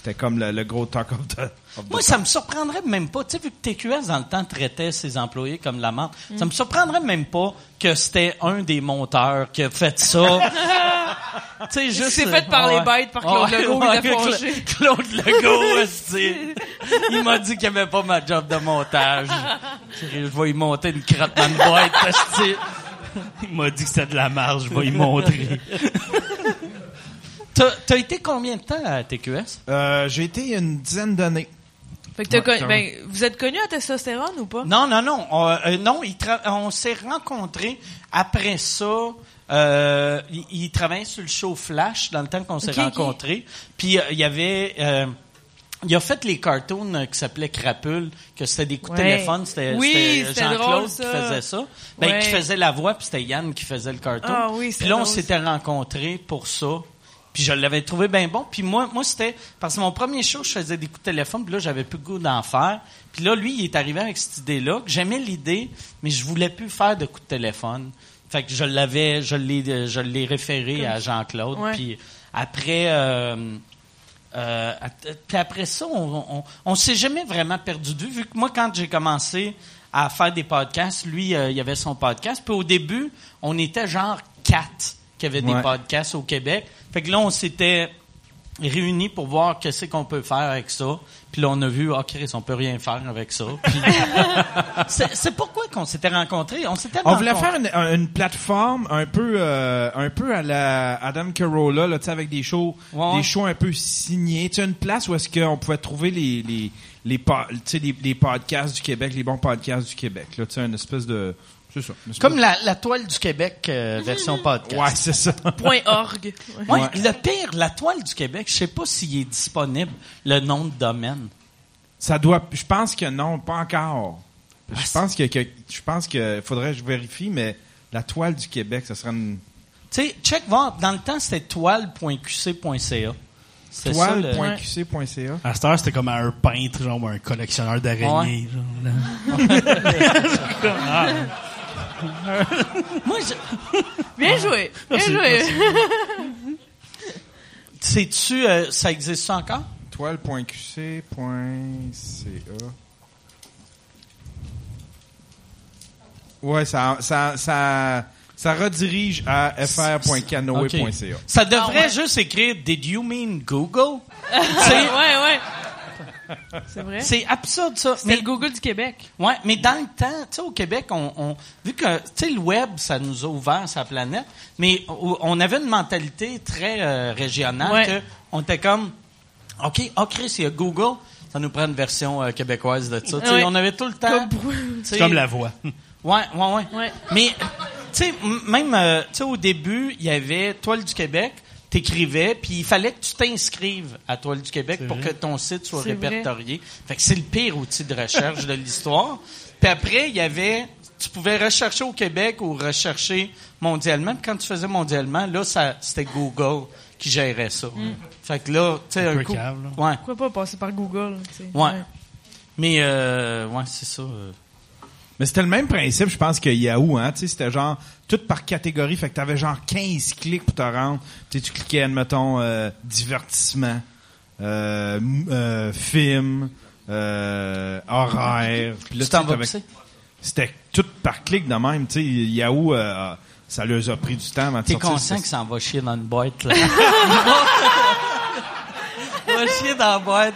c'était comme le, le gros talk of the, of the Moi, ça me surprendrait même pas. Tu sais, vu que TQS, dans le temps, traitait ses employés comme la merde, Mm. ça me surprendrait même pas que c'était un des monteurs qui a fait ça. tu sais, juste... s'est fait par les bêtes par Claude Legault, il a Cla- fâché. Claude Legault, esti. Il m'a dit qu'il n'y avait pas ma job de montage. Je vais y monter une crotte dans une boîte. Il m'a dit que c'était de la marge, je vais y montrer. T'as, t'as été combien de temps à TQS? Euh, j'ai été une dizaine d'années. Fait que t'as Ouais, con- ben, vous êtes connu à testostérone ou pas? Non, non, non. On, euh, non, il tra- on s'est rencontrés après ça. Euh, il, il travaillait sur le show Flash dans le temps qu'on s'est rencontrés. Puis euh, il y avait... euh, il a fait les cartoons euh, qui s'appelaient Crapule, que c'était des coups de Ouais. téléphone. C'était, Oui, c'était c'était Jean-Claude qui faisait ça. Ben, Ouais. qui faisait la voix, puis c'était Yann qui faisait le cartoon. Ah oui, Puis là, on s'était rencontrés pour ça. Puis je l'avais trouvé bien bon. Puis moi, moi c'était parce que mon premier show, je faisais des coups de téléphone. Puis là, j'avais plus le goût d'en faire. Puis là, lui, il est arrivé avec cette idée-là que j'aimais l'idée, mais je voulais plus faire de coups de téléphone. Fait que je l'avais, je l'ai, je l'ai référé à Jean-Claude. Ouais. Puis après, euh, euh, puis après ça, on, on, on s'est jamais vraiment perdu de vue. Vu que moi, quand j'ai commencé à faire des podcasts, lui, euh, il avait son podcast. Puis au début, on était genre quatre qui avaient des podcasts au Québec. Fait que là, on s'était réunis pour voir qu'est-ce qu'on peut faire avec ça. Puis là, on a vu, ah, Chris, on peut rien faire avec ça. Puis- c'est pourquoi qu'on s'était rencontrés. On s'était On voulait faire une, une plateforme un peu euh, un peu à la Adam Carolla là, tu sais avec des shows Ouais. des shows un peu signés, tu sais une place où est-ce qu'on pouvait trouver les les les po- tu sais les, les podcasts du Québec, les bons podcasts du Québec là, tu sais une espèce de c'est ça. Comme la, la toile du Québec euh, version de- podcast. Ouais, c'est ça. Point org. Ouais. Ouais, Ouais. Le pire, la toile du Québec, je sais pas s'il est disponible, le nom de domaine. Ça doit je pense que non, pas encore. Ah, Je pense que, que je pense que faudrait que je vérifie mais la toile du Québec, ça serait une Tu sais, check voir, dans le temps, c'était toile.qc.ca. Ça, le- toile.qc.ca. À cette heure, c'était comme un peintre, genre, ou un collectionneur d'araignées. genre, là. Moi, je- Bien joué. Bien joué. sais-tu, euh, ça existe encore? toile.qc.ca. Ouais, ça, ça, ça, ça redirige à fr.canoe.ca. Ça devrait Ah ouais. juste écrire Did you mean Google? ouais, ouais. C'est vrai? C'est absurde ça. Mais, le Google du Québec. ouais, mais dans le temps, tu sais, au Québec, on, on- vu que, tu sais, le web, ça nous a ouvert sa planète, mais on avait une mentalité très euh, régionale Ouais. que on était comme, OK, oh Chris, il y a Google, ça nous prend une version euh, québécoise de ça. Ouais. On avait tout le temps... Comme C'est la voix. Ouais, ouais, ouais. Ouais. Mais, tu sais, même, euh, tu sais, au début, il y avait Toile du Québec, t'écrivais, puis il fallait que tu t'inscrives à Toile du Québec pour que ton site soit vrai. répertorié. Fait que c'est le pire outil de recherche de l'histoire. Puis après, il y avait, tu pouvais rechercher au Québec ou rechercher mondialement. Puis quand tu faisais mondialement, là, ça, c'était Google qui gérait ça. Mm. Fait que là, tu sais, Un coup. Ouais. Pourquoi pas passer par Google? Ouais. Mais, euh, ouais, c'est ça. euh. Mais c'était le même principe, je pense, que Yahoo, hein. Tu sais, c'était genre, tout par catégorie. Fait que t'avais genre 15 clics pour te rendre. Tu tu cliquais, admettons, euh, divertissement, euh, euh, film, euh, horaire. Puis là, Tu t'en vas? C'était tout par clic de même. Tu sais, Yahoo, euh, ça leur a pris du temps avant de T'es conscient que ça en va chier dans une boîte, là? Il va chier dans la boîte.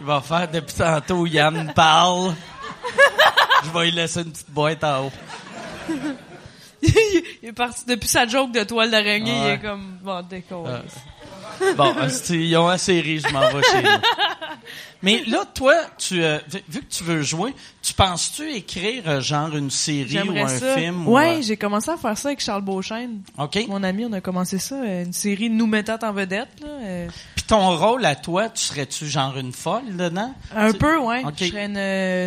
Il va faire depuis tantôt, Yann parle. Je vais lui laisser une petite boîte en haut. il est parti depuis sa joke de toile d'araignée. Il est comme, bon, décolle. Ouais. Bon, hostie, ils ont assez ri, je m'en vais chez nous. Mais là, toi, tu, euh, vu- que tu veux jouer, tu penses-tu écrire euh, genre une série ou un ça. film? ou, Ouais, euh, j'ai commencé à faire ça avec Charles Beauchesne. OK. Mon ami, on a commencé ça, euh, une série nous mettant en vedette. Là, euh, ton rôle à toi, tu serais-tu genre une folle dedans? un Tu- peu, ouais. Je serais une,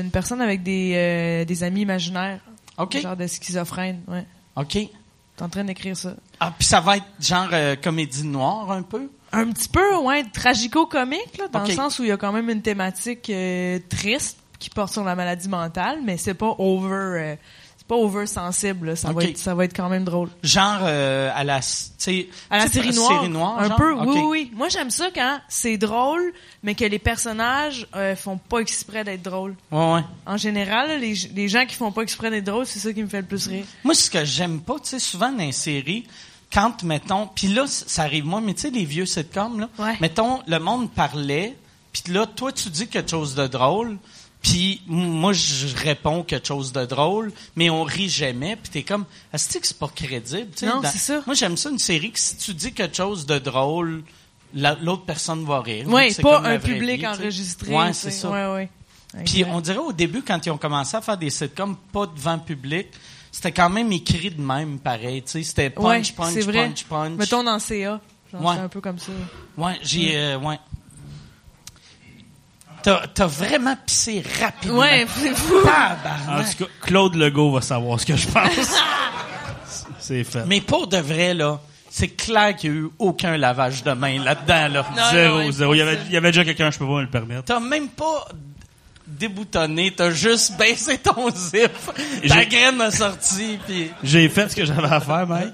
une personne avec des, euh, des amis imaginaires. OK. Genre de schizophrène, ouais. OK. T'es en train d'écrire ça. Ah, puis ça va être genre euh, comédie noire un peu? Un petit peu, ouais, tragico-comique, là, dans le sens où il y a quand même une thématique euh, triste qui porte sur la maladie mentale, mais c'est pas over, c'est pas over sensible. là. Ça va être, ça va être quand même drôle. Genre euh, à la, À la sais, série noire, série noire un genre? peu, oui, oui. Moi, j'aime ça quand c'est drôle, mais que les personnages euh, font pas exprès d'être drôles. Ouais, ouais. En général, les, les gens qui font pas exprès d'être drôles, c'est ça qui me fait le plus rire. Moi, ce que j'aime pas, tu sais, souvent dans les séries, quand, mettons, puis là, ça arrive moi, mais tu sais, les vieux sitcoms, là, Ouais. mettons, le monde parlait, puis là, toi, tu dis quelque chose de drôle, puis moi, je réponds quelque chose de drôle, mais on rit jamais, puis t'es comme, est-ce que c'est pas crédible? Non, dans- c'est ça. Moi, j'aime ça, une série, que si tu dis quelque chose de drôle, la- l'autre personne va rire. C'est pas un public vie, enregistré. Tu c'est ça. Ouais, ouais. Puis on dirait au début, quand ils ont commencé à faire des sitcoms pas devant public, c'était quand même écrit de même, pareil. Tu sais, c'était punch, Ouais, punch, vrai. punch, punch. Mettons dans CA. Genre, un peu comme ça. Ouais, j'ai, euh, ouais. T'as, t'as vraiment pissé rapidement. Ouais, c'est fou. En Tabarnak. tout cas, Claude Legault va savoir ce que je pense. C'est fait. Mais pour de vrai, là, c'est clair qu'il y a eu aucun lavage de main là-dedans, là. Non, zéro, non, zéro. Il y, avait, il y avait déjà quelqu'un, je peux pas me le permettre. T'as même pas déboutonné, t'as juste baissé ton zip. Ta J'ai- graine a sorti, puis J'ai fait ce que j'avais à faire, mec.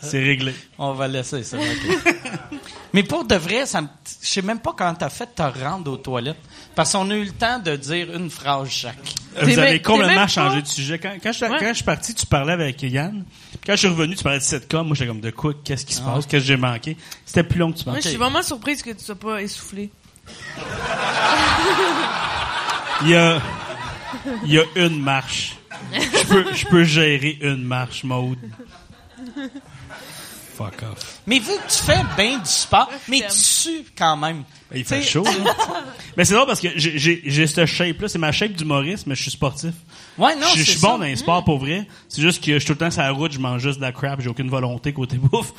C'est réglé. on va laisser ça. ok. Mais pour de vrai, ça me- je sais même pas quand t'as fait te rendre aux toilettes. Parce qu'on a eu le temps de dire une phrase chaque. Vous avez complètement changé de sujet. Quand, quand, je, Ouais. quand je suis parti, tu parlais avec Yann. Quand je suis revenu, tu parlais de sitcom. Moi, j'étais comme de quoi? Qu'est-ce qui se passe? Qu'est-ce que j'ai manqué? C'était plus long que tu Moi, pensais. je suis vraiment surprise que tu sois pas essoufflé. Il y a, il y a une marche. Je peux, je peux gérer une marche, mode. Fuck off. Mais vu que tu fais bien du sport, mais tu sues quand même. Il fait T'sais- chaud, là. Mais c'est drôle parce que j'ai- j'ai j'ai cette shape-là. C'est ma shape d'humoriste, mais je suis sportif. Ouais, non, je, je c'est suis ça. bon dans les sports pour vrai. C'est juste que je suis tout le temps sur la route, je mange juste de la crap, j'ai aucune volonté côté bouffe.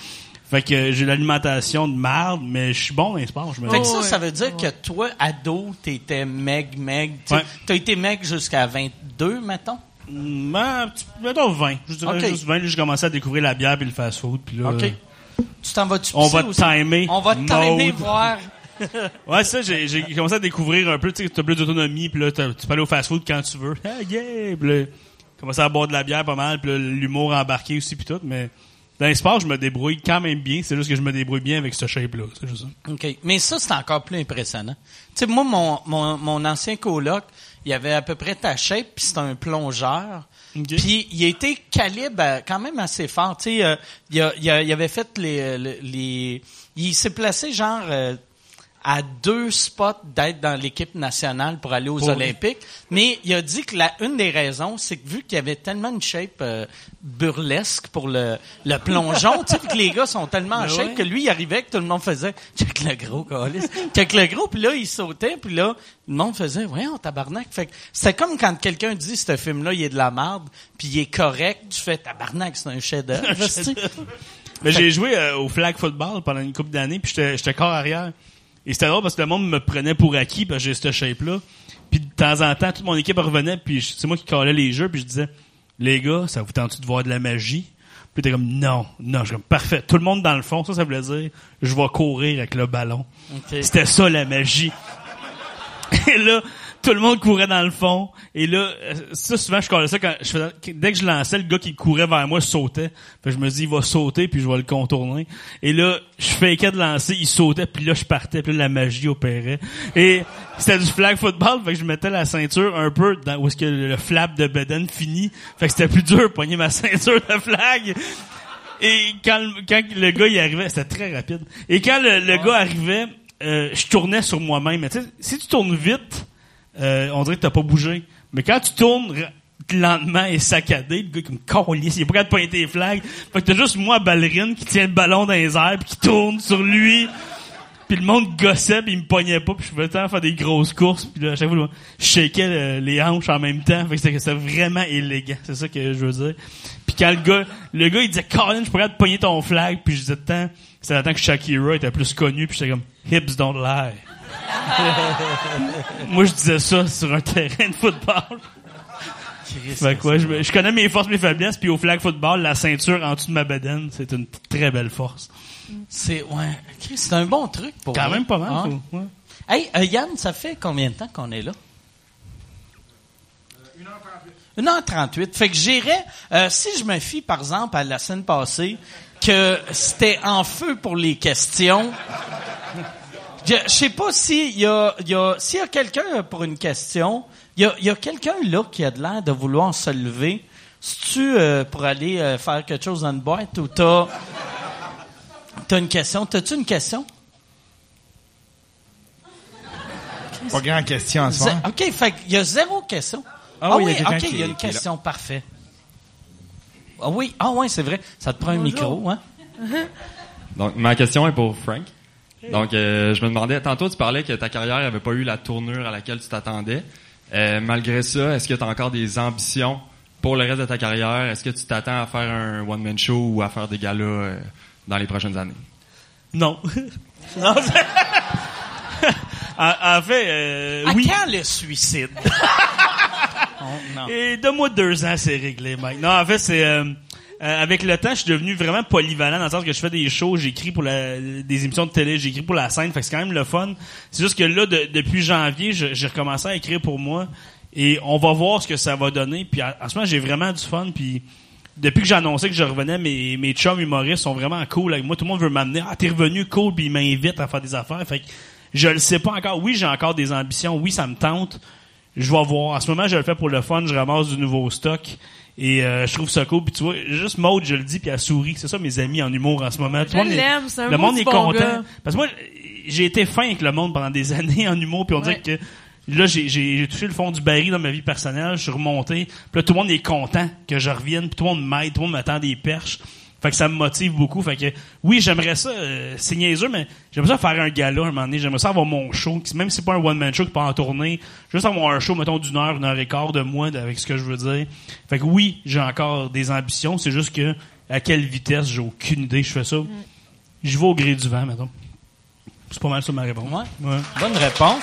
Fait que j'ai l'alimentation de marde, mais je suis bon dans les sports. Je me Fait que ça, ça veut dire que toi, ado, t'étais meg, meg. Ouais. T'as été meg jusqu'à 22, mettons? Petit- mettons 20. Je dirais Ok. juste 20. Là, j'ai commencé à découvrir la bière et le fast-food. Puis là, OK. euh, Tu t'en vas-tu on va te timer. On va te timer, voir. Ouais, ça, j'ai j'ai commencé à découvrir un peu, tu sais, t'as plus d'autonomie, puis là, t'as- tu peux aller au fast-food quand tu veux. Ah, yeah! Puis là, commencé à boire de la bière pas mal, puis là, l'humour embarqué aussi, puis tout, mais dans les sports, je me débrouille quand même bien, c'est juste que je me débrouille bien avec ce shape-là, c'est juste ça. OK. Mais ça, c'est encore plus impressionnant. Tu sais, moi, mon, mon, mon ancien coloc, il avait à peu près ta shape, puis c'était un plongeur. OK. Puis il été calibre quand même assez fort. Tu sais, euh, il, a- il, a- il avait fait les... les, les- il s'est placé genre... euh, à deux spots d'être dans l'équipe nationale pour aller aux Pour- Olympiques. Mais il a dit que la une des raisons, c'est que vu qu'il y avait tellement une shape euh, burlesque pour le, le plongeon, tu sais, que les gars sont tellement en Ben shape ouais. que lui, il arrivait que tout le monde faisait « check le gros, câlisse. check le gros », puis là, il sautait, puis là, le monde faisait « voyons, tabarnak ». Fait c'était comme quand quelqu'un dit « ce film-là, il est de la merde », puis il est correct, tu fais « tabarnak, c'est un chef-d'œuvre ». Mais j'ai joué euh, au flag football pendant une couple d'années, puis j'étais j'étais corps arrière. Et c'était drôle parce que le monde me prenait pour acquis parce que j'ai cette shape-là. Puis de temps en temps, toute mon équipe revenait, puis c'est moi qui collais les jeux, puis je disais, les gars, ça vous tente de voir de la magie? Puis t'es comme, non, non, je suis comme, parfait. Tout le monde dans le fond, ça, ça voulait dire, je vais courir avec le ballon. OK. C'était ça la magie. Et là, tout le monde courait dans le fond. Et là, euh, ça, souvent, je collais ça quand je faisais, dès que je lançais, le gars qui courait vers moi sautait. Fait que je me dis, il va sauter, puis je vais le contourner. Et là, je faisais de lancer, il sautait, puis là, je partais, puis là, la magie opérait. Et c'était du flag football, fait que je mettais la ceinture un peu dans où est-ce que le flap de Beden finit. Fait que c'était plus dur de ma ceinture de flag. Et quand, le- quand le gars il arrivait, c'était très rapide. Et quand le, le gars arrivait, euh, je tournais sur moi-même. Mais tu sais, si tu tournes vite, euh, on dirait que t'as pas bougé. Mais quand tu tournes lentement et saccadé, le gars comme colisse, il est pas capable de pointer les flags. Fait que t'as juste moi ballerine qui tient le ballon dans les airs puis qui tourne sur lui. Puis le monde gossait, puis il me pognait pas, puis je pouvais temps faire des grosses courses, puis là, à chaque fois, je shakeais le- les hanches en même temps. Fait que c'était vraiment élégant, c'est ça que je veux dire. Puis quand le gars, le gars, il disait, Colin, je pourrais te pogner ton flag, puis je disais, tant, c'était le temps que Shakira était plus connue, puis j'étais comme, hips don't lie. Moi, je disais ça sur un terrain de football. Que ouais, je, connais mes forces, mes faiblesses, puis au flag football, la ceinture en dessous de ma bedaine, c'est une très belle force. C'est ouais, Chris, c'est un bon truc pour Quand même pas mal. Ah. faut- ouais. Hey, euh, Yann, ça fait combien de temps qu'on est là? 1h38. Fait que j'irais, euh, si je me fie, par exemple, à la semaine passée, que c'était en feu pour les questions. Je, je sais pas s'il y a, y a, s'il y a quelqu'un pour une question, il y a, y a quelqu'un là qui a de l'air de vouloir se lever. C'est-tu euh, pour aller euh, faire quelque chose dans une boîte ou t'as, t'as une question? T'as-tu une question? Pas grande question en soir. OK, fait qu'il y a zéro question. Ah oui, il y a quelqu'un OK, il y a une qui est là. question, parfait. Ah oui, ah ouais, c'est vrai. Ça te prend un micro, hein? Donc, ma question est pour Frank. Donc, euh, je me demandais, tantôt, tu parlais que ta carrière n'avait pas eu la tournure à laquelle tu t'attendais. Euh, malgré ça, est-ce que tu as encore des ambitions pour le reste de ta carrière? Est-ce que tu t'attends à faire un one-man show ou à faire des galas euh, dans les prochaines années? Non. en, fait, euh, À oui. quand le suicide? Oh, non. Et donne-moi deux ans, c'est réglé, Mike. Non, en fait, c'est... euh, avec le temps, je suis devenu vraiment polyvalent dans le sens que je fais des shows, j'écris pour la, des émissions de télé, j'écris pour la scène, fait que c'est quand même le fun. C'est juste que là, de- depuis janvier, j'ai recommencé à écrire pour moi et on va voir ce que ça va donner. Puis à, à ce moment, j'ai vraiment du fun. Puis depuis que j'ai annoncé que je revenais, mes, mes chums humoristes sont vraiment cool moi. Tout le monde veut m'amener. Ah, t'es revenu, cool, puis ils m'invitent à faire des affaires. Fait que je le sais pas encore. Oui, j'ai encore des ambitions. Oui, ça me tente. Je vais voir. En ce moment, je le fais pour le fun. Je ramasse du nouveau stock. Et euh, je trouve ça cool. Puis tu vois, juste Maude, je le dis, puis elle sourit. C'est ça mes amis en humour en ce moment. Tout le monde est- l'aime, c'est un Le monde est bon content. gars. Parce que moi, j'ai été fin avec le monde pendant des années en humour. Puis on Ouais. dirait que là, j'ai touché le fond du baril dans ma vie personnelle. Je suis remonté. Puis là, tout le monde est content que je revienne. Puis tout le monde m'aide. Tout le monde m'attend des perches. Fait que ça me motive beaucoup. Fait que oui, j'aimerais ça, euh, c'est niaiseux, mais j'aimerais ça faire un gala un moment donné. J'aimerais ça avoir mon show, même si c'est pas un one-man show qui pas en tournée, juste avoir un show, mettons, d'une heure, une heure et quart de moi, avec ce que je veux dire. Fait que oui, j'ai encore des ambitions. C'est juste que à quelle vitesse, j'ai aucune idée. Je fais ça. Je vais au gré du vent, mettons. C'est pas mal ça ma réponse. Ouais. Ouais. Bonne réponse.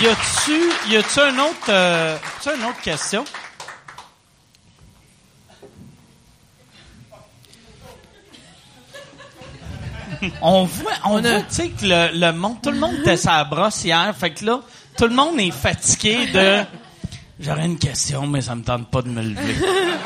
Y a-tu, y a-tu un autre, euh, y a-tu une autre question? On voit, on voit, tu sais, que le, le monde, tout le monde était sa brosse hier, fait que là, tout le monde est fatigué de, j'aurais une question, mais ça me tente pas de me lever.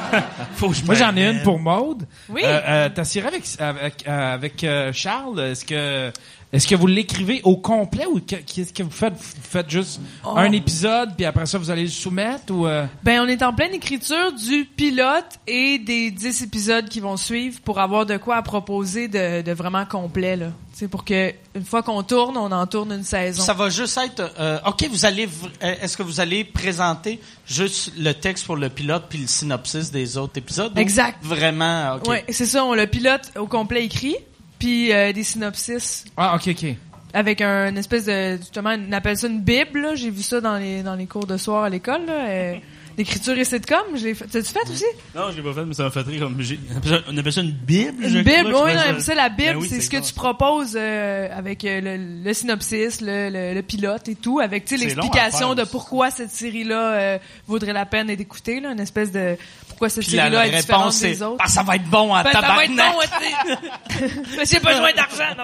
Faut que je Moi, j'en ai une pour Maude. Oui. Euh, euh, T'as tiré avec avec euh, avec euh, Charles. Est-ce que est-ce que vous l'écrivez au complet ou que- qu'est-ce que vous faites? Vous faites juste Oh. un épisode puis après ça vous allez le soumettre ou euh? Ben, on est en pleine écriture du pilote et des 10 épisodes qui vont suivre pour avoir de quoi à proposer de, de vraiment complet, là. C'est pour que, une fois qu'on tourne, on en tourne une saison. Ça va juste être. euh, ok, vous allez. v- euh, Est-ce que vous allez présenter juste le texte pour le pilote puis le synopsis des autres épisodes? Exact. Vraiment. Ok. Ouais, c'est ça, on le pilote au complet écrit, puis euh, des synopsis. Ah ok ok. avec un une espèce de justement on appelle ça une bible j'ai vu ça dans les dans les cours de soir à l'école là. Euh, d'écriture et sitcom je l'ai fait. T'as-tu fait aussi? Non, je l'ai pas fait, mais ça m'a fait rire comme j'ai- on appelle ça- On une bible, une bible oui pas, ça la bible Ben oui, c'est ce que tu proposes euh, avec euh, le, le synopsis le, le, le pilote et tout avec l'explication de pourquoi cette série là vaudrait la peine là une espèce de pourquoi cette Puis la, série la là est différente des autres ah, ça va être bon en Ben, ça va être tabarnak. bon, j'ai besoin d'argent.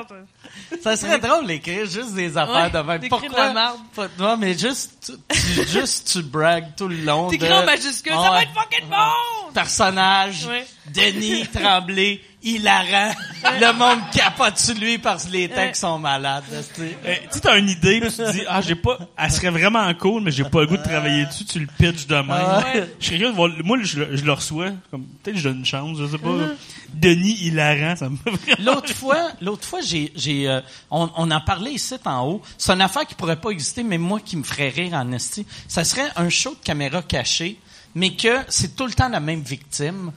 Ça- serait drôle d'écrire juste des affaires Ouais, de même. Pourquoi? la Non, mais juste tu, juste tu bragues tout le long. T'écris de- en majuscule, ça va être fucking bon! Personnage, Ouais. Denis Tremblay, hilarant. le monde capote sur lui parce que les textes sont malades. là, tu sais. Euh, tu sais, t'as une idée, pis tu te dis, ah, j'ai pas, elle serait vraiment cool, mais j'ai pas le goût de travailler dessus, tu le pitches de même. Ouais. Je serais curieux de voir, moi, je, le- je le reçois, comme, peut-être que je donne une chance, je sais pas. Mm-hmm. Denis hilarant, ça me. L'autre fois, l'autre fois, j'ai, j'ai, euh, on, on en parlait ici en haut. C'est une affaire qui pourrait pas exister, mais moi qui me ferait rire en esti. Ça serait un show de caméra cachée, mais que c'est tout le temps la même victime.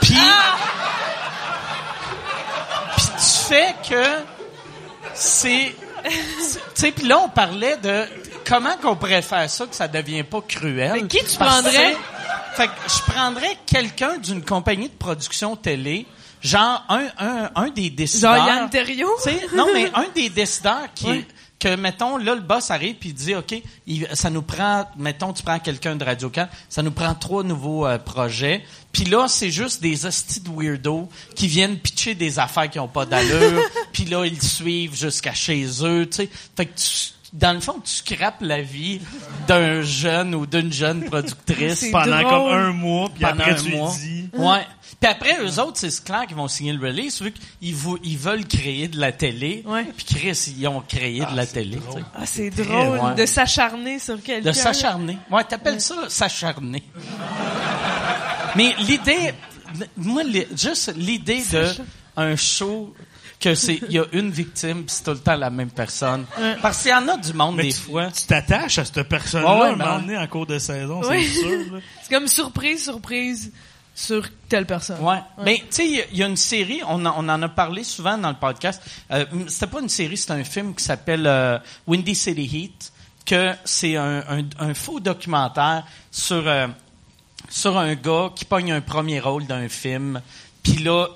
Puis, puis tu fait que c'est... Tu sais, puis là, on parlait de comment qu'on pourrait faire ça que ça devient pas cruel. Mais qui tu prendrais? Fait que je prendrais quelqu'un d'une compagnie de production télé, genre un, un, un des décideurs. Genre Yann Terriot? Non, mais un des décideurs qui. que mettons là le boss arrive puis il dit OK, il- ça nous prend mettons tu prends quelqu'un de Radio Can, ça nous prend trois nouveaux euh, projets. Puis là, c'est juste des hosties de weirdos qui viennent pitcher des affaires qui ont pas d'allure. puis là, ils suivent jusqu'à chez eux, tu sais. Fait que tu- dans le fond, tu scrapes la vie d'un jeune ou d'une jeune productrice Pendant drôle. comme un mois, puis pendant après un tu mois. dis... Ouais. Puis après, eux autres, c'est clair qu'ils vont signer le release, vu qu'ils ils veulent créer de la télé. Ouais. Puis Chris, ils ont créé de la télé. Ah, c'est drôle ouais. de s'acharner sur quelqu'un. De s'acharner. Ouais, t'appelles ça s'acharner. Mais l'idée, moi, juste l'idée de un show que c'est, il y a une victime, puis c'est tout le temps la même personne. Parce qu'il y en a du monde Mais des tu fois. tu t'attaches à cette personne-là Ouais, ouais, à un ben moment ouais. donné en cours de saison, Oui. c'est sûr. là. C'est comme surprise, surprise sur telle personne. Ouais. Ben, tu sais, il y a- il y, a une série, on, en- on en a parlé souvent dans le podcast. Euh, c'était pas une série, c'est un film qui s'appelle euh, Windy City Heat, que c'est un, un, un faux documentaire sur euh, sur un gars qui pogne un premier rôle d'un film. Puis là,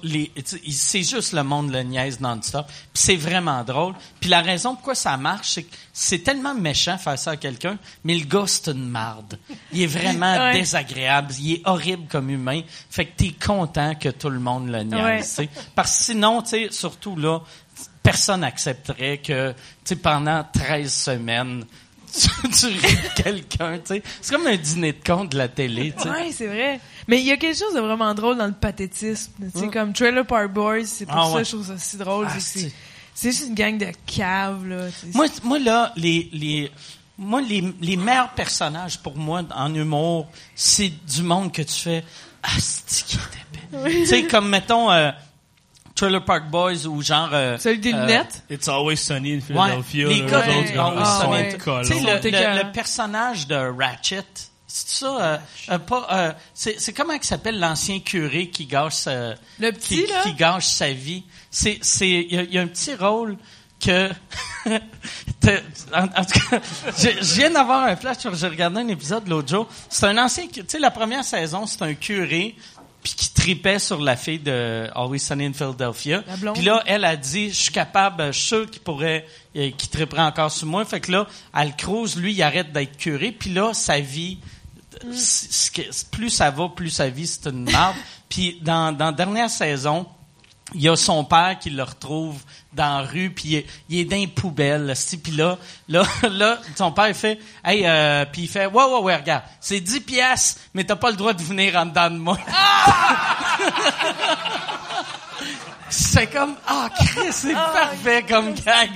c'est juste le monde le niaise non-stop. Puis c'est vraiment drôle. Puis la raison pourquoi ça marche, c'est que c'est tellement méchant faire ça à quelqu'un, mais le gars, c'est une marde. Il est vraiment Ouais. désagréable. Il est horrible comme humain. Fait que t'es content que tout le monde le niaise. Ouais. Parce que sinon, tu sais, surtout là, personne n'accepterait que, tu sais, pendant 13 semaines, tu, tu quelqu'un, tu sais. C'est comme un dîner de compte de la télé, tu sais. Ouais, c'est vrai. Mais il y a quelque chose de vraiment drôle dans le pathétisme. Tu sais, Ouais. comme Trailer Park Boys, c'est pour Ah, ça ouais. que je trouve ça si drôle. Ah, c'est juste une gang de caves, là. Moi, moi là, les, les, moi, les, les meilleurs personnages pour moi en humour, c'est du monde que tu fais, ah, c'est qui tu sais, comme mettons, euh, Trailer Park Boys ou genre, euh, Celui des euh, lunettes? It's always sunny in Ouais, Philadelphia. les gars autres, Ah, ouais. in- colons. Tu sais, Ils le, sont le- le personnage de Ratchet, ça, euh, euh, pas, euh, c'est, c'est comment il s'appelle l'ancien curé qui gâche sa, Le petit, qui, là? qui gâche sa vie? C'est, c'est, il y, a- il y a un petit rôle que, en, en tout cas, je, je viens d'avoir un flash, j'ai regardé un épisode l'autre jour. C'est un ancien, tu sais, la première saison, c'est un curé, puis qui tripait sur la fille de Always Sunny in Philadelphia. Puis là, elle a dit, je suis capable, je suis sûr qu'il pourrait, euh, qu'il triperait encore sur moi. Fait que là, Cruz, lui, il arrête d'être curé. Puis là, sa vie, plus ça va, plus sa vie, c'est une merde. Puis dans, dans la dernière saison, il y a son père qui le retrouve dans la rue, puis il est, il est dans les poubelles. Puis là, là, là, son père il fait, hey, euh, puis il fait, ouais, ouais, ouais, regarde, c'est 10 piastres, mais t'as pas le droit de venir en dedans de moi. c'est comme, ah, Chris, c'est parfait comme gag.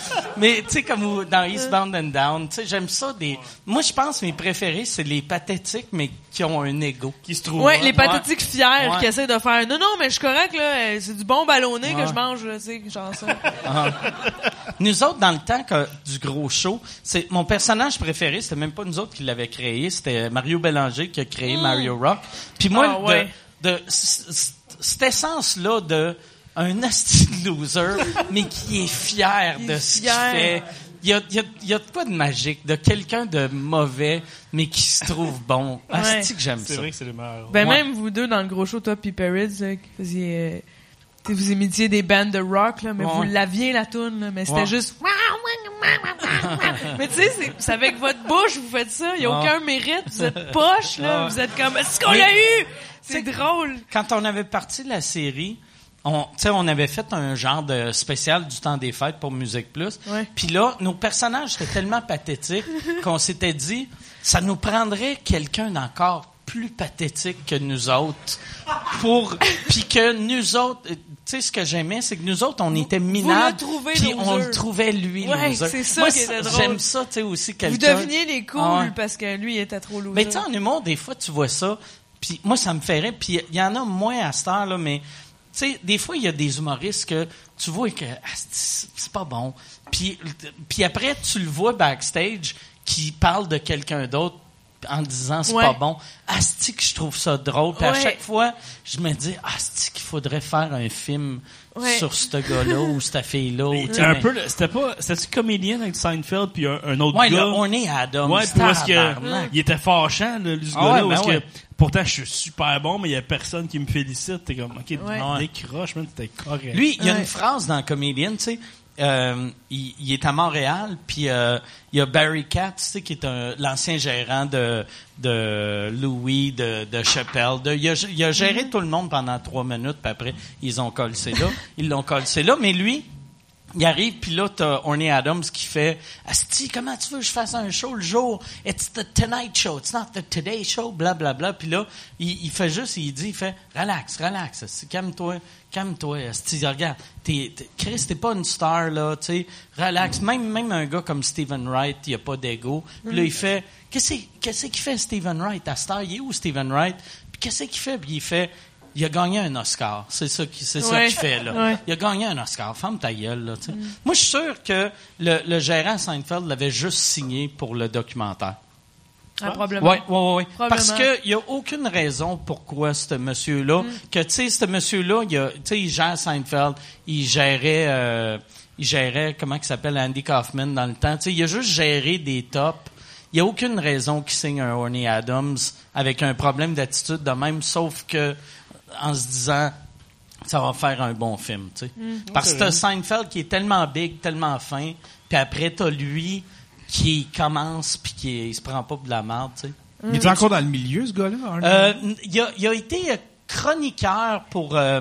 Mais tu sais comme dans Eastbound and Down, tu sais j'aime ça des Moi je pense mes préférés c'est les pathétiques mais qui ont un ego. Qui se trouve. Ouais, les pathétiques fiers Ouais. qui essaient de faire non non mais je suis correct là, euh, c'est du bon ballonné Ouais. que je mange là, tu sais, genre ça. Nous autres dans le temps que, du gros show, c'est mon personnage préféré, c'était même pas nous autres qui l'avait créé, c'était Mario Bélanger qui a créé Mario Rock. Puis moi Ah, ouais. de, de cette essence là de un asti de loser mais qui est fier Il de est ce qu'il fait. Il y a, il y, a, il y a de quoi de magique, de quelqu'un de mauvais, mais qui se trouve bon. Asti que j'aime C'est ça. vrai que c'est les meilleurs. Ben Ouais. même vous deux dans le gros show toi puis là, qui faisiez euh, tu sais, vous imitiez des bandes de rock là, mais Ouais. vous l'aviez la tune là, mais c'était Ouais. juste Mais tu sais c'est- c'est avec votre bouche vous faites ça, il y a Ouais. aucun mérite, vous êtes poche là, Ouais. vous êtes comme est-ce qu'on Mais- l'a eu? C'est C'est- drôle. quand on avait parti de la série, on, on avait fait un genre de spécial du temps des fêtes pour Musique Plus. Puis là, nos personnages étaient tellement pathétiques qu'on s'était dit, ça nous prendrait quelqu'un d'encore plus pathétique que nous autres pour puis que nous autres euh, tu sais ce que j'aimais c'est que nous autres on était minables puis on le trouvait lui Ouais, c'est ça Moi, qui était c- drôle. j'aime ça tu sais aussi Vous quelqu'un deveniez les cool Ah parce que lui il était trop lourd. mais tu sais, en humour, des fois, tu vois ça, puis moi, ça me ferait, puis il y en a moins à cette heure, là, mais, tu sais, des fois, il y a des humoristes que tu vois que ah, c'est pas bon. Puis, puis après, tu le vois backstage qui parle de quelqu'un d'autre en disant c'est Ouais. pas bon. Asti que je trouve ça drôle. Puis à chaque fois, je me dis Asti qu'il faudrait faire un film Ouais. sur ce gars-là ou cette fille-là. sais, un mais- peu, le- c'était pas, c'était-tu comédien avec Seinfeld puis un, un autre Ouais, gars? le Orny Adams. Ouais, puis est-ce que, il était fâchant, là, lui, ce Ah gars-là, ben est-ce ouais. que, pourtant, je suis super bon, mais il y a personne qui me félicite. T'es comme, ok, Ouais. décroche, man, t'es correct. Lui, il y a Ouais. une phrase dans Comedian, tu sais. Euh, il, il est à Montréal, puis euh, il y a Barry Katz, tu sais, qui est un- l'ancien gérant de, de Louis, de, de Chappelle. De, il, a, il a géré tout le monde pendant trois minutes, puis après, ils ont collé là. Ils l'ont collé là, mais lui, il arrive, puis là, t'as Orny Adams qui fait « Asti, comment tu veux que je fasse un show le jour? It's the Tonight Show, it's not the Today Show, bla bla bla. » Puis là, il, il fait juste, il dit, il fait « Relax, relax, asti, calme-toi, calme-toi, Asti, regarde, t'es, t'es- Chris, t'es pas une star, là, tu sais, relax. Même, même un gars comme Stephen Wright, il a pas d'ego. Puis là, il fait « Qu'est-ce qu'est-ce qu'il fait, Stephen Wright? À star, il est où, Stephen Wright? Puis qu'est-ce qu'il fait? » Puis il fait « il a gagné un Oscar. C'est ça qui, c'est ça qu'il fait, là. Ouais. Il a gagné un Oscar. Ferme ta gueule, là, sais. Moi, je suis sûr que le, le gérant Seinfeld l'avait juste signé pour le documentaire. Ah, probablement. Oui, oui, oui. Parce qu'il n'y a aucune raison pourquoi ce monsieur-là, que, tu sais, ce monsieur-là, il, a- tu sais, il gère Seinfeld, il gérait, euh, il gérait, comment il s'appelle, Andy Kaufman dans le temps. Tu sais, il a juste géré des tops. Il n'y a aucune raison qu'il signe un Orny Adams avec un problème d'attitude de même, sauf que, en se disant, ça va faire un bon film, tu sais. Parce que t'as Seinfeld qui est tellement big, tellement fin, puis après t'as lui qui commence puis qui il se prend pas pour de la merde, tu sais. Il est encore dans le milieu, ce gars-là? Euh, il, a, il a été euh, chroniqueur pour euh,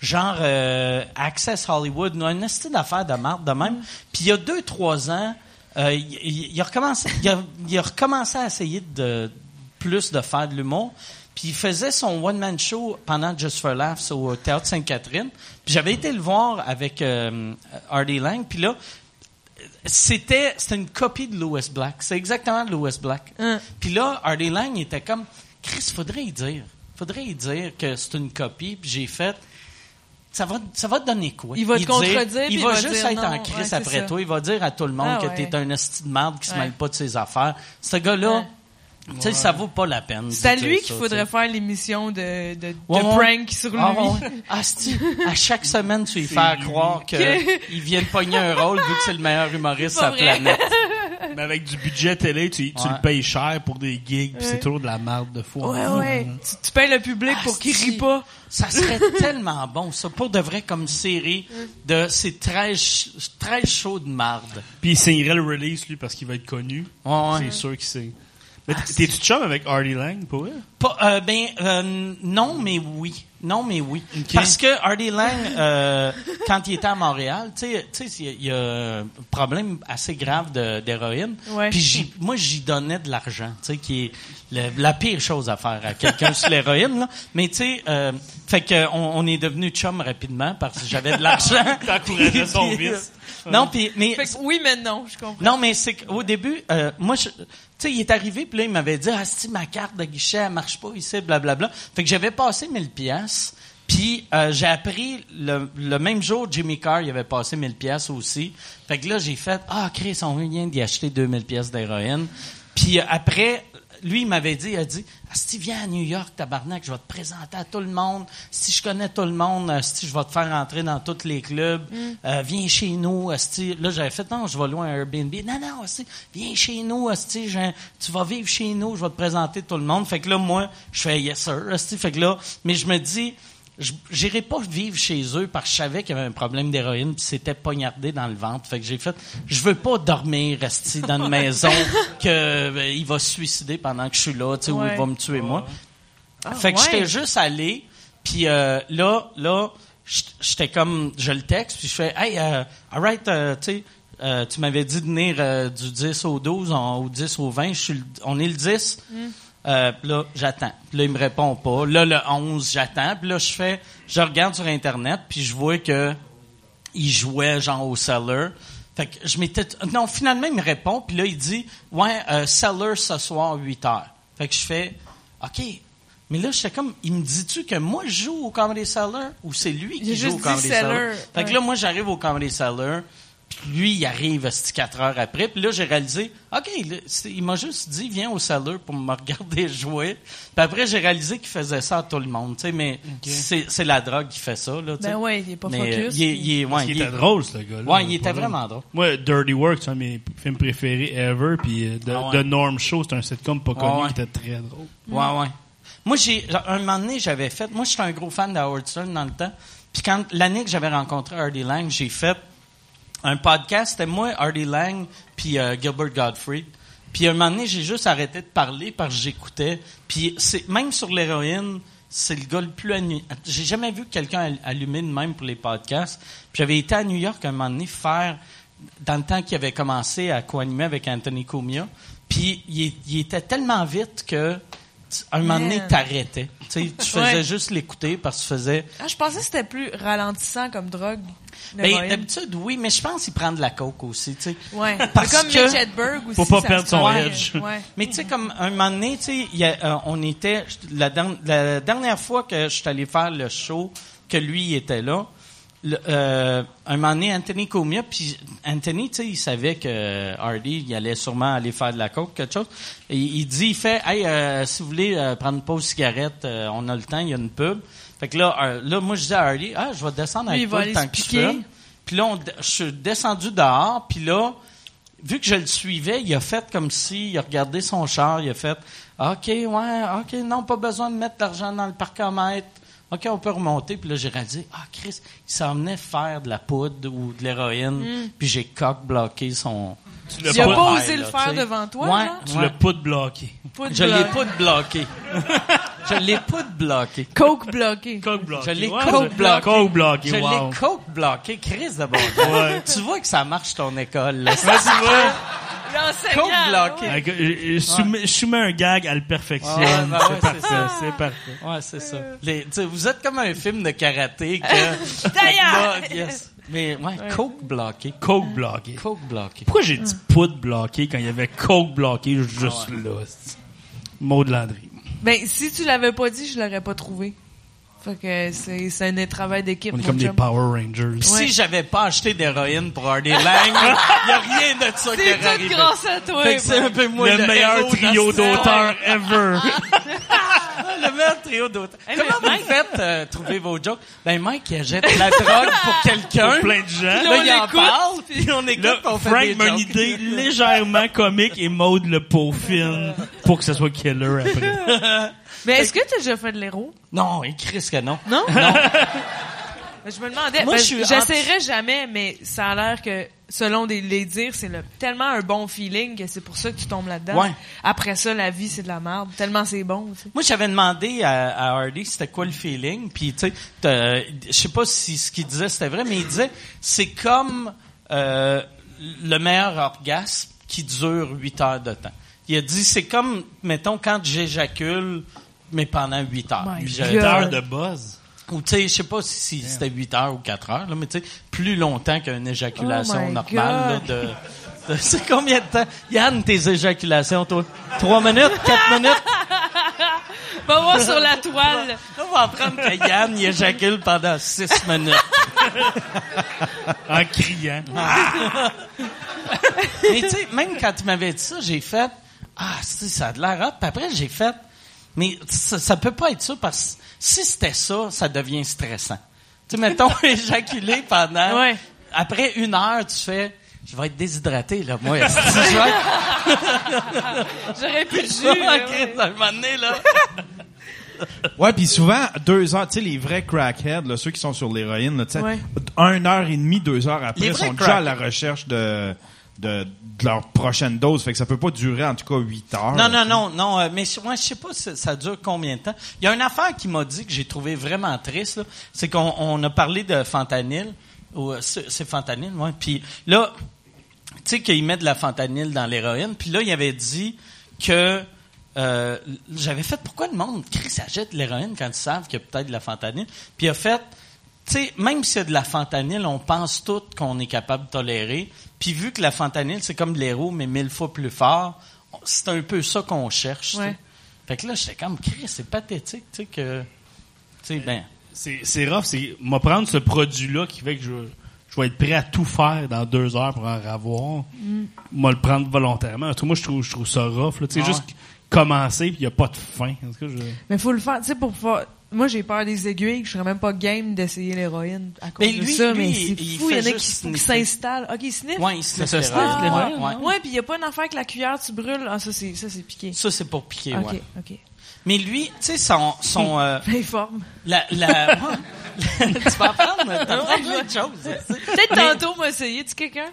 genre euh, Access Hollywood, un style d'affaires de marde de même. Puis il y a deux trois ans, euh, il, il- il a recommencé, il a, il a recommencé à essayer de plus de faire de l'humour. Puis il faisait son one man show pendant Just for Laughs au théâtre Sainte-Catherine. Puis j'avais été le voir avec euh, Artie Lang. Puis là, c'était c'était une copie de Louis Black. C'est exactement Louis Black. Hein. Puis là, Artie Lang était comme Chris, faudrait y dire. Faudrait y dire que c'est une copie. Puis j'ai fait ça va, ça va te donner quoi? Il va te dire- contredire, Il il va va juste être en crise Ouais, après ça. toi. Il va dire à tout le monde Ah que ouais. t'es un esti de marde qui se mêle pas de ses affaires. Ce gars-là, Ouais. Tu sais, ça vaut pas la peine. C'est à de lui qu'il faudrait faire l'émission de, de, de Ouais, ouais. prank sur lui. Ah, ouais. Ah, c'ti, à chaque semaine, tu lui fais croire qu'il vient de pogner un rôle vu que c'est le meilleur humoriste pas la planète. Mais avec du budget télé, tu, tu Ouais. le payes cher pour des gigs, puis Ouais. c'est toujours de la merde de fois. Ouais, ouais. Tu, tu payes le public pour qu'il rit pas. Ça serait tellement bon, ça, pour de vrai, comme série de ces 13, 13 shows de marde. Puis il signerait le release, lui, parce qu'il va être connu. Ouais, ouais. C'est sûr qu'il signe. Mais t- t'es-tu chum avec Artie Lang, pour vrai? Pas, euh, ben, euh, non, mais oui. Non, mais oui. Parce que Artie Lang, euh, quand il était à Montréal, tu sais, tu sais, il y a un problème assez grave de- d'héroïne. Ouais. Puis moi, j'y donnais de l'argent, tu sais, qui est le- la pire chose à faire à quelqu'un sur l'héroïne, là. Mais tu sais, euh, fait que on, est devenu chum rapidement parce que j'avais de l'argent. T'encourageais son Puis, vice. Non, puis mais Fait que oui, mais non, je comprends. non, mais c'est qu'au début, euh, moi, je- sais, il est arrivé, puis là, il m'avait dit, ah, si ma carte de guichet, elle marche pas ici, blablabla. Fait que j'avais passé 1000 pièces. Puis euh, j'ai appris le, même jour, Jimmy Carr, il avait passé 1000 pièces aussi. Fait que là, j'ai fait, ah, Chris, on vient d'y acheter 2000 pièces d'héroïne. Puis euh, après, lui, il m'avait dit, il a dit, si viens à New York, tabarnak, je vais te présenter à tout le monde. Si je connais tout le monde, si je vais te faire entrer dans tous les clubs, euh, viens chez nous. asti. Là, j'avais fait, non, je vais loin à Airbnb. Non, non, asti, viens chez nous, asti, tu vas vivre chez nous, je vais te présenter tout le monde. Fait que là, moi, je fais yes sir, asti. Fait que là, mais je me dis, j'irai pas vivre chez eux parce que je savais qu'il y avait un problème d'héroïne puis c'était poignardé dans le ventre. Fait que j'ai fait, je veux pas dormir rester dans une maison que euh, il va se suicider pendant que je suis là, tu sais, ou il va me tuer moi. Ah, fait que ouais. j'étais juste allé puis euh, là là j'étais comme je le texte puis je fais hey euh, alright euh, tu sais euh, tu m'avais dit de venir du 10 au 12 on- au 10 au 20 je suis on est le 10 euh, puis là, j'attends. Puis là, il me répond pas. Là, le 11, j'attends. Puis là, je fais, je regarde sur Internet, puis je vois que il jouait genre au Cellar. Fait que je m'étais... Non, finalement, il me répond, puis là, il dit, ouais, euh, Cellar ce soir, 8 heures. Fait que je fais, OK. Mais là, j'étais comme, il me dit-tu que moi, je joue au Comedy Cellar ou c'est lui qui joue au Comedy Cellar? Cellar? Fait que là, moi, j'arrive au Comedy Puis lui, il arrive esti, quatre heures après. Puis là, j'ai réalisé, OK, là, il m'a juste dit, viens au cellar pour me regarder jouer. Puis après, j'ai réalisé qu'il faisait ça à tout le monde. tu sais, Mais c'est c'est la drogue qui fait ça. Là, tu sais. Ben ouais, il est pas Mais, euh, focus. il est- il est- ouais, il est- était drôle, ce gars-là. Ouais, il était vraiment drôle. Moi, Dirty Work, c'est un de mes films préférés ever. Puis euh, The, Ah ouais. The Norm Show, c'est un sitcom pas connu ouais. qui était très drôle. Ouais, ouais. Moi, j'ai, un moment donné, j'avais fait, moi, j'étais un gros fan d'Howard Stern dans le temps. Puis quand, l'année que j'avais rencontré Hardy Lang, j'ai fait un podcast, c'était moi, Hardy Lang, puis euh, Gilbert Gottfried. Puis un moment donné, j'ai juste arrêté de parler parce que j'écoutais. Puis c'est, même sur l'héroïne, c'est le gars le plus... annu- J'ai jamais vu quelqu'un al- allumer de même pour les podcasts. Puis j'avais été à New York un moment donné faire, dans le temps qu'il avait commencé à co-animer avec Anthony Comia. Puis il, il était tellement vite que un moment donné, t'arrêtais. Tu sais, tu faisais Ouais. juste l'écouter parce que tu faisais... Ah, je pensais que c'était plus ralentissant comme drogue. Ben, d'habitude, oui, mais je pense qu'il prend de la coke aussi, tu sais. Ouais. Parce C'est comme que- Mitch Hedberg aussi. Faut pas perdre son edge. Ouais. Mais tu sais, comme un moment donné, tu sais, euh, on était, la, der- la dernière fois que je suis allé faire le show, que lui il était là, le- euh, un moment donné, Anthony Comia, puis Anthony, tu sais, il savait que Hardy, il allait sûrement aller faire de la coke, quelque chose. Et il dit, il fait, hey, euh, si vous voulez euh, prendre une pause cigarette, euh, on a le temps, il y a une pub. Fait que là, euh, là, moi, je dis à Hardy, ah, je vais descendre avec toi le temps que fume. Puis là, on- je suis descendu dehors, puis là, vu que je le suivais, il a fait comme si, il a regardé son char, il a fait, OK, ouais, OK, non, pas besoin de mettre l'argent dans le parcomètre. OK, on peut remonter. Puis là, j'ai réalisé, ah, Chris, il s'en venait faire de la poudre ou de l'héroïne. Puis j'ai coq-bloqué son... Tu l'as pas, pas Ouais, osé le là, faire devant toi, Ouais. tu l'as pas de bloqué. Pas de Je l'ai bloc. pas de bloqué. je l'ai pas de bloqué. Coke bloqué. Coke bloqué. Je l'ai Ouais, coke je- bloqué. Coke bloqué, Je wow. l'ai coke bloqué. Chris de bon Ouais. Tu vois que ça marche ton école, là. Ouais, tu vois? Je je soumets, je soumets un gag, elle le perfectionne. Ouais, ben ouais, c'est c'est parfait, c'est parfait. Ouais, c'est ça. Les, vous êtes comme un film de karaté que... D'ailleurs. Là, yes. Mais ouais, coke bloqué. Coke bloqué. Coke bloqué. Pourquoi j'ai dit poudre bloqué quand il y avait coke bloqué juste Ah là? c'est- Mot de Landry. Ben, si tu l'avais pas dit, je l'aurais pas trouvé. Fait que c'est, c'est un travail d'équipe. On est comme des chum. Power Rangers. Si j'avais pas acheté d'héroïne pour Hardy Lang, il y a rien de ça qui C'est tout arrivé. grâce à toi. Fait que c'est un peu moi le, le, meilleur trio ce- d'auteurs ever. le meilleur trio d'auteurs. Hey, Comment vous faites euh, trouver vos jokes? Ben Mike, il achète la drogue pour quelqu'un. Pour plein de gens. Là, on il en parle, puis on écoute, Là, on fait Frank des m'a une jokes. idée légèrement comique et Maud le peaufine pour que ça soit killer après. Mais est-ce que t'as déjà fait de l'héros? Non, il crie que non. Non? Ben, je me demandais. Moi, je suis J'essaierai jamais, mais ça a l'air que, selon des- les dires, c'est le- tellement un bon feeling que c'est pour ça que tu tombes là-dedans. Ouais. Après ça, la vie, c'est de la merde. Tellement c'est bon, tu sais. Moi, j'avais demandé à, à Hardy c'était quoi le feeling, puis tu sais, je sais pas si ce qu'il disait c'était vrai, mais il disait c'est comme euh, le meilleur orgasme qui dure huit heures de temps. Il a dit c'est comme mettons quand j'éjacule mais pendant huit heures. My Puis je- God. Heure de buzz. Ou tu sais, je sais pas si, si c'était 8 heures ou 4 heures, là, mais tu sais, plus longtemps qu'une éjaculation Oh normale. Là, de, de- c'est combien de temps? Yann, tes éjaculations, toi? 3 minutes? 4 minutes? Va voir sur la toile. On va apprendre que Yann, il éjacule pendant 6 minutes. En criant. mais tu sais, même quand tu m'avais dit ça, j'ai fait, ah, si, ça a de l'air hot. Puis après, j'ai fait, mais ça, ça peut pas être ça parce que si c'était ça, ça devient stressant. Tu sais, mettons, éjaculer pendant, Ouais. après une heure, tu fais, je vais être déshydraté, là, moi. J'aurais pu de jus. Ah, ouais. à un moment donné, là. Ouais, puis souvent, deux heures, tu sais, les vrais crackheads, là, ceux qui sont sur l'héroïne, là, tu sais, Ouais. une heure et demie, deux heures après, sont déjà à la recherche de, de, de leur prochaine dose. Fait que ça peut pas durer, en tout cas, huit heures. Non, non, non, non, euh, mais moi, je sais pas si ça dure combien de temps. Il y a une affaire qui m'a dit que j'ai trouvé vraiment triste. C'est qu'on on a parlé de fentanyl. ou, euh, C'est fentanyl, ouais. Puis là, tu sais qu'il met de la fentanyl dans l'héroïne. Puis là, il avait dit que euh, j'avais fait pourquoi le monde Chris achète de l'héroïne quand ils savent qu'il y a peut-être de la fentanyl? Puis il a fait sais, même s'il y a de la fentanyl, on pense tout qu'on est capable de tolérer. Puis vu que la fentanyl, c'est comme de l'héros, mais mille fois plus fort, c'est un peu ça qu'on cherche. Ouais. Fait que là, j'étais comme, Chris, c'est pathétique, tu sais, que... Tu sais, ben... C'est, c'est rough, c'est, m'a prendre ce produit-là qui fait que je, je vais être prêt à tout faire dans deux heures pour en avoir. Moi, le prendre volontairement. En tout cas, moi, je trouve, je trouve ça rough. là. Tu sais, Ah juste commencer puis il n'y a pas de fin. En tout cas, je- Mais faut le faire, tu sais, pour pouvoir... Moi, j'ai peur des aiguilles, je serais même pas game d'essayer l'héroïne à cause Mais de lui- ça, lui, mais il- c'est il fou, il y en a qui, s'installent. Ok, ils sniffent? Ouais, il se Ça laisse se faire. sniffe, Ouais, les ouais. Ouais, puis il y a pas une affaire avec la cuillère, tu brûles. Ah, ça, c'est, ça, c'est piqué. Ça, c'est pour piquer, Ok, ouais. ok. Mais lui, tu sais, son, son, euh, Informe. la, la, tu vas apprendre, de choses. tu sais. Peut-être Mais- tantôt, moi, essayer, tu quelqu'un?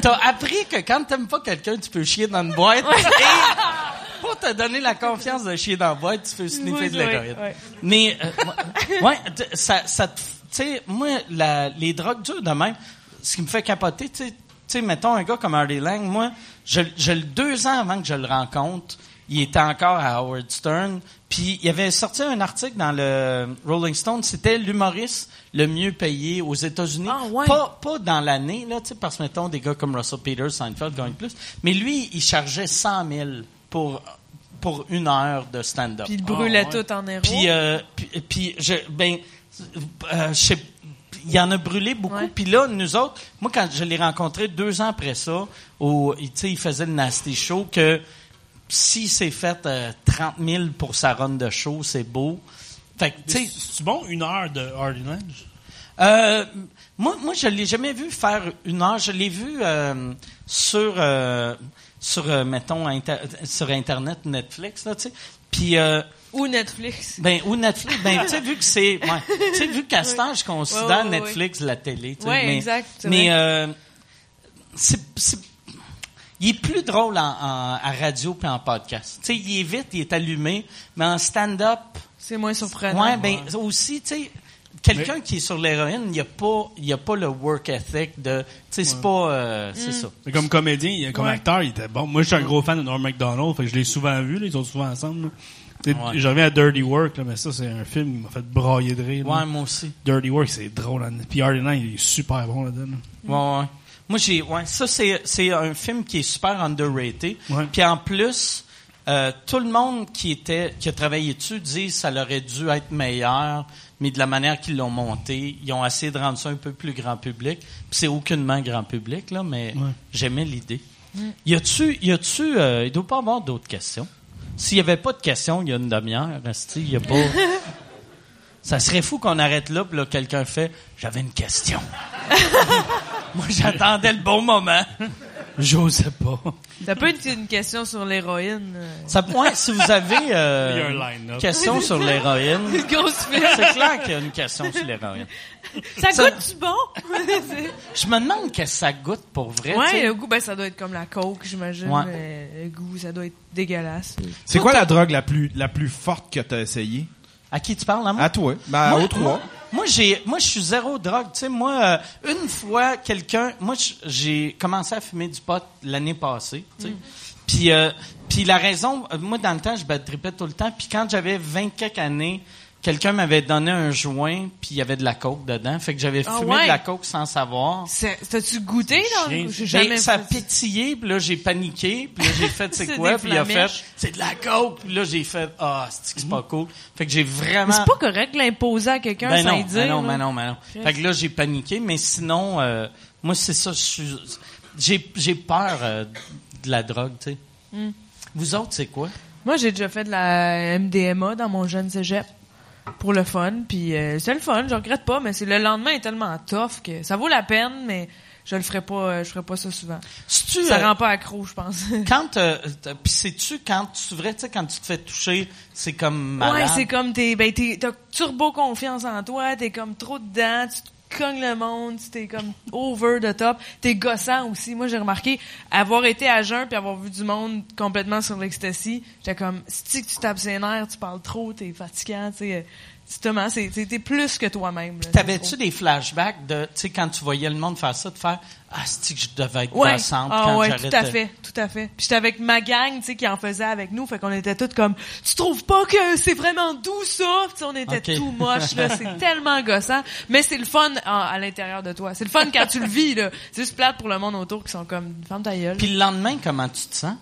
T'as appris que quand t'aimes pas quelqu'un, tu peux chier dans une boîte. Et pour te donner la confiance de chier dans la boîte, tu peux sniffer Oui, de oui, l'héroïne. Mais, euh, ouais, ça, ça te- tu sais, moi, la, les drogues dures de même, ce qui me fait capoter, tu sais, mettons un gars comme Hardy Lang, moi, je, je, le- deux ans avant que je le rencontre, il était encore à Howard Stern, puis il avait sorti un article dans le Rolling Stone, c'était l'humoriste le mieux payé aux États-Unis. Ah, ouais. Pas, pas dans l'année, là, tu sais, parce que, mettons, des gars comme Russell Peters, Seinfeld gagnent plus. Mais lui, il chargeait 100 000 pour, pour une heure de stand-up. Puis il brûlait tout en héros. Puis, euh, puis, puis je, ben, euh, je sais, il y en a brûlé beaucoup. Puis là, nous autres, moi, quand je l'ai rencontré deux ans après ça, sais, il faisait le Nasty Show, que s'il s'est fait euh, 30 000 pour sa run de show, c'est beau. Fait que, tu sais, C'est bon, une heure de Hardy euh, moi, moi, je l'ai jamais vu faire une heure. Je l'ai vu euh, sur, euh, sur euh, mettons, inter- sur Internet, Netflix, là, tu sais. Puis, euh, Ou Netflix. ben, ou Netflix, ben, tu sais, vu que c'est, ouais, tu sais, vu qu'à ce temps, je considère Ouais, ouais, ouais, Netflix la télé, mais, exact, c'est Mais, euh, c'est, c'est, il est plus drôle en, en- à radio puis en podcast. Tu sais, il est vite, il est allumé, mais en stand-up, C'est moins surprenant. Ouais, ben aussi, tu sais, quelqu'un qui est sur l'héroïne, il n'y a pas, il y a pas le work ethic de, tu sais, c'est pas, euh, c'est ça. Mais comme comédien, comme Ouais. acteur, il était bon. Moi, je suis un gros fan de Norm Macdonald, fait que je l'ai souvent vu, là, ils sont souvent ensemble. Je reviens à Dirty Work, là, mais ça, c'est un film qui m'a fait brailler de rire. là. Ouais, moi aussi. Dirty Work, c'est drôle. hein. Puis Hardy il est super bon là-dedans. là. Ouais, ouais. Moi, j'ai, ouais, ça, c'est, c'est un film qui est super underrated. Ouais. Puis en plus, euh, tout le monde qui était, qui a travaillé dessus dit que ça aurait dû être meilleur, mais de la manière qu'ils l'ont monté, ils ont essayé de rendre ça un peu plus grand public. Puis c'est aucunement grand public, là, mais Ouais. j'aimais l'idée. Y a-tu, y a-tu, euh, il doit pas avoir d'autres questions. S'il y avait pas de questions, il y a une demi-heure, il y a pas. Ça serait fou qu'on arrête là, puis là, quelqu'un fait J'avais une question. Moi, j'attendais le bon moment. J'osais pas. Ça peut être une question sur l'héroïne. euh. Ça, ouais, si vous avez euh, Il y a un line-up. question sur l'héroïne, Une c'est clair qu'il y a une question sur l'héroïne. Ça Ça- goûte-tu bon? Je me demande qu'est-ce que ça goûte pour vrai. ouais, sais. le goût, ben, ça doit être comme la coke, j'imagine. Ouais. Euh, le goût, ça doit être dégueulasse. C'est quoi la drogue la plus, la plus forte que t'as essayé? À qui tu parles, hein? À toi. Ben, Moi- aux trois. Moi, j'ai, moi, je suis zéro drogue. Tu sais, moi, euh, une fois, quelqu'un, moi, j'ai commencé à fumer du pot l'année passée. Tu sais. Puis, euh, puis la raison, euh, moi, dans le temps, je tripais tout le temps. Puis quand j'avais 20 quelques années, quelqu'un m'avait donné un joint, puis il y avait de la coke dedans. Fait que j'avais Ah fumé ouais? de la coke sans savoir. C'est- T'as-tu goûté, là? Ben, jamais ça a pétillé, puis là, j'ai paniqué, puis là, j'ai fait, c'est quoi? Puis il a fait, c'est de la coke. Puis là, j'ai fait, ah, c'est que c'est pas cool? Fait que j'ai vraiment... Mais c'est pas correct de l'imposer à quelqu'un Ben sans non, ben dire. non, là. ben non, ben non. Fait que là, j'ai paniqué, mais sinon, euh, moi, c'est ça, je suis, j'ai, j'ai peur euh, de la drogue, tu sais. Hmm. Vous autres, c'est quoi? Moi, j'ai déjà fait de la MDMA dans mon jeune cégep pour le fun, puis euh, c'est le fun, je regrette pas, mais c'est le lendemain est tellement tough que ça vaut la peine, mais je le ferai pas, euh, je ferai pas ça souvent. tu Ça rend pas accro, je pense. quand, euh, t'as- pis c'est-tu quand, c'est vrai, tu sais, quand tu te fais toucher, c'est comme malade. Ouais, c'est comme t'es, ben t'es, t'as turbo confiance en toi, t'es comme trop dedans, tu te cognes le monde, tu t'es comme over the top, t'es gossant aussi. Moi, j'ai remarqué avoir été à jeun puis avoir vu du monde complètement sur l'ecstasy, j'étais comme si tu tapes ses nerfs, tu parles trop, t'es fatigant, tu sais. Justement, t'es plus que toi-même. T'avais-tu des flashbacks de, tu sais, quand tu voyais le monde faire ça, de faire, ah, c'est que je devais être Ouais. gossante Ah quand ouais, tout à fait, tout à fait. Puis j'étais avec ma gang, tu sais, qui en faisait avec nous, fait qu'on était toutes comme, tu trouves pas que c'est vraiment doux ça? Puis tu sais, on était tout moche là, c'est tellement gossant, mais c'est le fun à, à l'intérieur de toi. C'est le fun quand tu le vis là. C'est juste plate pour le monde autour qui sont comme, ferme ta gueule. Puis le lendemain, comment tu te sens?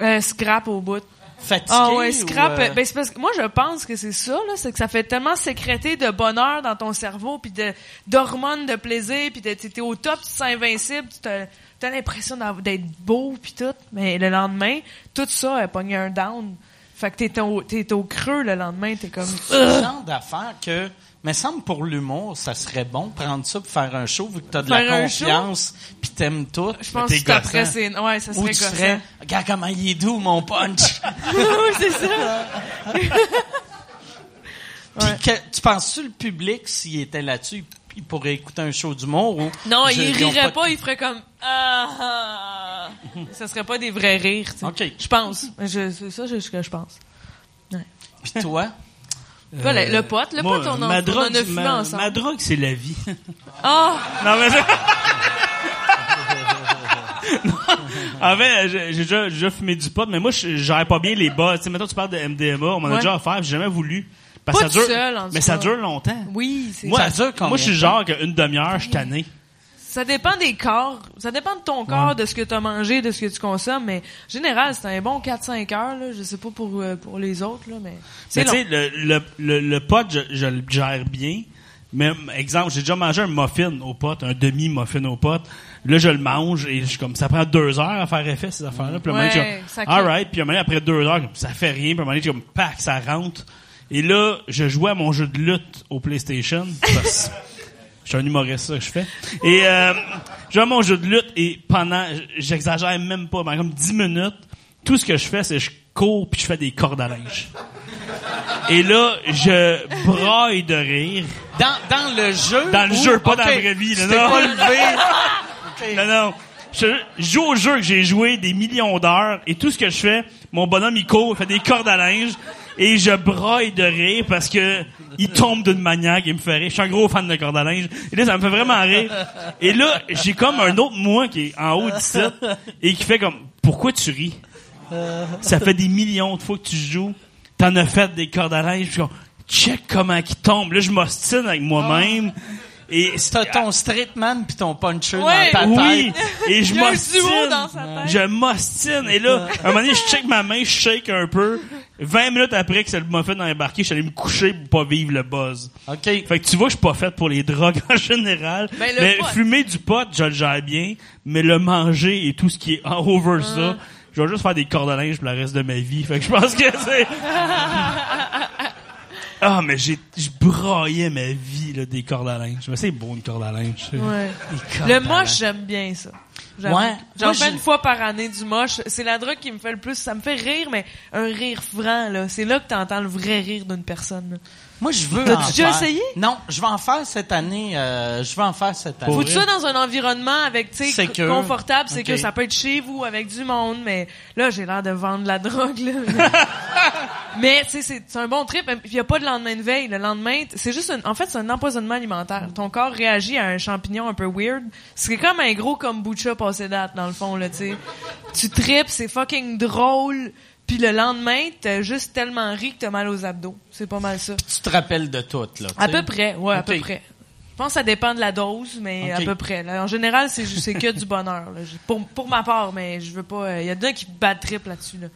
Euh, scrap au bout. Fatigué? Ah ouais, ou, scrap. euh, Ben c'est parce que moi je pense que c'est ça là, c'est que ça fait tellement sécréter de bonheur dans ton cerveau puis de d'hormones de plaisir puis de- t'es au top, tu te sens invincible, tu t'as l'impression d'être beau puis tout, mais le lendemain tout ça a pogné un down. Fait que t'es au t'es au creux le lendemain, t'es comme c'est le genre d'affaire que, me semble pour l'humour, ça serait bon prendre ça pour faire un show vu que t'as de la Faire un show? confiance puis t'aimes tout. je pense que après c'est ouais, ça Ou serait tu gossant. ferais, regarde comment il est doux mon punch. oui, c'est ça. Puis que- tu penses-tu le public s'il était là-dessus, il pourrait écouter un show d'humour ou Non, je- il rirait de- pas, il ferait comme ah, ah. Ça serait pas des vrais rires, tu sais. Ok. Je pense. Je, c'est ça c'est ce que je pense. Puis toi, Toi, le, le pote, le Moi, pote, on en, ma on drogue, en a fumé ma, ensemble. ma drogue, c'est la vie. Ah! Non, mais... Non. En fait, j'ai déjà, déjà fumé du pot, mais moi, je gère pas bien les bas. Tu sais, maintenant, tu parles de MDMA, on m'en a Ouais. déjà offert, j'ai jamais voulu. Parce Pas que ça dure, seul, en mais ça dure longtemps. Oui, c'est Moi, Ça dure combien moi, je suis genre qu'une demi-heure, je suis tanné. Ça dépend des corps. Ça dépend de ton corps, de ce que tu as mangé, de ce que tu consommes. Mais en général, c'est un bon 4-5 heures. Là. Je sais pas pour, euh, pour les autres, là, mais tu sais, le, le, le, le pot, je, je le gère bien. Mais, exemple, j'ai déjà mangé un muffin au pot, un demi-muffin au pot. Là, je le mange et je suis comme, ça prend deux heures à faire effet, ces affaires-là. Puis, à un moment Ouais, je suis comme, alright. Puis, à un moment après deux heures, ça fait rien. Puis, à un moment donné, je suis comme, pack, ça rentre. Et là, je jouais à mon jeu de lutte au PlayStation. parce- Je suis un humoriste, ça que je fais. Et euh, je joue à mon jeu de lutte et pendant, j'exagère même pas, pendant comme 10 minutes, tout ce que je fais, c'est je cours puis je fais des cordes à linge. Et là, je braille de rire. dans, dans le jeu Dans le ou- jeu, pas dans la vraie vie. là, non. pas levé. Non, non. Je je joue au jeu que j'ai joué des millions d'heures et tout ce que je fais, mon bonhomme il court, il fait des cordes à linge et je braille de rire parce que il tombe d'une manière qui me fait rire. Je suis un gros fan de cordes à linge et là ça me fait vraiment rire. Et là j'ai comme un autre moi qui est en haut du site et qui fait comme pourquoi tu ris? Ça fait des millions de fois que tu joues, t'en as fait des cordes à linge, je suis comme, check comment qui tombe. Là je m'ostine avec moi-même. Et T'as ton straight man puis ton puncher Ouais. dans ta oui, tête. et je m'ostine. Je m'ostine. Et là, à un moment donné, je check ma main, je shake un peu. 20 minutes après que c'est le muffin a embarqué, je suis allé me coucher pour pas vivre le buzz. OK. Fait que tu vois, je suis pas fait pour les drogues en général. Ben, le mais pot. fumer du pot, je le gère bien. Mais le manger et tout ce qui est en over ça, je vais juste faire des cordes à linge pour le reste de ma vie. Fait que je pense que c'est... Ah, mais j'ai, je braillais ma vie, là, des cordes à linge. Mais c'est beau, une corde à linge. Ouais. Le moche, j'aime bien ça. Ouais. J'en fais une fois par année du moche. C'est la drogue qui me fait le plus. Ça me fait rire, mais un rire franc, là. C'est là que t'entends le vrai rire d'une personne. là. Moi, je veux T'as-tu en déjà faire. essayé? Non, je vais en faire cette année. euh, je vais en faire cette année. Pour Faut ça dans un environnement avec, tu sais, confortable. C'est que ça peut être chez vous, avec du monde, mais là, j'ai l'air de vendre de la drogue, là. mais, tu sais, c'est c'est un bon trip. Il y a pas de lendemain de veille. Le lendemain, c'est juste un, en fait, c'est un empoisonnement alimentaire. Ton corps réagit à un champignon un peu weird. C'est comme un gros kombucha passé date, dans le fond, là, tu sais. Tu tripes, c'est fucking drôle. Puis le lendemain, t'as juste tellement ri que t'as mal aux abdos. C'est pas mal ça. Tu te rappelles de tout, là. À peu près, ouais, à peu près. Je pense que ça dépend de la dose, mais à peu près. là. En général, c'est que du bonheur. là. Pour, pour ma part, mais je veux pas. Il y a des gens qui battent trip là-dessus. Là.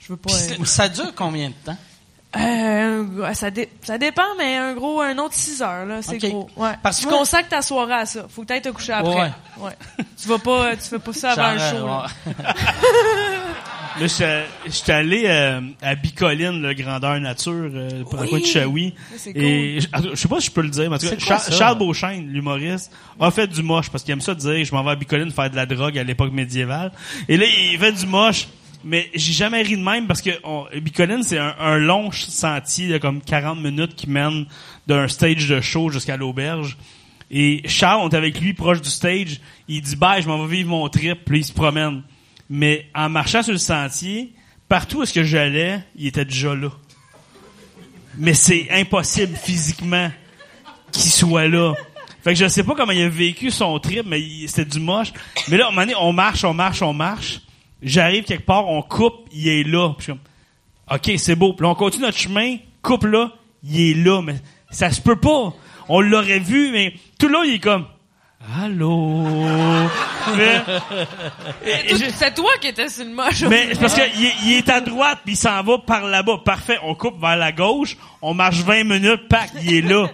Je veux pas. Euh, ça dure combien de temps? euh, ça, dé- ça dépend, mais un gros, un autre 6 heures là, c'est gros. Ouais. Parce tu moi- consacres ta soirée à ça. Faut t'ailles te coucher après. Ouais. Ouais. tu vas pas, tu fais pas ça avant le show. ouais. Là, j'étais j'étais allé euh, à Bicoline, le grandeur nature, euh, pour coin de Chaoui. Et je je sais pas si je peux le dire, mais en tout cas, quoi Char-? Charles Beauchesne, l'humoriste, a fait du moche parce qu'il aime ça dire je m'en vais à Bicoline faire de la drogue à l'époque médiévale. Et là, il fait du moche. Mais j'ai jamais ri de même parce que on, Bicoline, c'est un, un long sentier de comme 40 minutes qui mène d'un stage de show jusqu'à l'auberge. Et Charles, on est avec lui proche du stage. Il dit, bye, je m'en vais vivre mon trip. Puis il se promène. Mais en marchant sur le sentier, partout où est-ce que j'allais, il était déjà là. Mais c'est impossible physiquement qu'il soit là. Fait que je sais pas comment il a vécu son trip, mais c'était du moche. Mais là, à un moment donné, on marche, on marche, on marche. J'arrive quelque part, on coupe, il est là. OK, c'est beau. Puis on continue notre chemin, coupe là, il est là. Mais ça se peut pas. On l'aurait vu, mais tout là, il est comme, Allô? mais, et- et j'ai- C'est toi qui étais sur le moche. mais c'est parce qu'il est, il est à droite, puis il s'en va par là-bas. Parfait, on coupe vers la gauche, on marche 20 minutes, pack, il est là.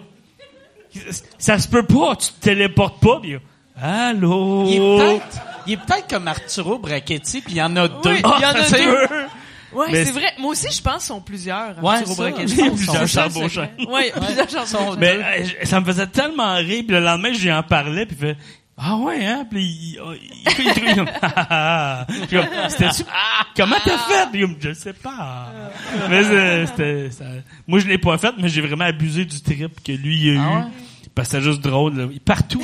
Ça se peut pas, tu te téléportes pas, puis Allô? Il est peut-être, il est peut-être comme Arturo Brachetti, puis il y en a deux. Oui, Ah, il y en a ça se deux. Ouais, c'est vrai. Moi aussi, je pense qu'ils sont plusieurs. Ouais, ça, plusieurs vrai. Ouais, plusieurs Sont Charbonchon. Mais euh, ça me faisait tellement rire, puis le lendemain, je lui en parlais, puis fait ah ouais hein, puis il, il, Ah, ah, ah. C'était comment t'as fait Puis je sais pas. Mais c'était ça- moi je l'ai pas fait, mais j'ai vraiment abusé du trip que lui il a Ah eu. ouais? Parce que c'était juste drôle. Là. Partout,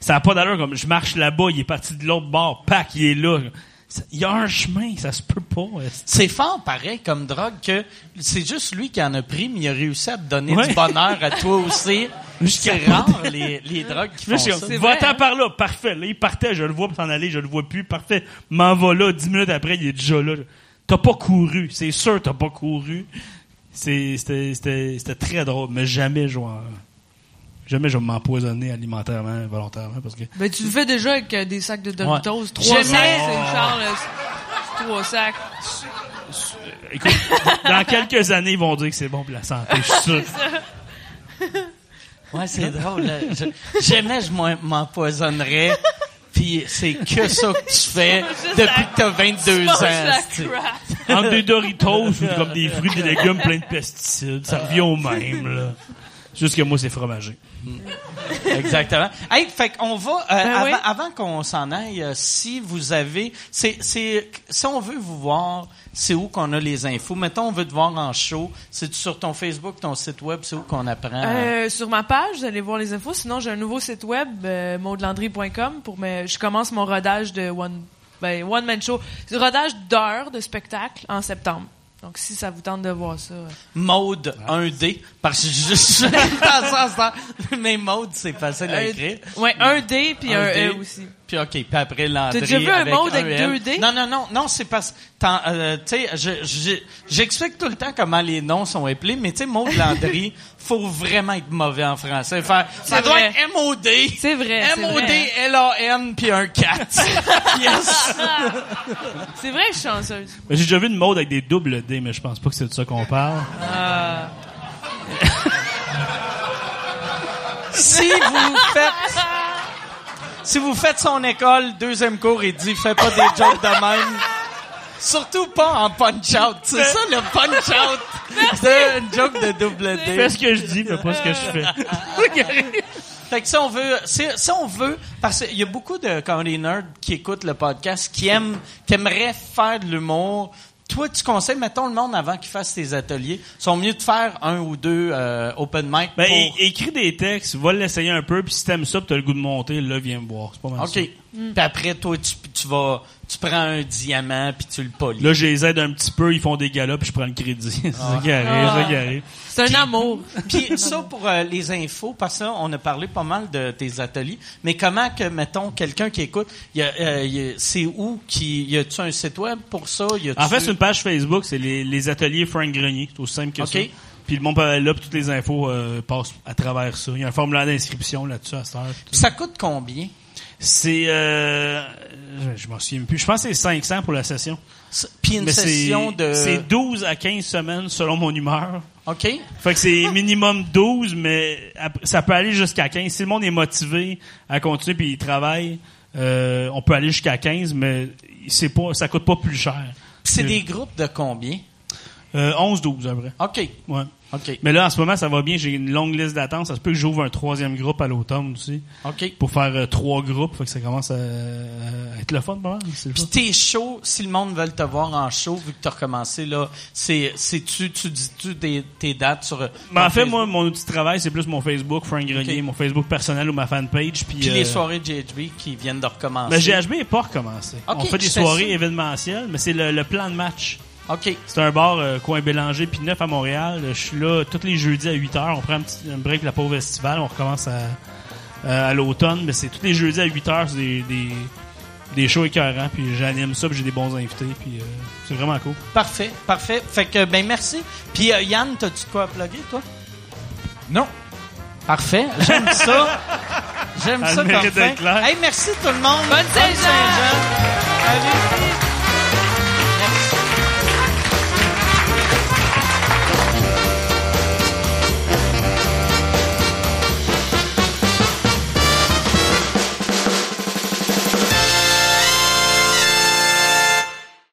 ça a pas d'allure. Comme je marche là-bas, il est parti de l'autre bord, pack, il est là. Il y a un chemin, ça se peut pas. C'est fort, pareil, comme drogue, que c'est juste lui qui en a pris, mais il a réussi à te donner Ouais. du bonheur à toi aussi. C'est rare, les, les drogues qui font ça. va-t'en hein? par là, parfait. Là, il partait, je le vois pour s'en aller, je le vois plus, parfait. M'en va là, dix minutes après, il est déjà là. T'as pas couru, c'est sûr, t'as pas couru. C'était très drôle, mais jamais vais, jamais je vais m'empoisonner alimentairement, volontairement, parce que Ben, tu le fais déjà avec euh, des sacs de Doritos. Trois Jamais. sacs, c'est Charles. euh, Trois sacs. Écoute, dans quelques années, ils vont dire que c'est bon pour la santé, je suis sûr. Ouais, c'est drôle. Je- jamais je m'empoisonnerais. Puis c'est que ça que tu fais depuis que t'as 22 Mange ans. Entre des Doritos ou comme des fruits, des légumes pleins de pesticides, ça revient au même, là. Juste que moi, c'est fromagé. Exactement. Hey, fait qu'on va euh, Ben avant, oui. avant qu'on s'en aille, euh, si vous avez, c'est, c'est, si on veut vous voir, c'est où qu'on a les infos? Mettons, on veut te voir en show. C'est sur ton Facebook, ton site web, c'est où qu'on apprend? Euh, sur ma page, vous allez voir les infos. Sinon, j'ai un nouveau site web, euh, maudelandry.com, pour me, je commence mon rodage de one, ben, one man show. C'est rodage d'heures de spectacle en septembre. Donc, si ça vous tente de voir ça. euh. Mode 1D, parce que dans- mais mode, c'est facile à écrire. Ouais, un D puis un, Un D. E aussi. Puis OK, puis après Landry T'as déjà vu un avec mode avec deux D? Non, non, non, non, c'est parce t'en- euh, tu sais, je- je- j'explique tout le temps comment les noms sont appelés, mais tu sais, mode Landry, faut vraiment être mauvais en français. Faire, ça C'est doit vrai. être M-O-D. C'est vrai, M-O-D, vrai. L-A-N, puis un 4. yes. C'est vrai que je suis chanceuse. J'ai déjà vu une mode avec des doubles D, mais je pense pas que c'est de ça qu'on parle. Si vous faites, si vous faites son école, deuxième cours, il dit, fais pas des jokes de même. Surtout pas en punch-out. C'est ça, le punch-out. C'est une joke de double D. Fais ce que je dis, mais pas ce que je fais. Fait que si on veut, si, si on veut, parce qu'il y a beaucoup de comedy nerds qui écoutent le podcast, qui aiment, qui aimeraient faire de l'humour. Toi, tu conseilles, mettons le monde avant qu'ils fassent tes ateliers, sont mieux de faire un ou deux euh, open mic Ben, pour... écris des textes, va l'essayer un peu, puis si t'aimes ça, pis t'as le goût de monter, là, viens me voir. C'est pas mal OK. ça. Puis après, toi, tu, tu vas, tu prends un diamant puis tu le polis. Là, je les aide un petit peu, ils font des galas, puis je prends le crédit. c'est arrive, c'est ça un amour. Puis ça pour euh, les infos, parce que ça, on a parlé pas mal de tes ateliers, mais comment que, mettons, quelqu'un qui écoute, il y a, euh, il y a- c'est où qui, y a-tu un site web pour ça? Y a-tu- En fait, c'est une page Facebook, c'est les, les ateliers Frank Grenier. C'est aussi simple que OK. ça. Puis le monde peut aller là, puis toutes les infos euh, passent à travers ça. Il y a un formulaire d'inscription là-dessus à cette heure. ça coûte combien? C'est... Euh, je, m'en souviens plus. Je pense que c'est 500 pour la session. Puis une Mais session de... c'est 12 à 15 semaines selon mon humeur. OK? Fait que c'est minimum 12, mais ça peut aller jusqu'à 15. Si le monde est motivé à continuer puis il travaille, euh, on peut aller jusqu'à 15, mais c'est pas, ça coûte pas plus cher. C'est des groupes de combien? Euh, 11-12 à vrai. OK. Ouais. Mais là, en ce moment, ça va bien. J'ai une longue liste d'attente. Ça se peut que j'ouvre un troisième groupe à l'automne aussi. OK. Pour faire euh, trois groupes. Fait que ça commence à, à être le fun, pas mal. Puis tes shows, si le monde veut te voir en show, vu que tu as recommencé, là, c'est, c'est tu, tu dis-tu tes, tes dates sur. Mais en ton fait, Facebook? moi, mon outil de travail, c'est plus mon Facebook, Frank Grenier, mon Facebook personnel ou ma fanpage. Puis, Puis les euh, soirées GHB qui viennent de recommencer. Mais GHB n'est pas recommencé. On fait des soirées ça. événementielles, mais c'est le, le plan de match. OK. C'est un bar euh, coin Bélanger puis neuf à Montréal. Je suis là tous les jeudis à 8 heures. On prend un petit un break la pauvre festival. On recommence à, à, à l'automne, mais c'est tous les jeudis à 8 heures. C'est des, des, des shows écœurants. Puis j'anime ça, puis j'ai des bons invités. Puis euh, c'est vraiment cool. Parfait, parfait. Fait que, ben, merci. Puis, euh, Yann, t'as-tu de quoi à plugger, toi? Non. Parfait. J'aime ça. J'aime ça comme fin. Hey, merci tout le monde. Bonne Saint-Jean. Saint-Jean. Salut.